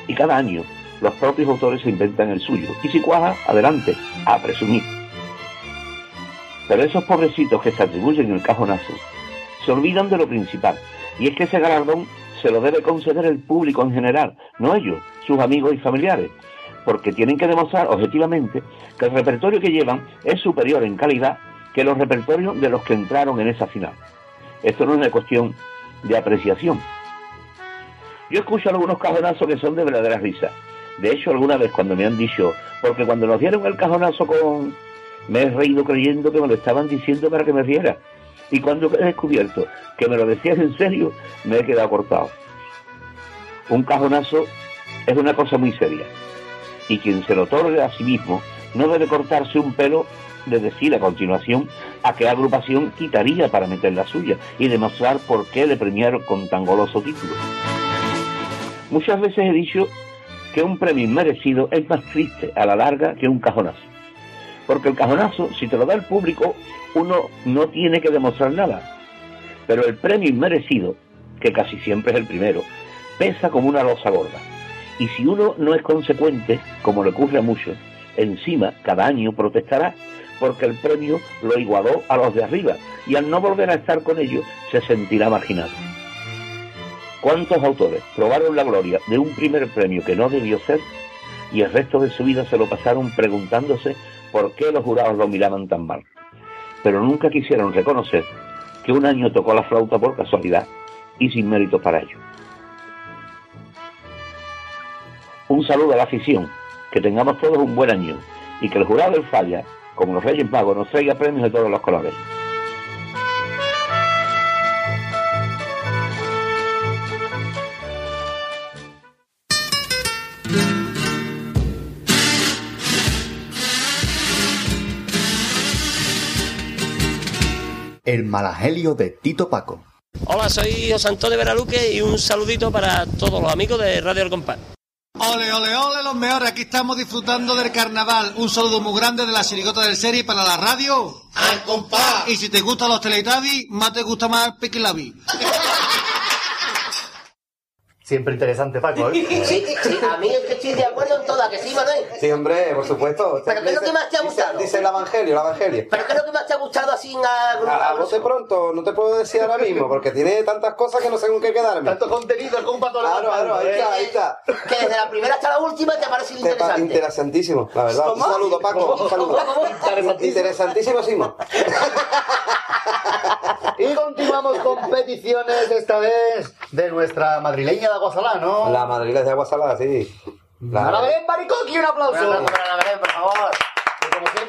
Y cada año los propios autores se inventan el suyo. Y si cuaja, adelante, a presumir. Pero esos pobrecitos que se atribuyen el cajonazo se olvidan de lo principal. Y es que ese galardón se lo debe conceder el público en general, no ellos, sus amigos y familiares. Porque tienen que demostrar objetivamente que el repertorio que llevan es superior en calidad que los repertorios de los que entraron en esa final. Esto no es una cuestión de apreciación. Yo escucho algunos cajonazos que son de verdadera risa. De hecho, alguna vez cuando me han dicho, porque cuando nos dieron el cajonazo con... Me he reído creyendo que me lo estaban diciendo para que me riera. Y cuando he descubierto que me lo decías en serio, me he quedado cortado. Un cajonazo es una cosa muy seria. Y quien se lo otorga a sí mismo no debe cortarse un pelo de decir a continuación a qué agrupación quitaría para meter la suya y demostrar por qué le premiaron con tan goloso título. Muchas veces he dicho que un premio inmerecido es más triste a la larga que un cajonazo. Porque el cajonazo, si te lo da el público, uno no tiene que demostrar nada. Pero el premio inmerecido, que casi siempre es el primero, pesa como una losa gorda. Y si uno no es consecuente, como le ocurre a muchos, encima cada año protestará porque el premio lo igualó a los de arriba y al no volver a estar con ellos se sentirá marginado. ¿Cuántos autores probaron la gloria de un primer premio que no debió ser y el resto de su vida se lo pasaron preguntándose por qué los jurados lo miraban tan mal? Pero nunca quisieron reconocer que un año tocó la flauta por casualidad y sin mérito para ello. Un saludo a la afición, que tengamos todos un buen año y que el jurado del Falla, como los Reyes Magos, nos traiga premios de todos los colores.
El malagelio de Tito Paco.
Hola, soy José Antonio Veraluque y un saludito para todos los amigos de Radio El Compás.
Ole, ole, ole, los mejores. Aquí estamos disfrutando del carnaval. Un saludo muy grande de la chirigota del serie para la radio. Al compás. Y si te gustan los Teletubbies, más te gusta más Piquilabi.
Siempre interesante, Paco, ¿eh?
Sí, sí, a mí es que estoy de acuerdo en todas, que sí, Manuel.
Sí, hombre, por supuesto.
Pero ¿qué es lo que más te ha gustado?
Dice el Evangelio, el Evangelio.
¿Pero qué es lo que más te ha gustado así en
A, a bote pronto, no te puedo decir ahora mismo, porque tiene tantas cosas que no sé con qué quedarme.
Tanto contenido, es como un pato
Claro, claro, ahí está, ahí está.
Que desde la primera hasta la última te ha parecido
Te pa-
interesante.
Interesantísimo, la verdad.
¿Cómo?
Un saludo, Paco. Un saludo. Interesantísimo, Simo.
Y continuamos con peticiones, esta vez de nuestra madrileña ¿no?
La madrileña de Aguasalá, sí. La-
Ana Belén Baricoqui, un aplauso.
Un aplauso para Ana Belén, por favor.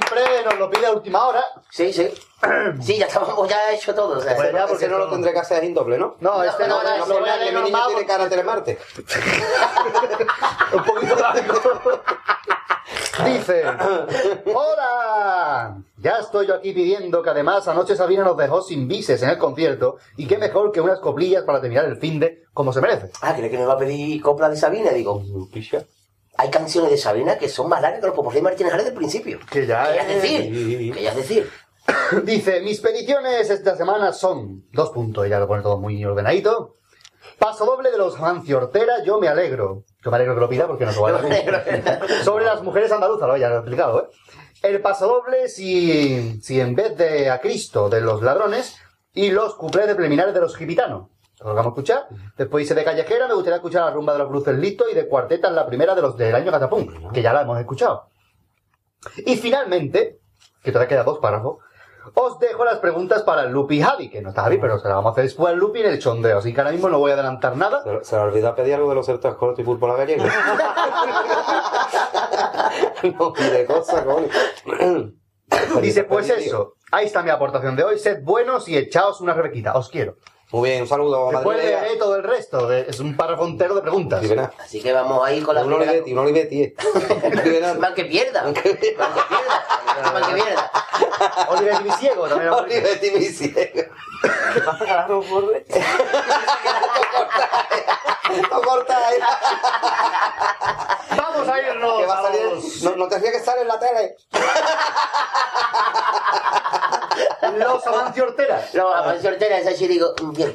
Siempre nos lo pide a última hora.
Sí, sí. Sí, ya estamos ya hecho todo. O sea,
Pues ya,
Porque no lo tendré que hacer en doble, ¿no?
No, este no,
no, no,
no,
no,
a
mi niño
normal
tiene cara de telemarte.
un poquito largo. Dice, hola, ya estoy yo aquí pidiendo que además anoche Sabina nos dejó sin bises en el concierto y qué mejor que unas coplillas para terminar el fin de como se merece.
Ah, ¿cree que me va a pedir copla de Sabina? Digo, hay canciones de Sabina que son más largas que los popos de Martínez Ares del principio.
Que ya
ya es decir, que ya es decir.
Dice, mis peticiones esta semana son, dos puntos, ella lo pone todo muy ordenadito. Paso doble de los Mancio Ortera, yo me alegro. Yo me alegro que lo pida porque no se va a Sobre las mujeres andaluzas, lo ya lo he explicado, ¿eh? El paso doble si, si en vez de a Cristo de los ladrones y los cuplés de preliminares de los gitanos. Lo vamos a escuchar. Después dice de callejera, me gustaría escuchar la rumba de los bruces Lito y de cuarteta en la primera de los del año Catapum, que ya la hemos escuchado. Y finalmente, que todavía queda dos párrafos, os dejo las preguntas para el Lupi y Javi, que no está Javi, pero se las vamos a hacer después al Lupi en el chondeo, así que ahora mismo no voy a adelantar nada.
Se, se le olvidó pedir algo de los certos cortos y pulpo a la gallega. no pide cosas, coño.
Dice, pues eso, ahí está mi aportación de hoy, sed buenos y echaos una rebequita, os quiero.
Muy bien, un saludo,
Después leeré todo el resto, de- es un párrafo entero de preguntas.
Así que vamos ahí con la
Un. Olivetti, un Olivetti, eh.
Man que pierda. Man que pierda. Man que pierda.
Oliver mi ciego también.
Olivetti, mi ciego. No cortáis.
Vamos a irnos.
Que va a salir-
vamos.
No, no te fíes que sale en la tele.
Los Amancio Ortera.
Los Amancio Ortera, ese sí digo.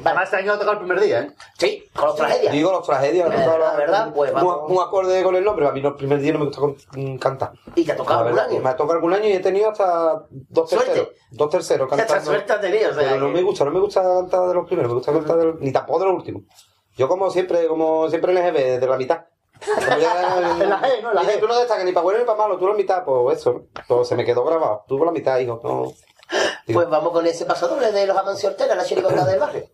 Además, este año ha tocado el primer día, ¿eh?
Sí, con los tragedias.
Digo los tragedias, no
¿Verdad,
las-
verdad? Pues
un-
vamos.
Un, acorde con el nombre, a mí los primeros días no me gusta mm, cantar.
¿Y te ha tocado
La
algún año?
Me ha tocado algún año y he tenido hasta dos
Suerte.
terceros. Dos terceros
Esta
cantando.
suerte has tenido, o sea,
Pero no me gusta, no me gusta cantar de los primeros, me gusta cantar de los, ni tampoco de los últimos. Yo como siempre, como siempre en el GB, de la mitad. Como ya-
En la G, ¿no? En la G.
tú no destacas ni para bueno ni para malo, tú la mitad, pues eso. ¿no? Pues se me quedó grabado. Tú por la mitad, hijo. No.
Pues vamos con ese paso doble de los Amancio Ortera, la chirigota del barrio.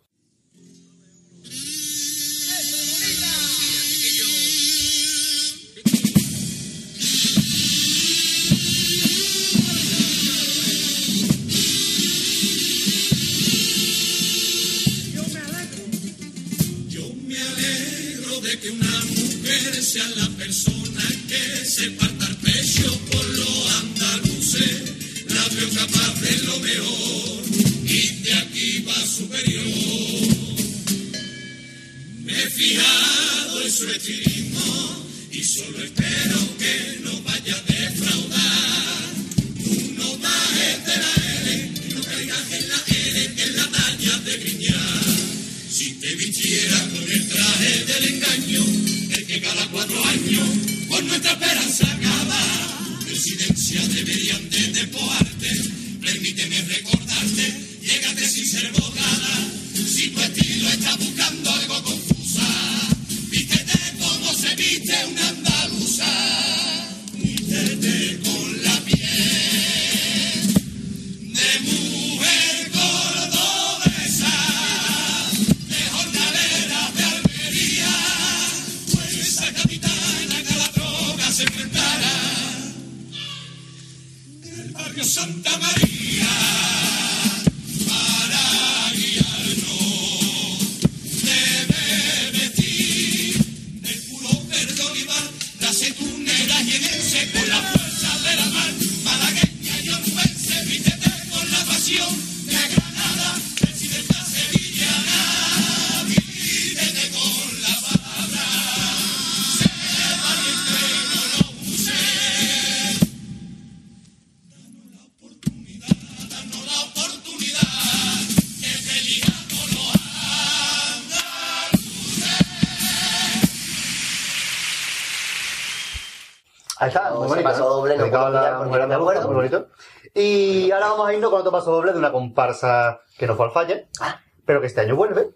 Yo me alegro de que una mujer sea la persona que se Capaz de lo mejor y de aquí va superior. Me he fijado en su estilismo y solo espero que no vaya a defraudar. Uno más de la L y no caigas en la L que es la talla de griñar. Si te vistiera con el traje del engaño, el que cada cuatro años por nuestra esperanza acaba. Presidencia deberían de despoarte, permíteme recordarte, llégate sin ser bogada. Si tu estilo está buscando algo confusa, vístete como se viste una andaluza. Vístete con la piel de mujer cordobesa de jornalera de Almería, pues esa capitana que a la droga se enfrentara del barrio Santa María
está, muy bonito.
paso doble no puedo
la
porque no me
andaluza,
acuerdo.
muy bonito. Y ahora vamos a irnos con otro paso doble de una comparsa que no fue al falle,
Ah.
pero que este año vuelve,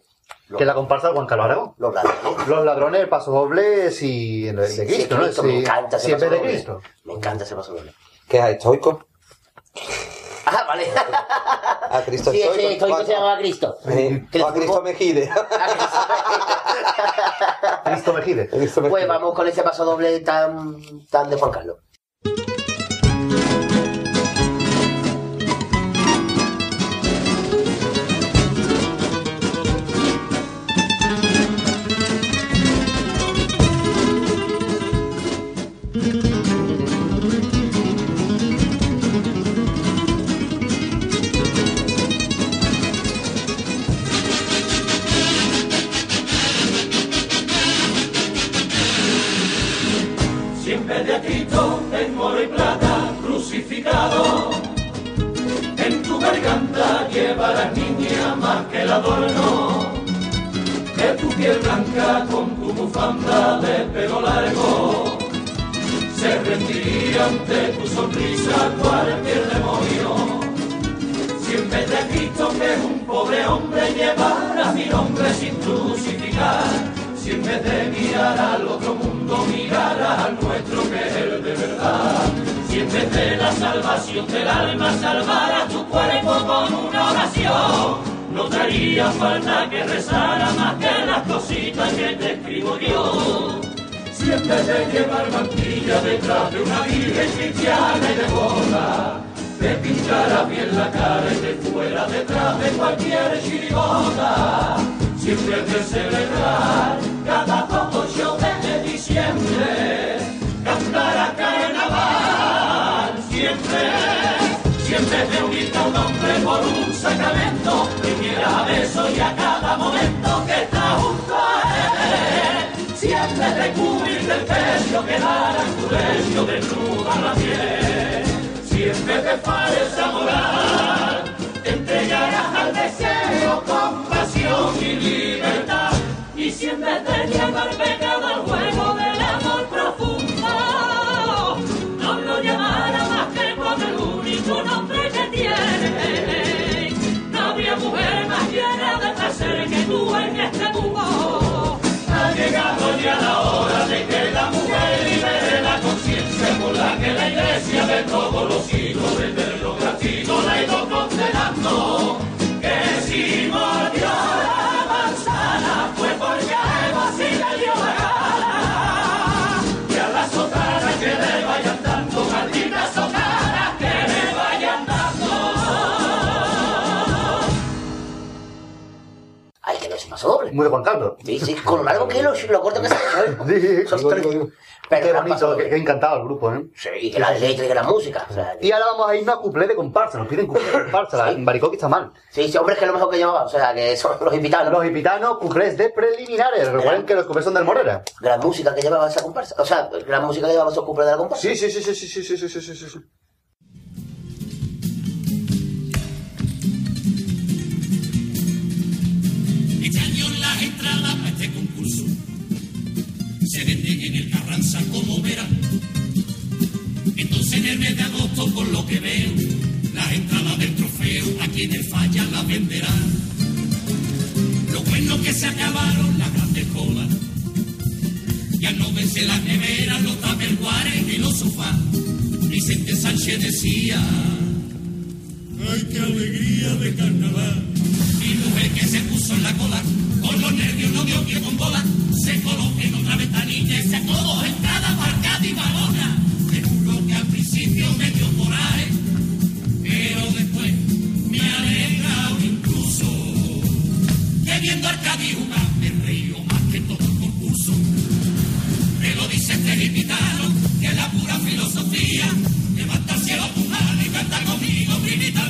que es la comparsa de Juan Carlos Aragón.
Los ladrones.
Los ladrones, el paso doble, si en el de Cristo,
me encanta ese
si
paso
de
doble.
Cristo.
Me encanta ese paso doble.
¿Qué es estoico?
Ah, vale.
A Cristo
Sí,
estoico.
ese estoico se llama Cristo.
Eh, o a Cristo Mejide.
Cristo Mejide.
Pues vamos con ese paso doble tan, tan de Juan Carlos.
En oro y plata crucificado. En tu garganta llevarás niña más que el adorno de tu piel blanca con tu bufanda de pelo largo. Se rendiría ante tu sonrisa cualquier demonio. Siempre de Cristo que es un pobre hombre llevará mi nombre sin crucificar. Si en vez de mirar al otro mundo mirarás al nuestro que es el de verdad. Si en vez de la salvación del alma salvaras tu cuerpo con una oración, no te falta que rezara más que las cositas que te escribo yo. Si en vez de llevar mantilla detrás de una virgen cristiana y de boda, te pinchara bien la cara y te fuera detrás de cualquier chirigota. Siempre de celebrar quedar en tu desnuda la piel. Siempre de falsa moral, todos los hijos desde los castigos la ido condenando. Que si mordió la manzana fue porque a Eva sí le dio la gana. Y a la sotana que le vayan dando, maldita sotana que le vayan dando.
Ay, que no se pasó doble.
Muy de Juan Carlos.
Sí, sí, con lo largo que es, lo, lo corto que se ha hecho, ¿eh?
Sí, sí,
Pero
Qué bonito, qué, qué encantado el grupo, ¿eh?
Sí, y que la letra y que la música. O sea,
Y ahora vamos a irnos a cuplé de comparsa. Nos piden cuplé de comparsa. En está mal.
Sí, sí, hombre, es que es lo mejor que llamaba. O sea, que son los invitados.
Los invitanos, cuplés de preliminares. Recuerden que los cuplés son del Morera.
Gran música que llevaba esa comparsa. O sea, gran música que llevaba esos cumples de la comparsa.
Sí, sí, sí, sí, sí, sí, sí, sí, sí, sí,
en el Carranza como verán. Entonces en el mes de agosto, por lo que veo, las entradas del trofeo aquí en el Falla las venderán. Lo bueno que se acabaron las grandes colas. Ya no vense las neveras, los taperguares y los sofás. Vicente Sánchez decía, ¡ay, qué alegría de carnaval! Mi mujer que se puso en la cola, con los nervios no dio pie con bola, se coló en otra ventanilla y sacó dos entradas marcadas y balona. Te que al principio me dio coraje, pero después me alegrado incluso. Que viendo a Arcadi jugar me reío más que todo el concurso. Me lo dice este que es la pura filosofía. Levanta al cielo tu mano y canta conmigo, primita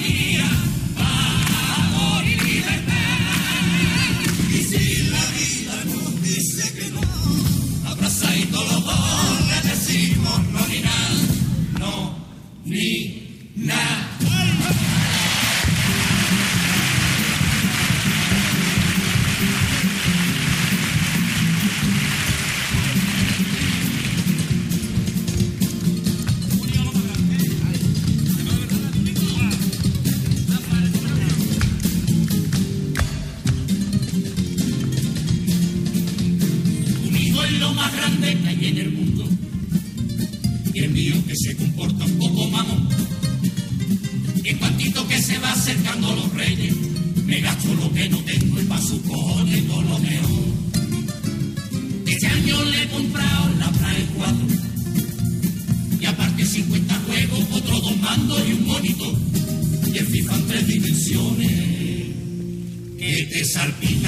Martín.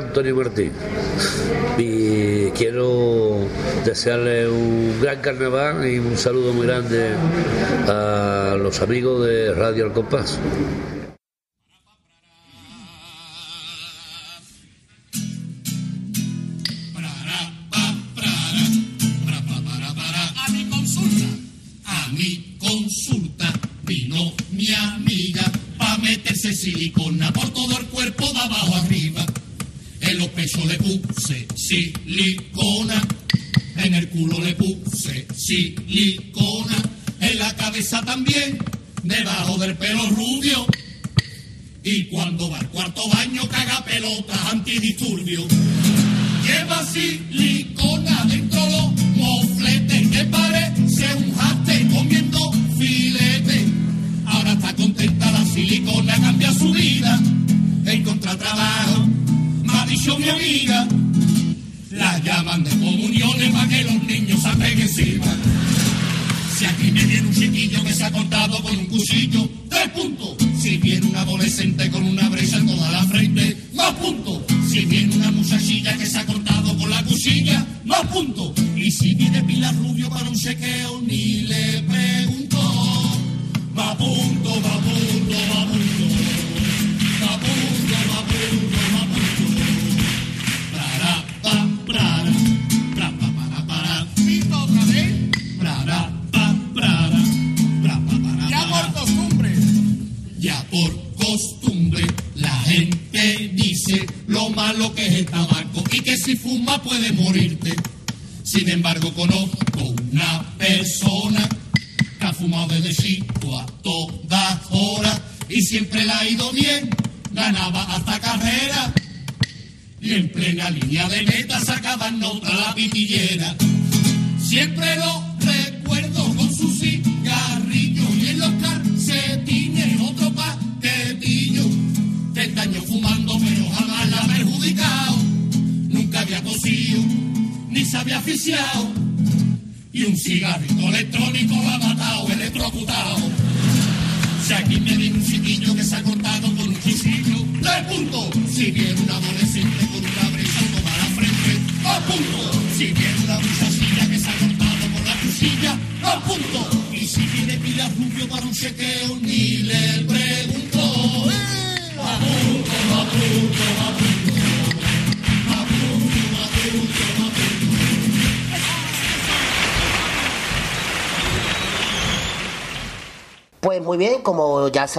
Antonio Martín y quiero desearle un gran carnaval y un saludo muy grande a los amigos de Radio Al Compás.
También, debajo del pelo rubio. Y cuando va al cuarto baño caga pelotas antidisturbios. Lleva silicona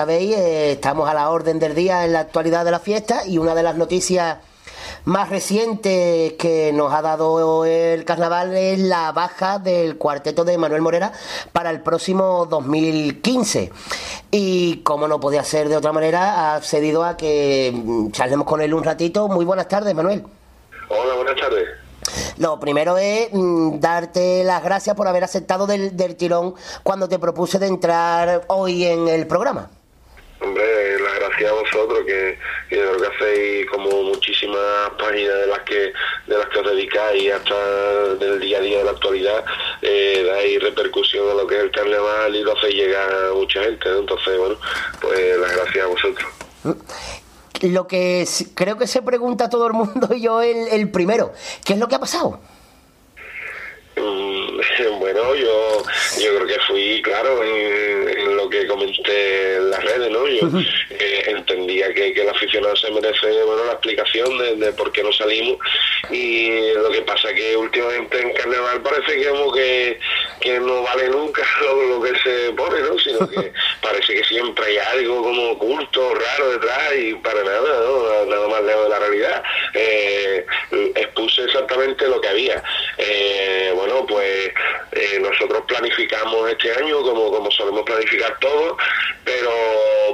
sabéis, eh, estamos a la orden del día en la actualidad de la fiesta y una de las noticias más recientes que nos ha dado el carnaval es la baja del cuarteto de Manuel Morera para el próximo 2015. Y como no podía ser de otra manera, ha cedido a que mm, charlemos con él un ratito. Muy buenas tardes, Manuel.
Hola, buenas tardes.
Lo primero es mm, darte las gracias por haber aceptado del, del tirón cuando te propuse de entrar hoy en el programa.
Hombre, las gracias a vosotros que, que creo que hacéis como muchísimas páginas de las que de las que os dedicáis hasta del día a día de la actualidad, eh, dais repercusión a lo que es el carnaval y lo hacéis llegar a mucha gente. Entonces, bueno, pues las gracias a vosotros.
Lo que creo que se pregunta todo el mundo y yo el, el primero, ¿qué es lo que ha pasado?
Mm, Bueno, yo, yo creo que fui claro en, en lo que comenté en las redes, ¿no? Yo eh, entendía que, que el aficionado se merece bueno, la explicación de, de por qué no salimos y lo que pasa que últimamente en Carnaval parece que como que, que no vale nunca lo, lo que se pone, ¿no? Sino que parece que siempre hay algo como oculto, raro detrás y para nada, ¿no? Nada más lejos de la realidad. Eh, expuse exactamente lo que había. Eh, bueno, pues eh, nosotros planificamos este año como, como solemos planificar todo, pero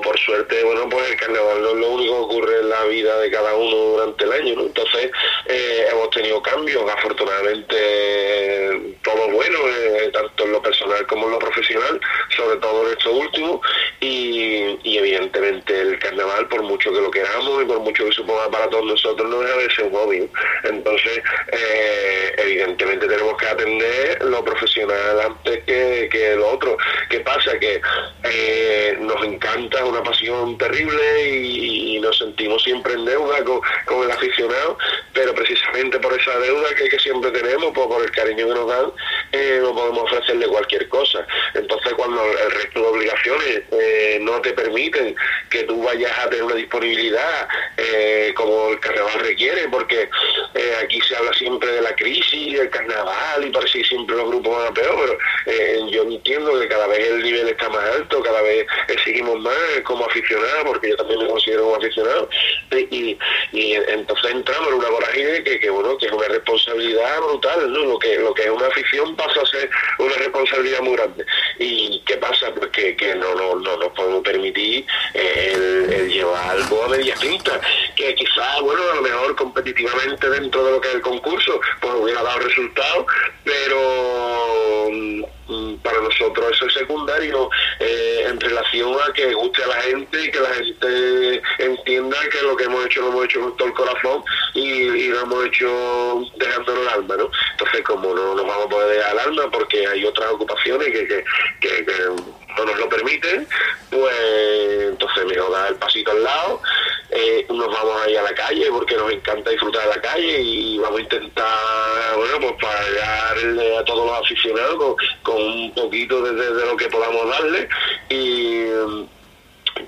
por suerte, bueno, pues el carnaval no es lo único que ocurre en la vida de cada uno durante el año. Entonces, eh, hemos tenido cambios, afortunadamente todo bueno, eh, tanto en lo personal como en lo profesional, sobre todo en esto último, y, evidentemente el carnaval, por mucho que lo queramos y por mucho que suponga para todos nosotros, no deja de ser un hobby. Entonces, eh, evidentemente tenemos que atender lo profesional antes que, que lo otro. ¿Qué pasa? Que eh, nos encanta, es una pasión terrible y, y nos sentimos siempre en deuda con, con el aficionado, pero precisamente por esa deuda que, siempre tenemos, por, por el cariño que nos dan, eh, no podemos ofrecerle cualquier cosa. Entonces, cuando el resto de obligaciones eh, no te permiten que tú vayas a tener una disponibilidad eh, como el carnaval requiere, porque eh, aquí se habla siempre de la crisis, del carnaval, y parece que siempre los grupos van a peor, pero yo entiendo que cada vez el nivel está más alto, cada vez exigimos más como aficionado, porque yo también me considero un aficionado, y, y entonces entramos en una que, que, bueno, que es una responsabilidad brutal, ¿no? Lo que, lo que es una afición pasa a ser una responsabilidad muy grande. ¿Y qué pasa? Pues que, no, no, no nos podemos permitir eh, el, llevar algo a media tinta, que quizás, bueno, a lo mejor competitivamente dentro de lo que es el concurso, pues hubiera dado resultados, pero mm, para nosotros eso es secundario eh, en relación a que guste a la gente y que la gente entienda que lo que hemos hecho lo hemos hecho con todo el corazón y, y lo hemos hecho dejándolo el alma, ¿no? Entonces, como no nos vamos a poder dejar el alma porque hay otras ocupaciones que, que- que no nos lo permiten, pues entonces dar el pasito al lado eh, nos vamos a ir a la calle porque nos encanta disfrutar de la calle y vamos a intentar, bueno, pues pagarle a todos los aficionados con, un poquito de- de lo que podamos darle y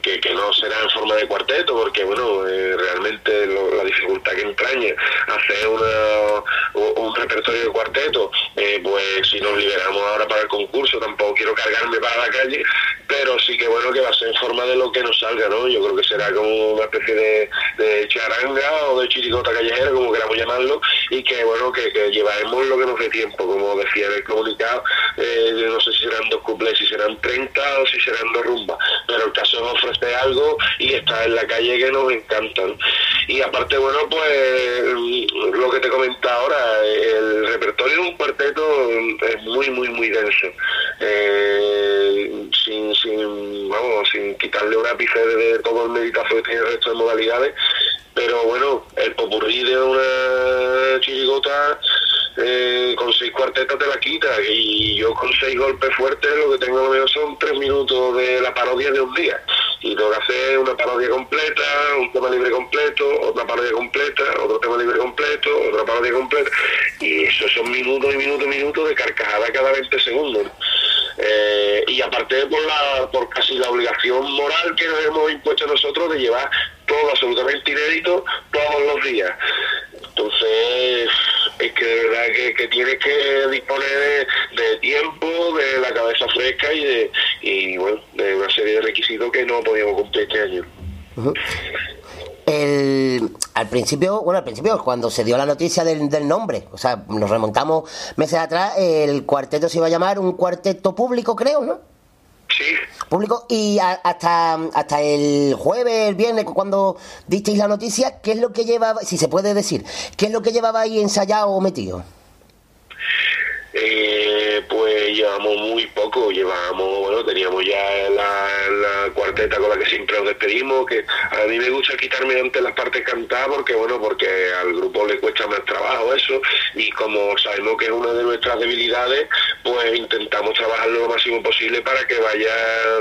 que, que no será en forma de cuarteto, porque bueno, eh, realmente lo- la dificultad que entraña hacer una, un repertorio de cuarteto, eh, pues si nos liberamos ahora para el concurso, tampoco quiero cargarme para la calle, pero sí que bueno que va a ser en forma de lo que nos salga, ¿no? Yo creo que será como una especie de, charanga o de chirigota callejera, como queramos llamarlo, y que bueno, que, llevaremos lo que nos dé tiempo, como decía en el comunicado, eh, no sé si serán dos cuplés, si serán 30 o si serán dos rumbas, pero el caso es ofrecer algo y estar en la calle que nos encanta. ¿no? Y aparte, bueno, pues mm, lo que te comentaba ahora, el repertorio de un cuarteto es muy, muy, muy denso. Eh, sin, sin, vamos, sin quitarle un ápice de, todo el meditazo que tiene el resto de modalidades, pero bueno, el popurrí de una chirigota eh, con seis cuartetas te la quita. Y yo con seis golpes fuertes lo que tengo menos son tres minutos de la parodia de un día. Y tengo que hacer una parodia completa, un tema libre completo, otra parodia completa, otro tema libre completo, otra parodia completa. Y eso son minutos y minutos y minutos de carcajada cada 20 segundos. Eh, y aparte por la por casi la obligación moral que nos hemos impuesto nosotros de llevar todo absolutamente inédito todos los días. Entonces, es que de verdad que, tienes que disponer de, tiempo, de la cabeza fresca y de y bueno, de una serie de requisitos que no podíamos cumplir este año.
El, al principio, bueno, al principio, cuando se dio la noticia del, del nombre, o sea, nos remontamos meses atrás, el cuarteto se iba a llamar un cuarteto público, creo, ¿no?
Sí.
Público, y hasta, hasta el jueves, el viernes, cuando disteis la noticia, ¿qué es lo que llevaba, si se puede decir, qué es lo que llevaba ahí ensayado o metido?
Eh, pues llevamos muy poco, llevamos, bueno, teníamos ya la, cuarteta con la que siempre nos despedimos, que a mí me gusta quitarme antes las partes cantadas porque, bueno, porque al grupo le cuesta más trabajo eso, y como sabemos que es una de nuestras debilidades, pues intentamos trabajarlo lo máximo posible para que vaya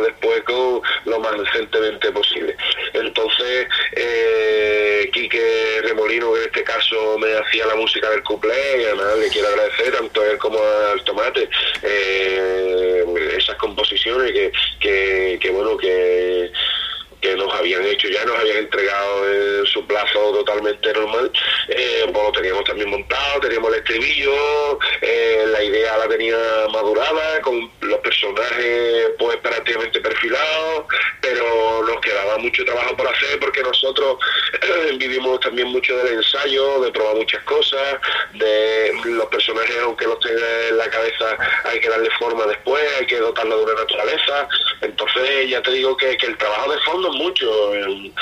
después con lo más decentemente posible. Entonces, eh, Quique Remolino, que en este caso me hacía la música del cuplé, y le quiero agradecer tanto él como al Tomate eh, esas composiciones que, que, que, bueno, que que nos habían hecho ya, nos habían entregado en su plazo totalmente normal, eh, pues lo teníamos también montado, teníamos el estribillo, eh, la idea la tenía madurada, con los personajes pues prácticamente perfilados, pero nos quedaba mucho trabajo por hacer porque nosotros vivimos también mucho del ensayo, de probar muchas cosas, de los personajes aunque los tenga en la cabeza hay que darle forma después, hay que dotarlo de una naturaleza, entonces ya te digo que, que el trabajo de fondo mucho, eh,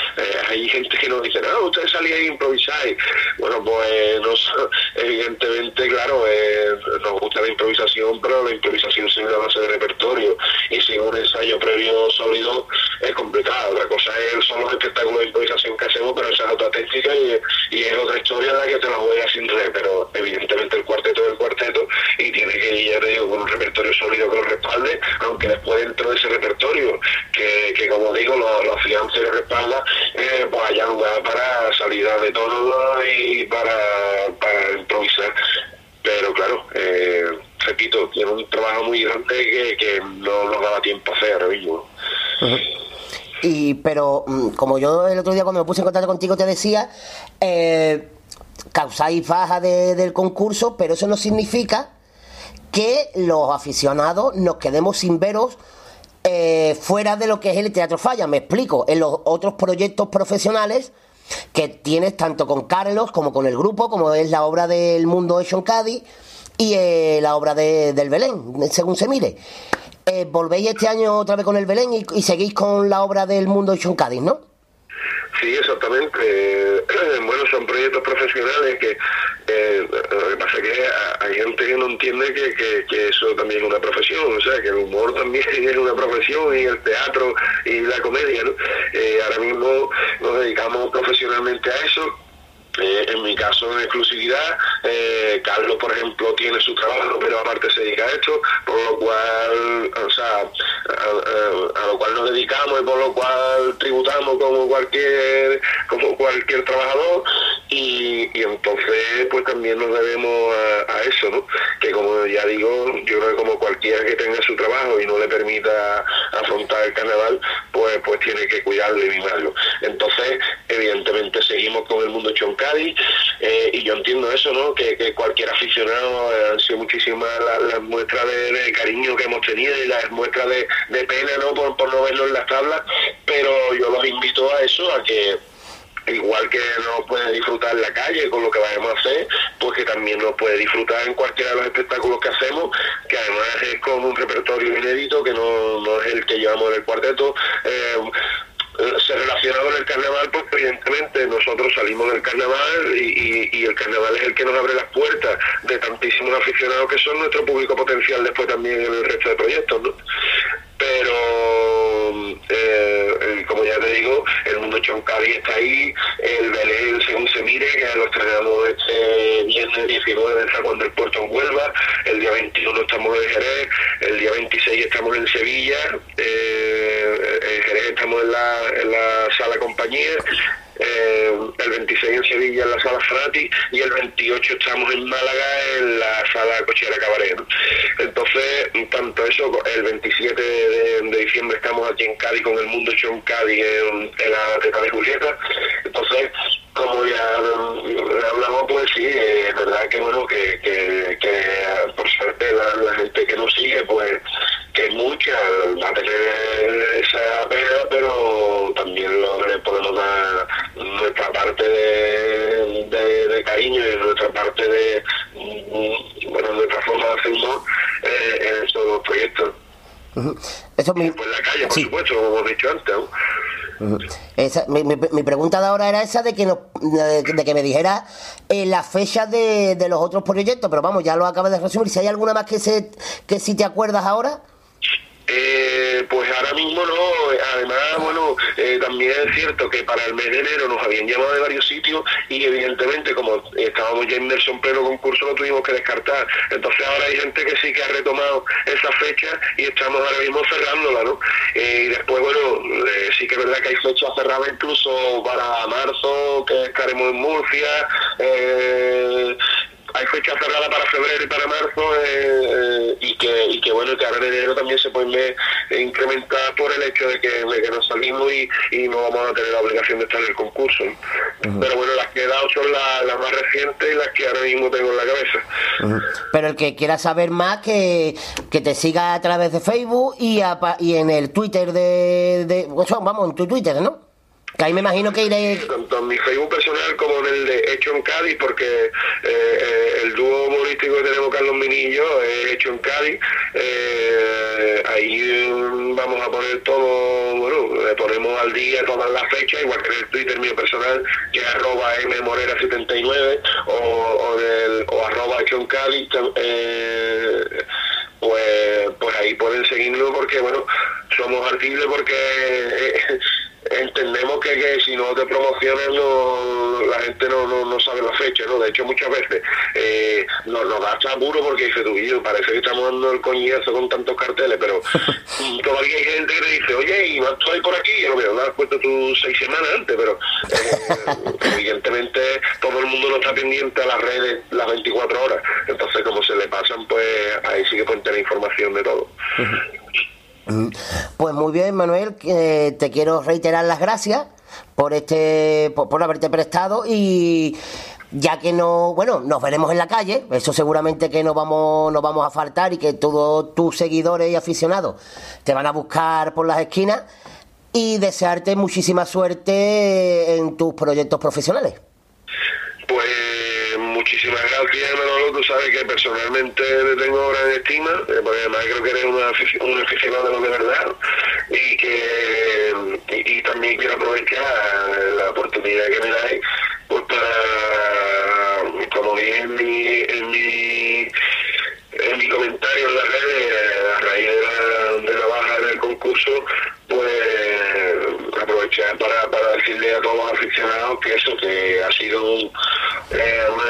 hay gente que nos dice, no, ustedes salían a improvisar, bueno pues nos, evidentemente claro, eh, nos gusta la improvisación, pero la improvisación sin una base de repertorio. Y sin un ensayo previo sólido es complicado, otra cosa es, son los espectáculos de improvisación que hacemos, pero esa es otra técnica y, es otra historia la que te la juegas sin red, pero evidentemente el cuarteto es el cuarteto y tiene que ir, ya con un repertorio sólido que lo respalde, aunque después dentro de ese repertorio, que, como digo, lo, lo afianza y lo respalda, eh, pues haya lugar para salida de tono y para, para improvisar. Pero claro, eh, repito, tiene un trabajo muy grande que, que no nos daba tiempo a hacer mismo.
Y, pero, mm, como yo el otro día cuando me puse en contacto contigo te decía, eh, causáis baja de- del concurso, pero eso no significa que los aficionados nos quedemos sin veros eh, fuera de lo que es el Teatro Falla. Me explico, en los otros proyectos profesionales que tienes tanto con Carlos como con el grupo, como es la obra del Mundo en Cádiz y eh, la obra de- del Belén, según se mire. Eh, volvéis este año otra vez con el Belén y, seguís con la obra del Mundo en Cádiz, ¿no?
Sí, exactamente. Bueno, son proyectos profesionales que eh, lo que pasa es que hay gente que no entiende que, que- que eso también es una profesión, o sea, que el humor también es una profesión y el teatro y la comedia, ¿no? Eh, ahora mismo nos dedicamos profesionalmente a eso eh, en mi caso en exclusividad, eh, Carlos por ejemplo tiene su trabajo, pero aparte se dedica a esto, por lo cual, o sea, a, lo cual nos dedicamos y por lo cual tributamos como cualquier, como cualquier trabajador y, y entonces pues también nos debemos a, eso, ¿no? Que como ya digo, yo creo que como cualquiera que tenga su trabajo y no le permita afrontar el carnaval, pues pues tiene que cuidarlo y mimarlo. Entonces, evidentemente seguimos con el mundo Eh, y yo entiendo eso, ¿no? Que, que cualquier aficionado eh, han sido muchísimas las, las muestras de, cariño que hemos tenido y las muestras de, de pena, ¿no? Por, por no verlo en las tablas, pero yo los invito a eso, a que igual que no puede disfrutar en la calle con lo que vayamos a hacer, pues que también nos puede disfrutar en cualquiera de los espectáculos que hacemos, que además es con un repertorio inédito, que no, no es el que llevamos en el cuarteto. Eh, se relaciona con el carnaval porque evidentemente nosotros salimos del carnaval y, el carnaval es el que nos abre las puertas de tantísimos aficionados que son nuestro público potencial después también en el resto de proyectos, ¿no? Pero eh, como ya te digo, el mundo Choncari está ahí, el Belén según se mire, que lo estrenamos este viernes 19 en San Juan del Puerto en Huelva, el día 21 estamos en Jerez, el día 26 estamos en Sevilla, eh, en Jerez estamos en la sala compañía, eh, el 26 en Sevilla en la sala Frati y el 28 estamos en Málaga en la sala Cochera Cabaret. Entonces, tanto eso, el 27 de, diciembre estamos aquí en Cádiz con el Mundo Show en Cádiz en, en la Teta de Julieta. Entonces, como ya hablamos, pues sí, es verdad que bueno, que, que, que por suerte la, la gente que nos sigue, pues que es mucha, va a tener esa pena, pero también lo, le podemos dar nuestra parte de, de, de cariño y nuestra parte de, mm, bueno, nuestra forma de hacer humor eh, en estos proyectos.
Ujú. Eso mi,
Pues la calle, por
Sí.
supuesto, como hemos dicho antes. ¿no?
Esa- mi, mi- pregunta de ahora era esa de que nos- de, que me dijera eh, las fechas de, de los otros proyectos, pero vamos, ya lo acabas de resumir. Si hay alguna más que se que si te acuerdas ahora.
Eh, pues ahora mismo no, además, bueno, eh, también es cierto que para el mes de enero nos habían llamado de varios sitios y evidentemente como estábamos ya inmersos en pleno concurso lo tuvimos que descartar. Entonces ahora hay gente que sí que ha retomado esa fecha y estamos ahora mismo cerrándola, ¿no? Eh, y después, bueno, eh, sí que es verdad que hay fechas cerradas incluso para marzo, que estaremos en Murcia, eh, hay fechas cerradas para febrero y para marzo eh, eh, que bueno que ahora en enero también se eh, incrementar por el hecho de que, de que nos salimos y, y no vamos a tener la obligación de estar en el concurso ¿no? pero bueno las que he dado son la- las más recientes y las que ahora mismo tengo en la cabeza
Pero el que quiera saber más, que, que te siga a través de Facebook y, a y en el Twitter de, de. bueno, Vamos, en tu Twitter, ¿no? Ahí me imagino que iré.
tanto en mi Facebook personal como en el de Hecho en Cádiz, porque eh, eh, el dúo humorístico que tenemos Carlos Minillo es Hecho en Cádiz. Eh, ahí vamos a poner todo, bueno, le ponemos al día todas las fechas, igual que en el Twitter mío personal, que es arroba mmorera79 o, o, del, o arroba Hecho en Cádiz. eh, pues, pues ahí pueden seguirnos porque, bueno, somos artibles porque eh, entendemos que, que si no te promocionas no, la gente no, no, no sabe la fecha, ¿no? De hecho muchas veces eh, nos, nos da apuro porque dice tú, "Guillo, parece que estamos dando el coñazo con tantos carteles, pero mm, todavía hay gente que te dice, oye, y no estoy por aquí, y a lo mejor lo has puesto tú seis semanas antes, pero eh, evidentemente todo el mundo no está pendiente a las redes las 24 horas, entonces como se le pasan, pues ahí sí que pueden tener información de todo.
Pues muy bien, Manuel, te quiero reiterar las gracias por este por, por haberte prestado y ya que no, bueno, nos veremos en la calle, eso seguramente que no vamos nos vamos a faltar y que todos tus seguidores y aficionados te van a buscar por las esquinas y desearte muchísima suerte en tus proyectos profesionales.
Pues muchísimas gracias, Manolo. Tú sabes que personalmente te tengo gran estima, eh, porque además creo que eres un aficionado de verdad y que y, también quiero aprovechar la oportunidad que me dais pues para, como dije en mi, en mi, en mi comentario en las redes, a raíz de la, concurso, pues aprovechar para, decirle a todos los aficionados que eso, que ha sido un,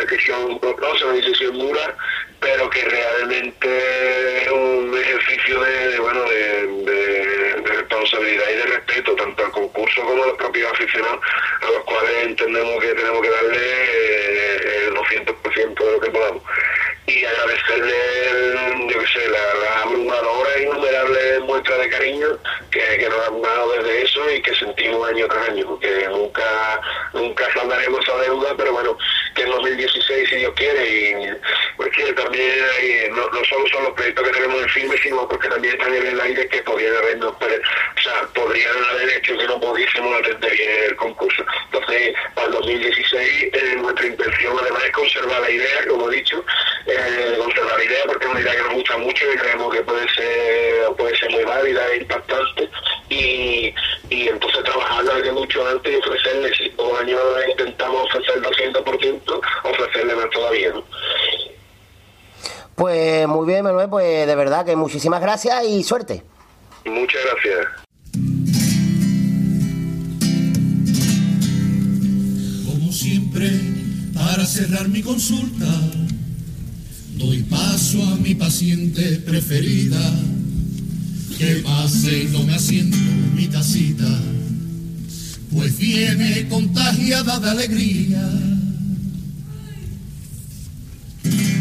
decisión dolorosa, una decisión dura, pero que realmente es un ejercicio de, de, bueno, de, de- de responsabilidad y de respeto, tanto al concurso como a los propios aficionados, a los cuales entendemos que tenemos que darle eh, el 200% de lo que podamos. Y agradecerle, yo qué sé, la, la abrumadora e innumerable muestra de cariño que, que nos han dado desde eso y que sentimos año tras año, porque nunca, nunca saldaremos esa deuda, pero bueno, que en 2016, si Dios quiere, y pues que también no, no solo son los proyectos que tenemos en firme, sino porque también están en el aire que podrían habernos, o sea, podrían haber hecho que no pudiésemos atender bien el concurso. Entonces, para el 2016, eh, nuestra intención además es conservar la idea, como he dicho, conservar la idea porque es una idea que nos gusta mucho y creemos que puede ser, puede ser muy válida e impactante y, y entonces trabajarla desde mucho antes y ofrecerle, si años intentamos ofrecer el 200%, ofrecerle más todavía, ¿no?
Pues muy bien, Manuel, pues de verdad que muchísimas gracias y suerte.
Muchas gracias.
Como siempre, para cerrar mi consulta, doy paso a mi paciente preferida. Que pase y tome asiento mi tacita, pues viene contagiada de alegría.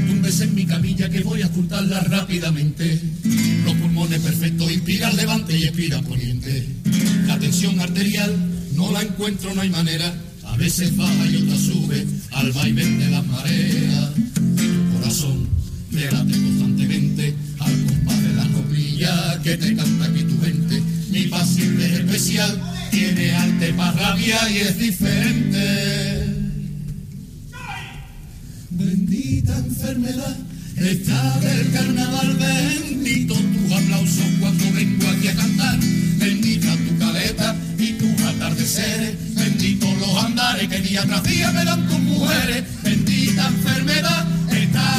Túmbese en mi camilla que voy a ocultarla rápidamente. Los pulmones perfectos, inspira levante y expira poniente. La tensión arterial no la encuentro, no hay manera. A veces baja y otra sube al vaivén de las mareas. Corazón te late constantemente al compás de la copilla que te canta aquí tu gente. Mi paciente es especial, tiene arte para rabia y es diferente. Bendita enfermedad, esta del carnaval, bendito tus aplausos cuando vengo aquí a cantar. Bendita tu caleta y tus atardeceres, bendito los andares que día tras día me dan tus mujeres. Bendita enfermedad,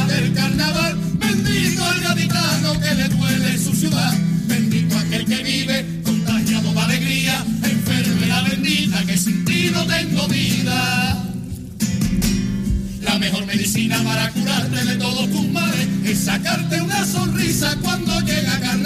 del carnaval, bendito el gaditano que le duele su ciudad. Bendito aquel que vive contagiado de alegría, enfermedad bendita que sin ti no tengo vida. La mejor medicina para curarte de todos tus males es sacarte una sonrisa cuando llega carnavales.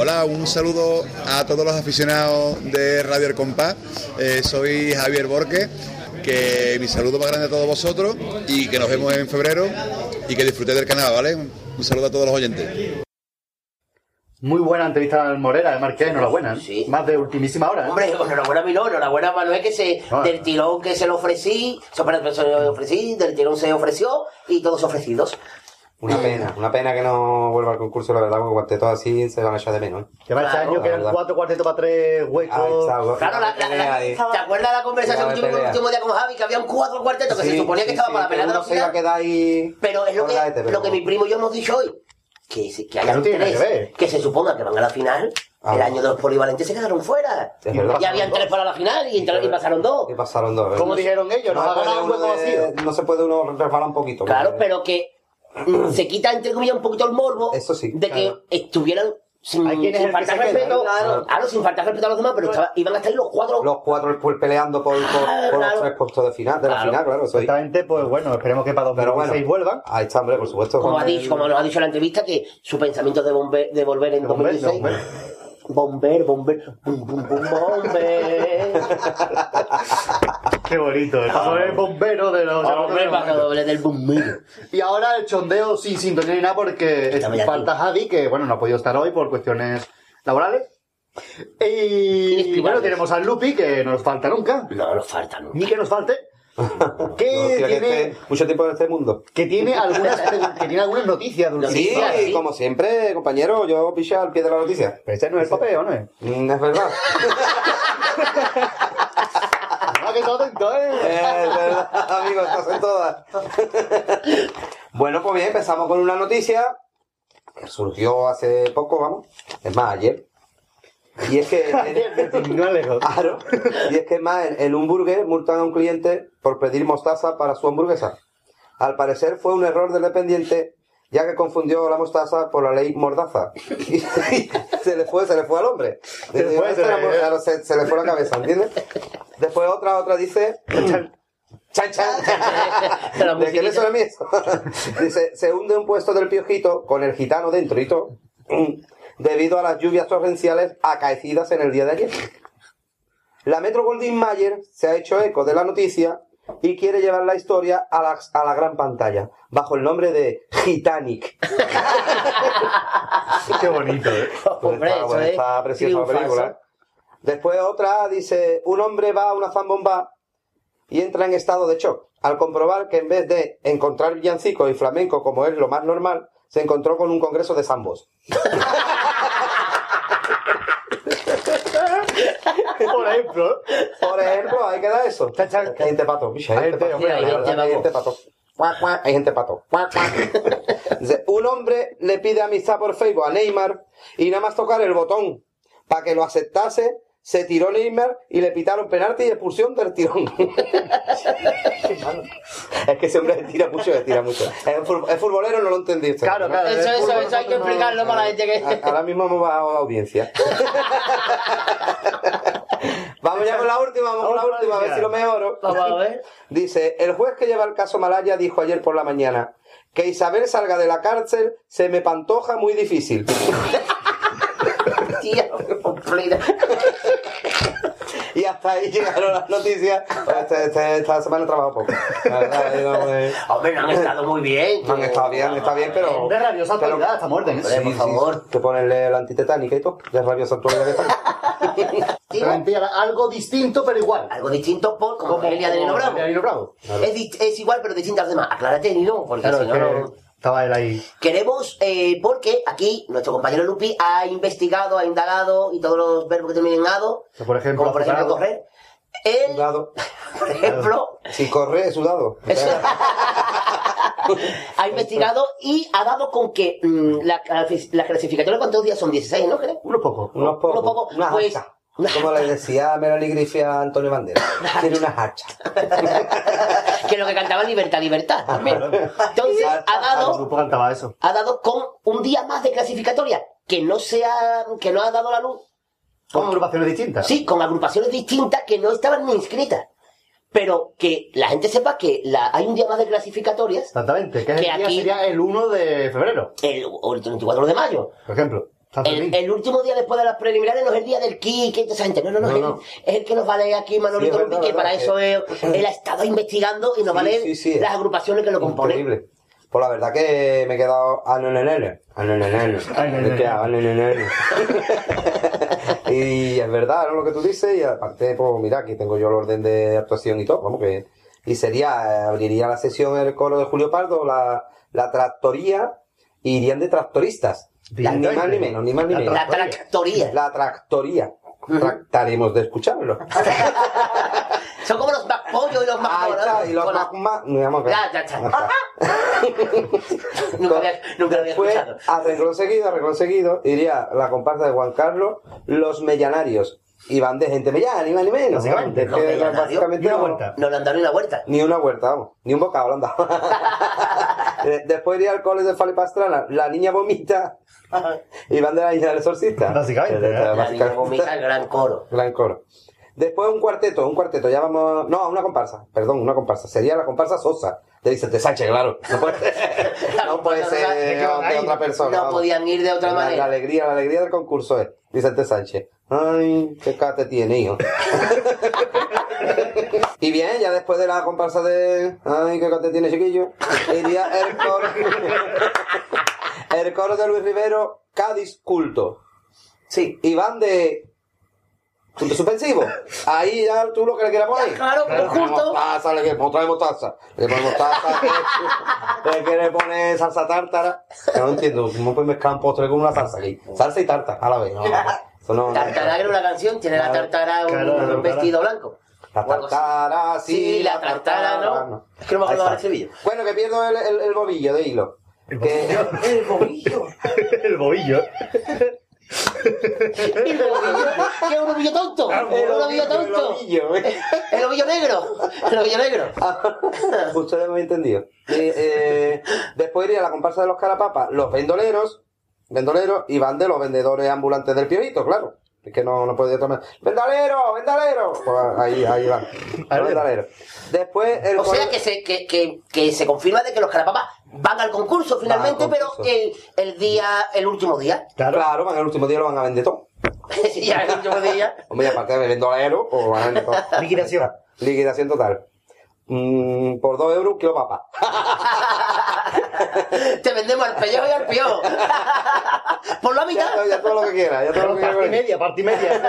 Hola, un saludo a todos los aficionados de Radio El Compás. Eh, soy Javier Borque, que mi saludo más grande a todos vosotros y que nos vemos en febrero y que disfrutéis del canal, ¿vale? Un saludo a todos los oyentes.
Muy buena entrevista al Morera, de Marqués, enhorabuena. ¿eh? Más de ultimísima hora. ¿eh?
Hombre, enhorabuena a mí no, enhorabuena a Manuel que se,
Ah.
del tirón que se lo ofrecí, se, se lo ofrecí, del tirón se ofreció y todos ofrecidos.
Una pena, una pena que no vuelva al concurso, la verdad, porque cuartetos así se van a echar de menos. ¿eh?
Que va este año que eran cuatro cuartetos para tres huecos.
Claro, la- la- la- ¿te acuerdas la conversación que tuvimos el último día con Javi? Que había un cuatro cuartetos que se
Sí,
suponía que
sí,
estaba
sí,
para la pelea de la
se iba a quedar ahí.
Pero es lo que,
pero
lo que mi primo y yo hemos dicho hoy. Que, se- que
Que
hayan
no tiene
tres
nada que ver.
que se suponga que van a la final.
Ah.
El año de los polivalentes se quedaron fuera.
Es verdad.
Y habían tres para la final y, entraron- y pasaron dos.
Y pasaron dos. ¿verdad?
¿Cómo dijeron ellos?
No se puede uno
hueco
de-
vacío.
No se puede uno resbalar un poquito.
Claro, pero que se quita entre comillas un poquito el morbo
Eso sí,
de que estuvieran sin,
Hay quien es
sin faltar respeto,
claro.
claro, sin faltar respeto a los demás, pero estaba- iban a estar ahí los cuatro.
Los cuatro pues, peleando por, por,
Ah,
por los tres puestos de final, de la final, claro.
Exactamente, pues bueno, esperemos que para
Pero
2016
bueno,
vuelvan.
ahí está, hombre, por supuesto.
como, ha
el-
dicho, como nos ha dicho en la entrevista, que su pensamiento de, volver, de volver en
De volver,
2016.
de
Bomber, bomber, bum, bum, bum, bomber.
Qué bonito, el paso del bombero de los.
Hombre, para doble del bombero.
Y ahora el chondeo sin sintonía ni nada porque
ya
falta Javi, que bueno, no ha podido estar hoy por cuestiones laborales. Y
Inexplicables.
bueno, tenemos al Lupi, que no nos falta nunca.
No, nos falta, ¿no?
Ni que nos falte. Que tiene,
esté mucho tiempo en este mundo.
que tiene algunas que tiene algunas noticias
Sí, como siempre, compañero, yo piché al pie de la noticia.
Pero ese no es el papel, ¿o no es?
Mm, Es verdad.
No, que atento, ¿eh?
Es verdad, amigo, estás en todas. bueno, pues bien, empezamos con una noticia que surgió hace poco, vamos. Es más, ayer. Y es que. Claro. Y es que más, en, en un burger multan a un cliente por pedir mostaza para su hamburguesa. Al parecer fue un error del dependiente, ya que confundió la mostaza por la ley mordaza. Y se le fue, se le fue al hombre.
Se le fue, se le-
Claro, se- se le fue la cabeza, ¿entiendes? Después otra, otra dice. Chan, chan. ¿De qué le suena a mí eso? Dice, se hunde un puesto del piojito con el gitano dentro y todo, debido a las lluvias torrenciales acaecidas en el día de ayer. La Metro Goldwyn Mayer se ha hecho eco de la noticia y quiere llevar la historia a la, a la gran pantalla, bajo el nombre de Gitanic.
Qué bonito, ¿eh?
Hombre,
está, bueno, está preciosa la película. ¿eh? Después otra dice, un hombre va a una zambomba y entra en estado de shock al comprobar que en vez de encontrar villancicos y flamenco como es lo más normal, se encontró con un congreso de zambos.
Por ejemplo.
Por ejemplo, ahí queda eso. Hay gente pato. Hay gente pato.
hay gente pato.
Un hombre le pide amistad por Facebook a Neymar y nada más tocar el botón para que lo aceptase, se tiró Neymar y le pitaron penalti y expulsión del tirón. es que ese hombre se tira mucho, se tira mucho. Es, fut- es futbolero, no lo entendí. Claro,
claro, Eso, hay que nosotros no- explicarlo para la gente que-
Ahora mismo hemos bajado la audiencia. Vamos ya con la última, vamos con la última, a ver si lo mejoro.
Vamos a ver.
Dice, el juez que lleva el caso Malaya dijo ayer por la mañana que Isabel salga de la cárcel se me pantoja muy difícil.
Tía, qué completa.
y hasta ahí llegaron las noticias. Este- este- esta semana he trabajado poco. La verdad,
Hombre, no han estado muy bien.
Han estado bien, está bien, pero...
De rabiosa actualidad, está muerta, ¿eh?
Sí, por favor. Te ponerle la antitetánica y todo, de rabiosa actualidad que está.
Mentira, algo distinto, pero igual.
Algo distinto por como, Elia de Nino Bravo.
Bravo.
Es, di- es igual, pero distinto a los demás. Aclárate, Nino, porque
Claro,
si no,
que
no...
estaba él ahí.
Queremos, eh, porque aquí nuestro compañero Lupi ha investigado, ha indagado y todos los verbos que terminen en ado,
Por ejemplo,
como por ejemplo correr, él,
Sudado.
por ejemplo,
Si corre, es sudado.
Ha investigado y ha dado con que mm, la, la clasificatoria, ¿cuántos días son? 16, ¿no?
Unos pocos.
unos pocos.
Unos pocos, pues,
hachas. Como le decía Melanie Griffith a Antonio Banderas. Tiene unas hachas.
que lo que cantaba Libertad, Libertad también. Entonces, ha dado,
grupo cantaba eso.
ha dado con un día más de clasificatoria que no sea, que no ha dado la luz.
Son agrupaciones distintas.
Sí, con agrupaciones distintas que no estaban ni inscritas. Pero que la gente sepa que la, hay un día más de clasificatorias,
Exactamente. Que, es el día
aquí-
sería el 1 de febrero,
el, o el 34 de mayo.
por ejemplo.
El, el último día después de las preliminares no es el día del ki, que toda esa gente. No, no, no,
No,
es, el-
no.
es el que nos va a leer aquí Manolito
Sí, verdad,
que para eso él, él ha estado investigando y nos va a
Sí,
leer
sí, sí.
las agrupaciones que lo componen.
Increíble. Pues la verdad que me he quedado a nenenene. A nenenene. Me he quedado a nenenene. Y es verdad, ¿no? Lo que tú dices. Y aparte, pues mira, aquí tengo yo el orden de actuación y todo. Vamos que... Y sería, eh, abriría la sesión el coro de Julio Pardo, la, la tractoría, y irían de tractoristas. Ni más ni menos, ni más ni menos.
La tractoría.
La tractoría. Tractaremos de escucharlo.
Son como los más pollos y los más
Ahí está, y los
la-
más, más, digamos que-
Ya, ya, ya. nunca, había, nunca lo había
Después,
escuchado.
a renglón seguido, a renglón seguido, iría la comparsa de Juan Carlos, los mellanarios. Y van de gente mellana, ni más ni menos.
Los
que
mellanarios,
básicamente
ni una
no-
vuelta.
No le han dado ni una vuelta.
Ni una huerta, vamos. Ni un bocado le han dado. Eh, Después iría al cole de Fali Pastrana, la niña vomita. y van de la niña del exorcista.
Básicamente,
Eh,
¿eh?
La
básicamente.
vomita el gran coro.
Gran coro. Después un cuarteto, un cuarteto, ya vamos... No, una comparsa, perdón, una comparsa. Sería la comparsa Sosa, de Vicente Sánchez, claro. No puede, no puede ser de, otra persona.
No
vamos.
podían ir de otra
La- La,
manera.
alegría, la alegría del concurso es Vicente Sánchez. Ay, qué cate tiene, hijo. y bien, ya después de la comparsa de... Ay, qué cate tiene, chiquillo. Iría el coro... el coro de Luis Rivero, Cádiz Culto. Sí, y van de... Punto suspensivo. Ahí ya tú lo que le quieras poner.
Claro, pero justo.
Mostaza, le queremos traer mostaza. Le ponemos mostaza. Le quiere poner salsa tártara. No entiendo. ¿Cómo puedes mezclar un postre con una salsa aquí? Salsa y tarta a la vez. No, no-
Tartara era una canción, tiene la tartara un,
Claro, claro,
un vestido blanco.
La tartara, sí,
Sí, la tartara, ¿no? Es que no me acuerdo
está.
del estribillo.
Bueno, que pierdo el, el, el bobillo de hilo.
El
Que-
El bobillo.
el bobillo.
¿Y el ovillo? ¿Qué es un ovillo tonto? ¿El ovillo tonto? ¿El ovillo negro? ¿El ovillo negro?
Ustedes me han entendido. Eh, después iría la comparsa de los carapapas, los vendoleros, vendoleros, y van de los vendedores ambulantes del piorito, claro. Es que no, no puede tomar. ¡Vendalero! ¡Vendalero! Pues ahí, ahí van. Los vendaleros. Después el
O sea que se, que, que, que se confirma de que los carapapas van al concurso finalmente,
Van al concurso.
pero el, el día, el último día.
Claro, van el último día lo van a vender todo.
Sí, ya el último día.
Hombre, y aparte de vendolero, pues van a vender todo.
Liquidación.
Liquidación total. Mm, por dos euros un kilo papa.
Te vendemos al pellejo y al piojo. Por la mitad.
Ya, ya todo lo que quieras, ya todo lo que
Parte
quieras.
media, parte media.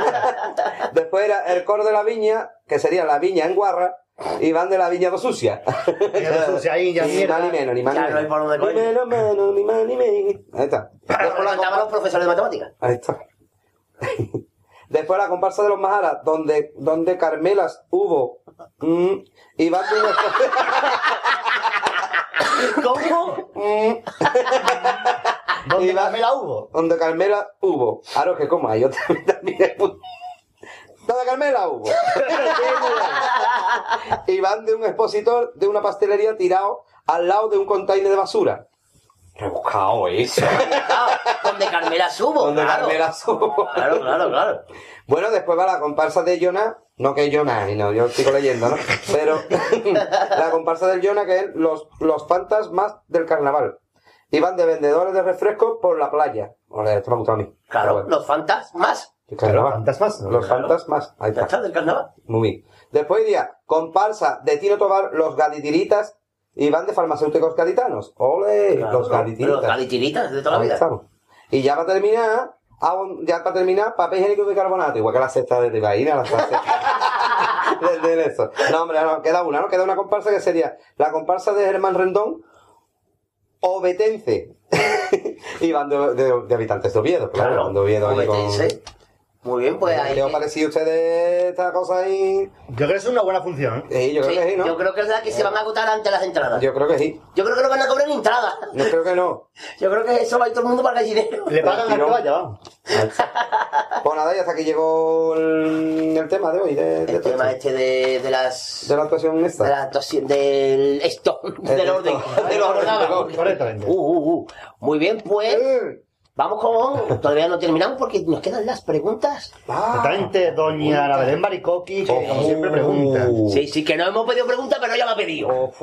Después era el coro de la viña, que sería la viña en guarra, y van de la viña de sucia.
de sucia, ahí ya
ni más ni menos, ni más ni
no hay
menos.
por dónde
Ni menos, menos, ni más ni menos. Ahí está.
Como lo cantaban los profesores de matemáticas.
Ahí está. Después la comparsa de los Majaras, donde, donde Carmelas hubo. mm, y van de
¿Cómo?
Mm.
¿Dónde Carmela hubo?
Donde Carmela hubo. Claro que como hay otra también. Donde Carmela hubo. y van de un expositor de una pastelería tirado al lado de un container de basura. Rebuscado eso.
Donde Carmela subo.
Donde
claro.
Carmela subo.
Claro, claro, claro.
Bueno, después va la comparsa de Jonah, no que es Jonah, y no, yo sigo leyendo, ¿no? Pero la comparsa del Jonah que es los, los fantasmas del carnaval. Y van de vendedores de refrescos por la playa. Joder, esto me ha gustado a mí.
Claro,
bueno,
los fantasmas.
Carnaval.
fantasmas.
Los fantasmas. Ahí está.
está, del carnaval.
Muy bien. Después iría comparsa de Tino Tobar, los gaditiritas, y van de farmacéuticos gaditanos. ¡Ole!
Claro,
los gaditiritas.
Los gaditiritas de toda la
Ahí
vida.
estamos. Y ya para terminar, ya para terminar, papel higiénico de bicarbonato, igual que la cesta de Tibaína, la cesta de, de eso. No, hombre, no, queda una, ¿no? Queda una comparsa que sería la comparsa de Germán Rendón, Obetense. y van de, de- de habitantes de Oviedo, claro,
Claro,
de Oviedo ahí con...
Muy bien, pues ahí.
¿Qué os pareció a ustedes esta cosa ahí?
Yo creo que es una buena función. ¿eh?
Sí, yo creo
Sí,
que sí, ¿no?
Yo creo que es la que se van a agotar antes las entradas.
Yo creo que sí.
Yo creo que no van a cobrar ni entrada.
No creo que no.
Yo creo que eso va a ir todo el mundo para el gallinero.
Le pagan a que
Tirón.
vaya, vamos.
Pues nada, y hasta aquí llegó el, el tema de hoy, de, de
El
todo
tema
esto.
este de, de las.
de la actuación esta.
De la actuación del esto, del orden, de lo ordenado.
Correctamente.
Uh, uh, uh. Muy bien, pues. Vamos con. Todavía no terminamos porque nos quedan las preguntas.
Exactamente, doña Ana Belén Baricoqui, que como siempre pregunta.
Sí, sí, que no hemos pedido preguntas, pero ella la ha pedido.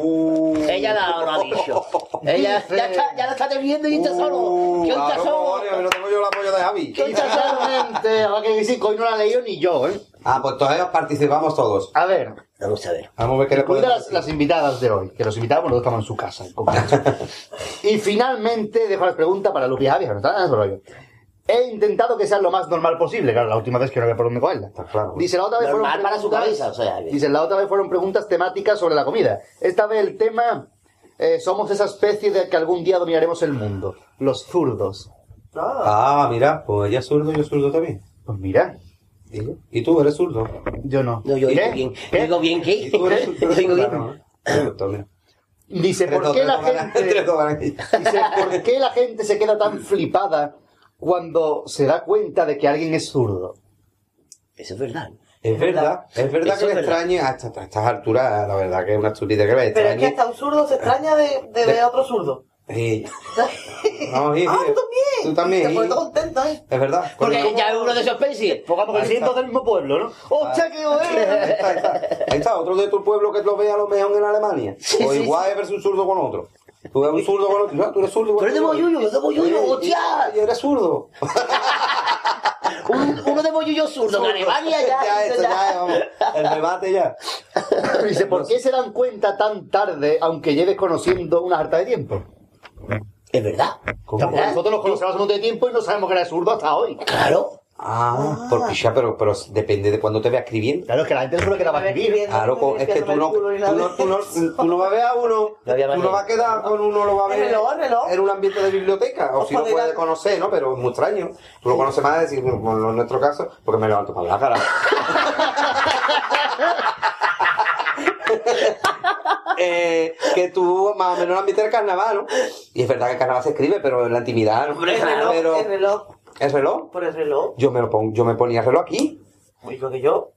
Ella la, lo ha dicho. Ella ya está, ya la está teniendo y está solo.
Claro,
solo.
cojones, no tengo yo el apoyo de Javi.
Hoy está solo.
Sinceramente, ahora que decir que hoy no la he leído ni yo, ¿eh?
Ah, pues todavía participamos todos.
A ver,
Vamos a ver.
Vamos a ver qué le podemos
las, las invitadas de hoy, que los invitados bueno, estaban en su casa. en y finalmente dejo la pregunta para Lupi y Javi, no está en ese rollo. He intentado que sea lo más normal posible, claro, la última vez que no había por dónde cogerla.
claro.
Dice, la otra vez
Normal
fueron
para su cabeza, o sea.
Dice, la otra vez fueron preguntas temáticas sobre la comida. Esta vez el tema, eh, somos esa especie de que algún día dominaremos el mundo. Los zurdos.
Ah, mira, pues ella es zurdo, yo zurdo también.
Pues mira,
¿Y, y tú eres zurdo?
yo no.
No, yo
¿Qué?
digo bien.
¿Qué?
Digo bien qué.
¿Y tú eres zurdo?
Yo digo bien.
Dice, ¿por qué la gente... Dice, ¿por qué la gente se queda tan flipada cuando se da cuenta de que alguien es zurdo?
Eso es verdad.
Es verdad, es verdad
Eso
que le extrañe a estas, alturas, la verdad que es una estupidez que le
Pero es que
extrañe.
hasta un zurdo se extraña de, de ver a otro zurdo.
Sí. No, sí, sí.
Ah, tú también.
Tú también.
Te pones
sí.
todo contento, ¿eh?
Es verdad.
Porque ya es uno de esos
me
Ahí
siento
está.
del mismo pueblo, ¿no? ¡Hostia, qué
Ahí está, ahí está. Ahí está, otro de tu pueblo que lo ve a lo mejor en Alemania. o igual es versus un zurdo con otro. Tú ves un zurdo con otro. No, tú eres zurdo.
Tú eres de Boyuyo, yo de Boyuyo, hostia.
Y eres zurdo.
Un- uno de Boyuyo zurdo en Alemania ya.
ya, esto
ya.
ya, vamos. El debate ya.
Dice, ¿por qué se dan cuenta tan tarde, aunque lleves conociendo una harta de tiempo?
Es verdad.
Nosotros los conocemos un montón de tiempo y no sabemos que era zurdo hasta hoy.
Claro.
Ah, porque ya, pero, pero depende de cuándo te veas escribiendo.
Claro, es que la gente seguro que la va a escribir.
Claro, es que tú no, tú no, tú no, tú no vas a ver a uno,
No
tú no vas a quedar con uno, lo vas a ver en un ambiente de biblioteca, o si lo puedes conocer, ¿no? Pero es muy extraño. Tú lo conoces más, decir, en nuestro caso, porque me levanto para la cara. eh, que tú más o menos el ambiente del carnaval, ¿no? Y es verdad que el carnaval se escribe, pero en la intimidad, ¿no?
Hombre,
El reloj,
pero,
el reloj.
¿El reloj?
Por el reloj.
Yo me lo pon- yo me ponía el reloj aquí.
Lo que yo.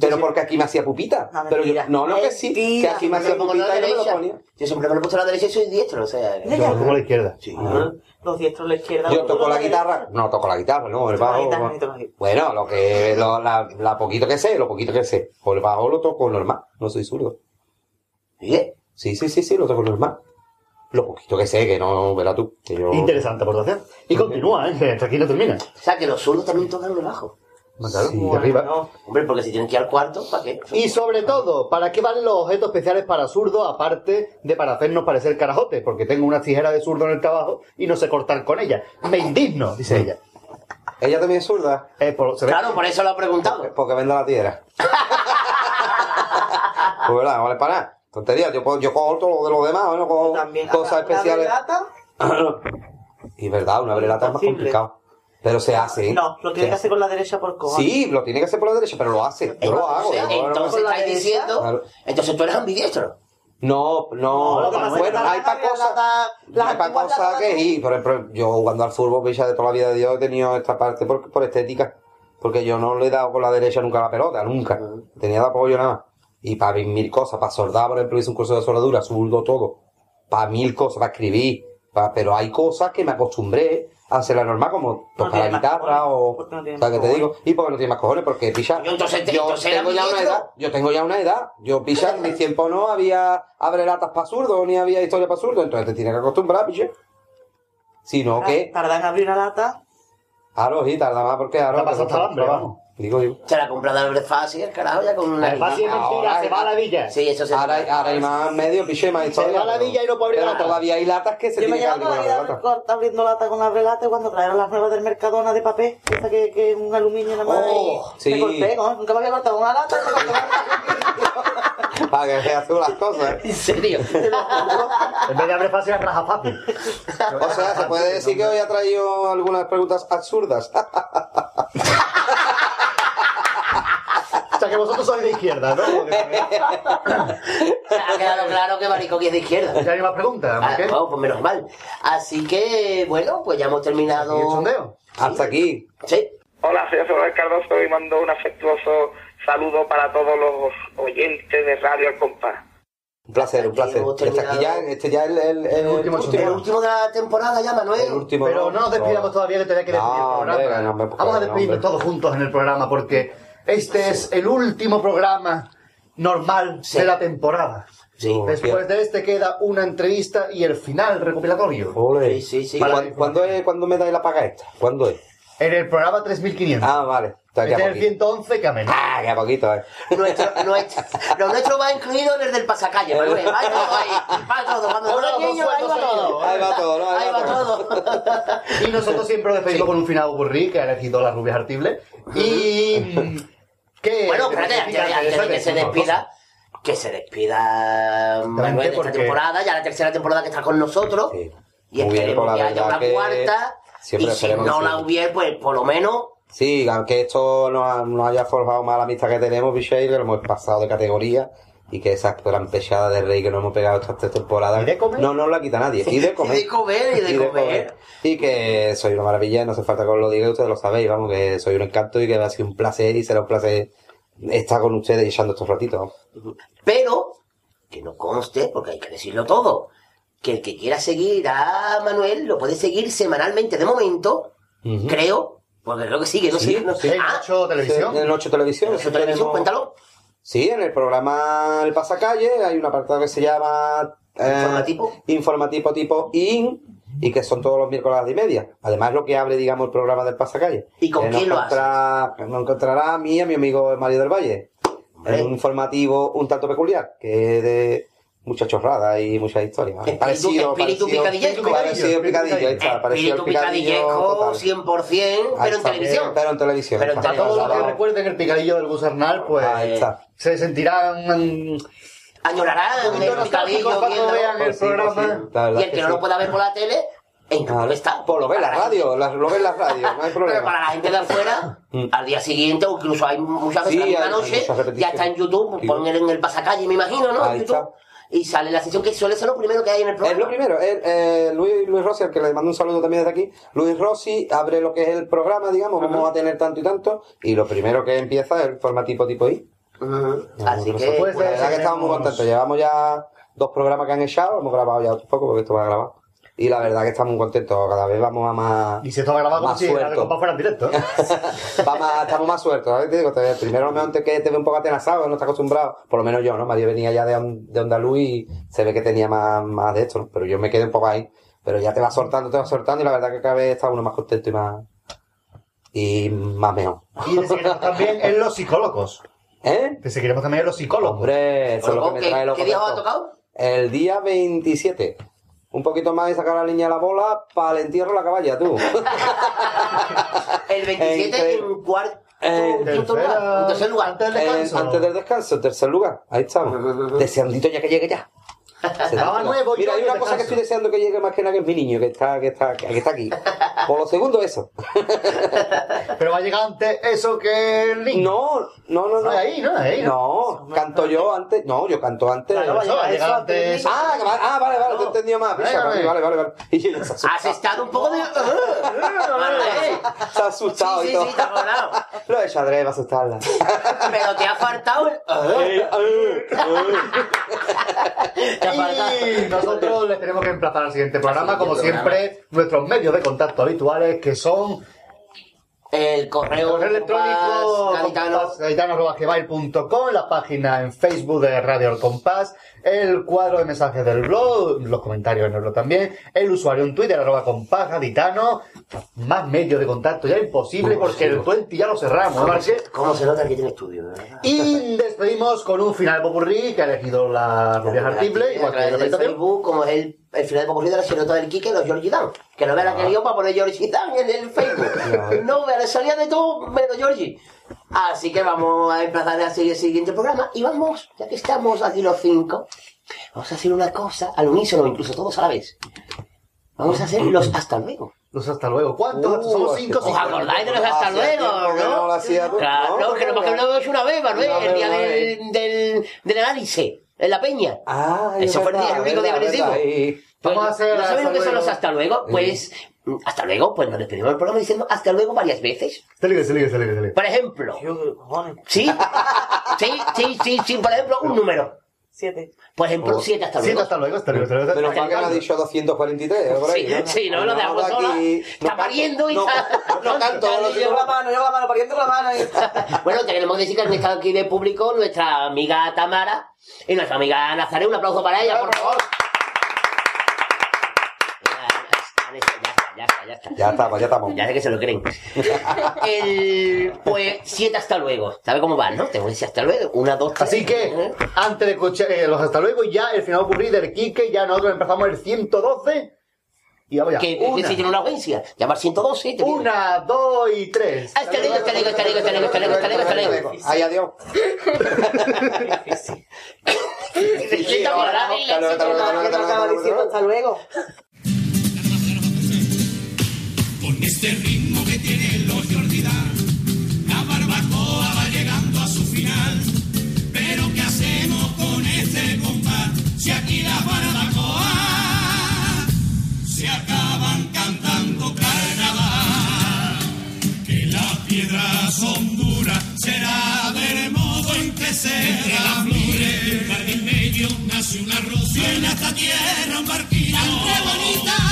Pero porque aquí me hacía pupita.
Ah,
pero yo, no, no que sí, que aquí me
Yo
hacía
pongo la
pupita y yo me lo
derecha.
ponía.
Yo siempre me lo he puesto a la derecha y soy diestro, o sea.
Ya, ya.
Como a la izquierda.
Sí.
Los diestros a la izquierda.
Yo toco la guitarra, no toco la guitarra, no, el bajo. Bueno, lo que, lo, la, la poquito que sé, lo poquito que sé. Por el bajo lo toco normal, no soy zurdo.
¿Sí?
Sí, sí, sí, sí, lo toco normal. Lo poquito que sé, que no, verás tú. Que yo...
Interesante aportación. Y continúa, ¿eh? que hasta aquí no termina.
O sea, que los zurdos también tocan el bajo.
Claro,
Sí.
de arriba.
Hombre, porque si tienen que ir al cuarto, ¿para qué?
Y sobre todo, ¿para qué valen los objetos especiales para zurdo aparte de para hacernos parecer carajotes? Porque tengo una tijera de zurdo en el trabajo y no sé cortar con ella. Me indigno, dice ella.
¿Ella también es zurda?
Eh, por-
Claro, por eso lo he preguntado.
Porque, porque vende la tierra. pues verdad, no vale para nada. Tontería, yo, puedo- yo cojo todo lo de los demás, ¿no? Cojo
También.
cosas
Una
especiales.
velata,
y verdad, una brelata es más complicado. Pero se hace.
No, lo
Se
tienes que
hace.
hacer con la derecha por cojones.
Sí, lo tiene que hacer por la derecha, pero lo hace. Yo lo hago.
Entonces,
derecha.
diciendo.
Claro.
Entonces tú eres ambidiestro.
No, no, bueno, hay para cosas, hay para cosas que sí. Por ejemplo, yo jugando al fútbol, pues ya de toda la vida de Dios he tenido esta parte por, por estética, porque yo no le he dado con la derecha nunca a la pelota, nunca. Tenía de apoyo nada más. Y para mil cosas, para soldar, por ejemplo, hice un curso de soldadura, zurdo todo. Para mil cosas, para escribir. Pero hay cosas que me acostumbré a hacer la normal, como tocar la guitarra
cojones,
o...
porque no
o sea, que te digo, y porque no tiene más cojones, porque picha,
Yo entonces te-
yo
entonces
tengo ya una edad, yo tengo ya una edad, yo picha, en mi tiempo no había abrelatas para zurdo, ni había historia para zurdo, entonces te tienes que acostumbrar, picha. Sino que,
Tardan en abrir una lata.
claro, sí, tarda más porque ahora...
Te hasta hambre, vamos.
Digo, digo.
Se la compra de Albert fácil, el carajo, ya con una.
Es fácil es mentira,
Ahora
se va a la villa.
Sí, eso se
Ahora, ahora hay más medio, piche, más historia.
va a la
pero-
villa y no puede abrir
pero todavía hay latas que se
Yo me
tienen que abrir
la vida
lata.
abriendo lata con la relata y cuando trajeron las nuevas del Mercadona de papel, esa que, es un aluminio nada más
Oh,
y
sí.
me corté, ¿no? Nunca me había cortado una lata, me corté una
Para que veas tú las cosas. ¿eh?
En serio.
En vez de abrir fácil, es raja fácil.
O sea, se puede decir que hoy ha traído algunas preguntas absurdas.
Sea, que vosotros sois de izquierda, ¿no?
Ha quedado claro que Marico es de izquierda.
¿Ya hay más preguntas?
Ah,
¿Por qué?
no, pues menos mal. Así que, bueno, pues ya hemos terminado.
¿Y el sondeo?
Hasta aquí.
Sí.
Hola, soy José Cardoso y mando un afectuoso saludo para todos los oyentes de Radio Al Compás.
Un placer, un placer. Este aquí ya, este ya el, el, el
último
El último de la temporada ya, Manuel.
El último.
Pero no nos despidamos todavía, que todavía hay que despedir
No,
el programa.
hombre, no, hombre,
Vamos a
no,
despedirnos todos juntos en el programa porque este es el último programa normal
Sí.
de la temporada.
Sí.
Después de este queda una entrevista y el final recopilatorio.
Ole.
Sí, sí, sí.
¿Y cuán- ¿Cuándo, es, ¿Cuándo me dais la paga esta? ¿Cuándo es?
En el programa 3500.
Ah, vale.
Este es el
poquito.
111 que amén.
Ah, que a poquito, eh.
Nuestro, nuestro, lo nuestro va incluido en el del pasacalle, Manuel. Va todo ahí. Va todo. Cuando son niños, ahí va todo.
Ahí va todo, ¿no?
Ahí va todo.
Y nosotros siempre lo despedimos con un final burrí que ha elegido la rubia artible. Y. ¿Qué?
Bueno, espérate,
¿Qué
antes, de que se despida, que se despida Manuel de esta temporada, ya la tercera temporada que está con nosotros.
Sí.
Y
Muy
esperemos que haya una cuarta.
siempre
Y si no la hubiera, pues por lo menos.
Sí, aunque esto no, no haya forjado más la amistad que tenemos, Bichey, que lo hemos pasado de categoría y que esa gran pechada de rey que nos hemos pegado estas tres temporadas
¿Y de comer?
no nos la quita nadie. Y de comer.
Y de comer, y de comer.
Y que soy una maravilla, no hace falta que os lo diga, ustedes lo sabéis, vamos, que soy un encanto y que ha sido un placer y será un placer estar con ustedes y echando estos ratitos.
Pero, que no conste, porque hay que decirlo todo, que el que quiera seguir a Manuel lo puede seguir semanalmente de momento, creo, porque creo que sigue, no
Sí,
sé. No
Sí,
sé.
en
Ah,
ocho televisión.
En Ocho Televisión.
en su televisión,
tenemos-
cuéntalo.
Sí, en el programa El Pasacalle hay un apartado que se llama eh,
Informativo.
Informativo tipo IN y que son todos los miércoles a las 10 y media. Además, lo que abre, digamos, el programa del Pasacalle.
¿Y con
Que
quién lo hace?
encontrará- Nos encontrará a mí y a mi amigo Mario del Valle. En un informativo un tanto peculiar, que es de muchas chorradas y muchas historias.
Espíritu-
Parecido,
espíritu
parecido,
picadillesco.
parecido picadillo, ahí está, parecido
picadillesco,
total.
100%,
Ahí
pero en televisión.
Pero en televisión.
Pero en
está.
A todos los que recuerden el picadillo del Gusarnal, pues.
Ahí está.
Se sentirán.
Añorarán el picadillo viendo.
vean el
Pues pues
programa.
sí, la
Y el que
que
no
sí.
lo pueda ver por la tele, en. YouTube está.
Pues lo ve la radio, la- lo ve la radio, no hay
Pero
problema.
para la gente de afuera,
Mm.
al día siguiente, o incluso hay muchas veces
Sí,
la misma
hay- hay
noche, ya está en YouTube, poner en el pasacalle, me imagino, ¿no?
Ahí
YouTube.
está.
Y sale la sesión que suele ser lo primero que hay en el programa.
Es lo primero, el, eh, Luis, Luis Rossi, al que le mando un saludo también desde aquí, Luis Rossi abre lo que es el programa, digamos, vamos a tener tanto y tanto, y lo primero que empieza es el formativo tipo I.
Así que-
la verdad
ser,
que estamos muy contentos, llevamos ya dos programas que han echado, hemos grabado ya otros pocos porque esto va a grabar. Y la verdad que estamos muy contentos, cada vez vamos a más.
Y si esto va grabado como
más
si el
sueltos.
compa fuera en directo.
Va más- estamos más sueltos, ¿sabes? Te digo, te- primero a lo mejor te, que te ve un poco atenazado, no está acostumbrado, por lo menos yo, ¿no? Mario venía ya de, de Andaluz y se ve que tenía más, más de esto, ¿no? Pero yo me quedé un poco ahí. Pero ya te va soltando, te va soltando y la verdad que cada vez está uno más contento y más... Y más mejor.
Y te seguiremos también en los psicólogos.
¿Eh?
Te seguiremos también en los psicólogos.
Hombre, eso es lo que me
¿Qué,
trae los
qué día os ha tocado?
El día 27. Un poquito más y sacar la niña a la bola para el entierro de la caballa, tú.
El 27 en cuarto, quinto lugar, en tercer lugar.
Antes del
Eh,
descanso.
antes del descanso, en tercer lugar. Ahí estamos. Deseandito ya que llegue ya. Se
Estaba nuevo,
Mira, hay una cosa que estoy deseando que llegue más que nada, que es mi niño, que está, que está, que está aquí. Por lo segundo, eso.
Pero va a llegar antes eso que el niño.
No, no, no, no.
Ahí, no, ahí,
No, canto yo antes. No, yo canto antes.
Claro, va a llegar- antes eso.
Ah, va- ah, vale, vale, te he entendido más. vale, vale, vale.
Has estado un poco de...
Se ha asustado
Sí,
y
sí,
todo.
sí, te ha acordado.
Lo he hecho adrede para asustarla.
Pero te ha faltado el...
Nosotros les tenemos que emplazar al siguiente programa, como siempre, nuestros medios de contacto habituales, que son
El correo,
correo electrónico
gaditano.
compasgaditano@gmail.com, la página en Facebook de Radio El Compás, el cuadro de mensajes del blog, los comentarios en el blog también, el usuario en Twitter, arroba compás gaditano, más medios de contacto, ya imposible porque el 20 ya lo cerramos, ¿no?
¿Cómo se nota que tiene estudio, de verdad?
Y despedimos con un final popurrí que ha elegido la Rubia Jartible,
a
igual que la presentación.
Facebook, como es el, el final de de la Chirota del Quique, los Georgie Dan. Que no vea la que dio para poner Georgie Dan en el Facebook. no vea, le salía de todo menos Georgie. Así que vamos a emplazar a seguir el siguiente programa y vamos, ya que estamos aquí los cinco, vamos a hacer una cosa al unísono, incluso todos a la vez. Vamos a hacer los hasta luego.
Los hasta luego. ¿Cuántos? Somos cinco.
¿Os acordáis de los hasta luego, no?
lo hacía tú.
Claro,
No,
que no,
no,
que no hecho una vez,
Una
el día del, del análisis, en la peña.
Ah,
Eso fue el día, el único día que
Vamos a hacer
¿No
hasta
sabéis lo que son
luego.
los hasta luego? Pues, hasta luego, pues nos despedimos del programa diciendo hasta luego varias veces.
Se ligue, se ligue, se ligue, se ligue.
Por ejemplo, ¿sí? Sí, sí, sí, sí, por ejemplo, un número.
Siete.
Por ejemplo, siete hasta luego.
Siete hasta luego, hasta luego, hasta luego.
Menos mal que me ha dicho 243, ¿eh? por ahí,
Sí,
¿no?
sí, no, lo dejamos
de
sola.
aquí.
Está pariendo y
no,
está...
no
Yo con la mano, yo con la mano, pariendo la mano. y-
Bueno, tenemos que decir que han estado aquí de público nuestra amiga Tamara y nuestra amiga Nazaret. Un aplauso para ella, por favor. Ya está, ya está, ya está.
Ya estamos, ya estamos.
Ya sé que se lo creen. El, pues, siete hasta luego. ¿Sabe cómo va, no? Tengo que decir hasta luego. Una, dos, tres.
Así que, antes de escuchar eh, los hasta luego, ya el final ocurrir del Quique, ya nosotros empezamos el 112. Y vamos ya.
Que, que
una,
si tiene una audiencia. Llamar 112. te
una, dos y tres.
Hasta luego, hasta luego, hasta luego, hasta luego, hasta luego, hasta luego, hasta luego.
Ay, adiós. Hasta luego,
Con este ritmo que tiene los Jordidán, la barbacoa va llegando a su final. Pero ¿qué hacemos con este compás? Si aquí la barbacoa se acaban cantando carnaval. Que las piedras son duras, será del modo en que se Entre las flores jardín bello nace una rosa y en esta tierra un barquillo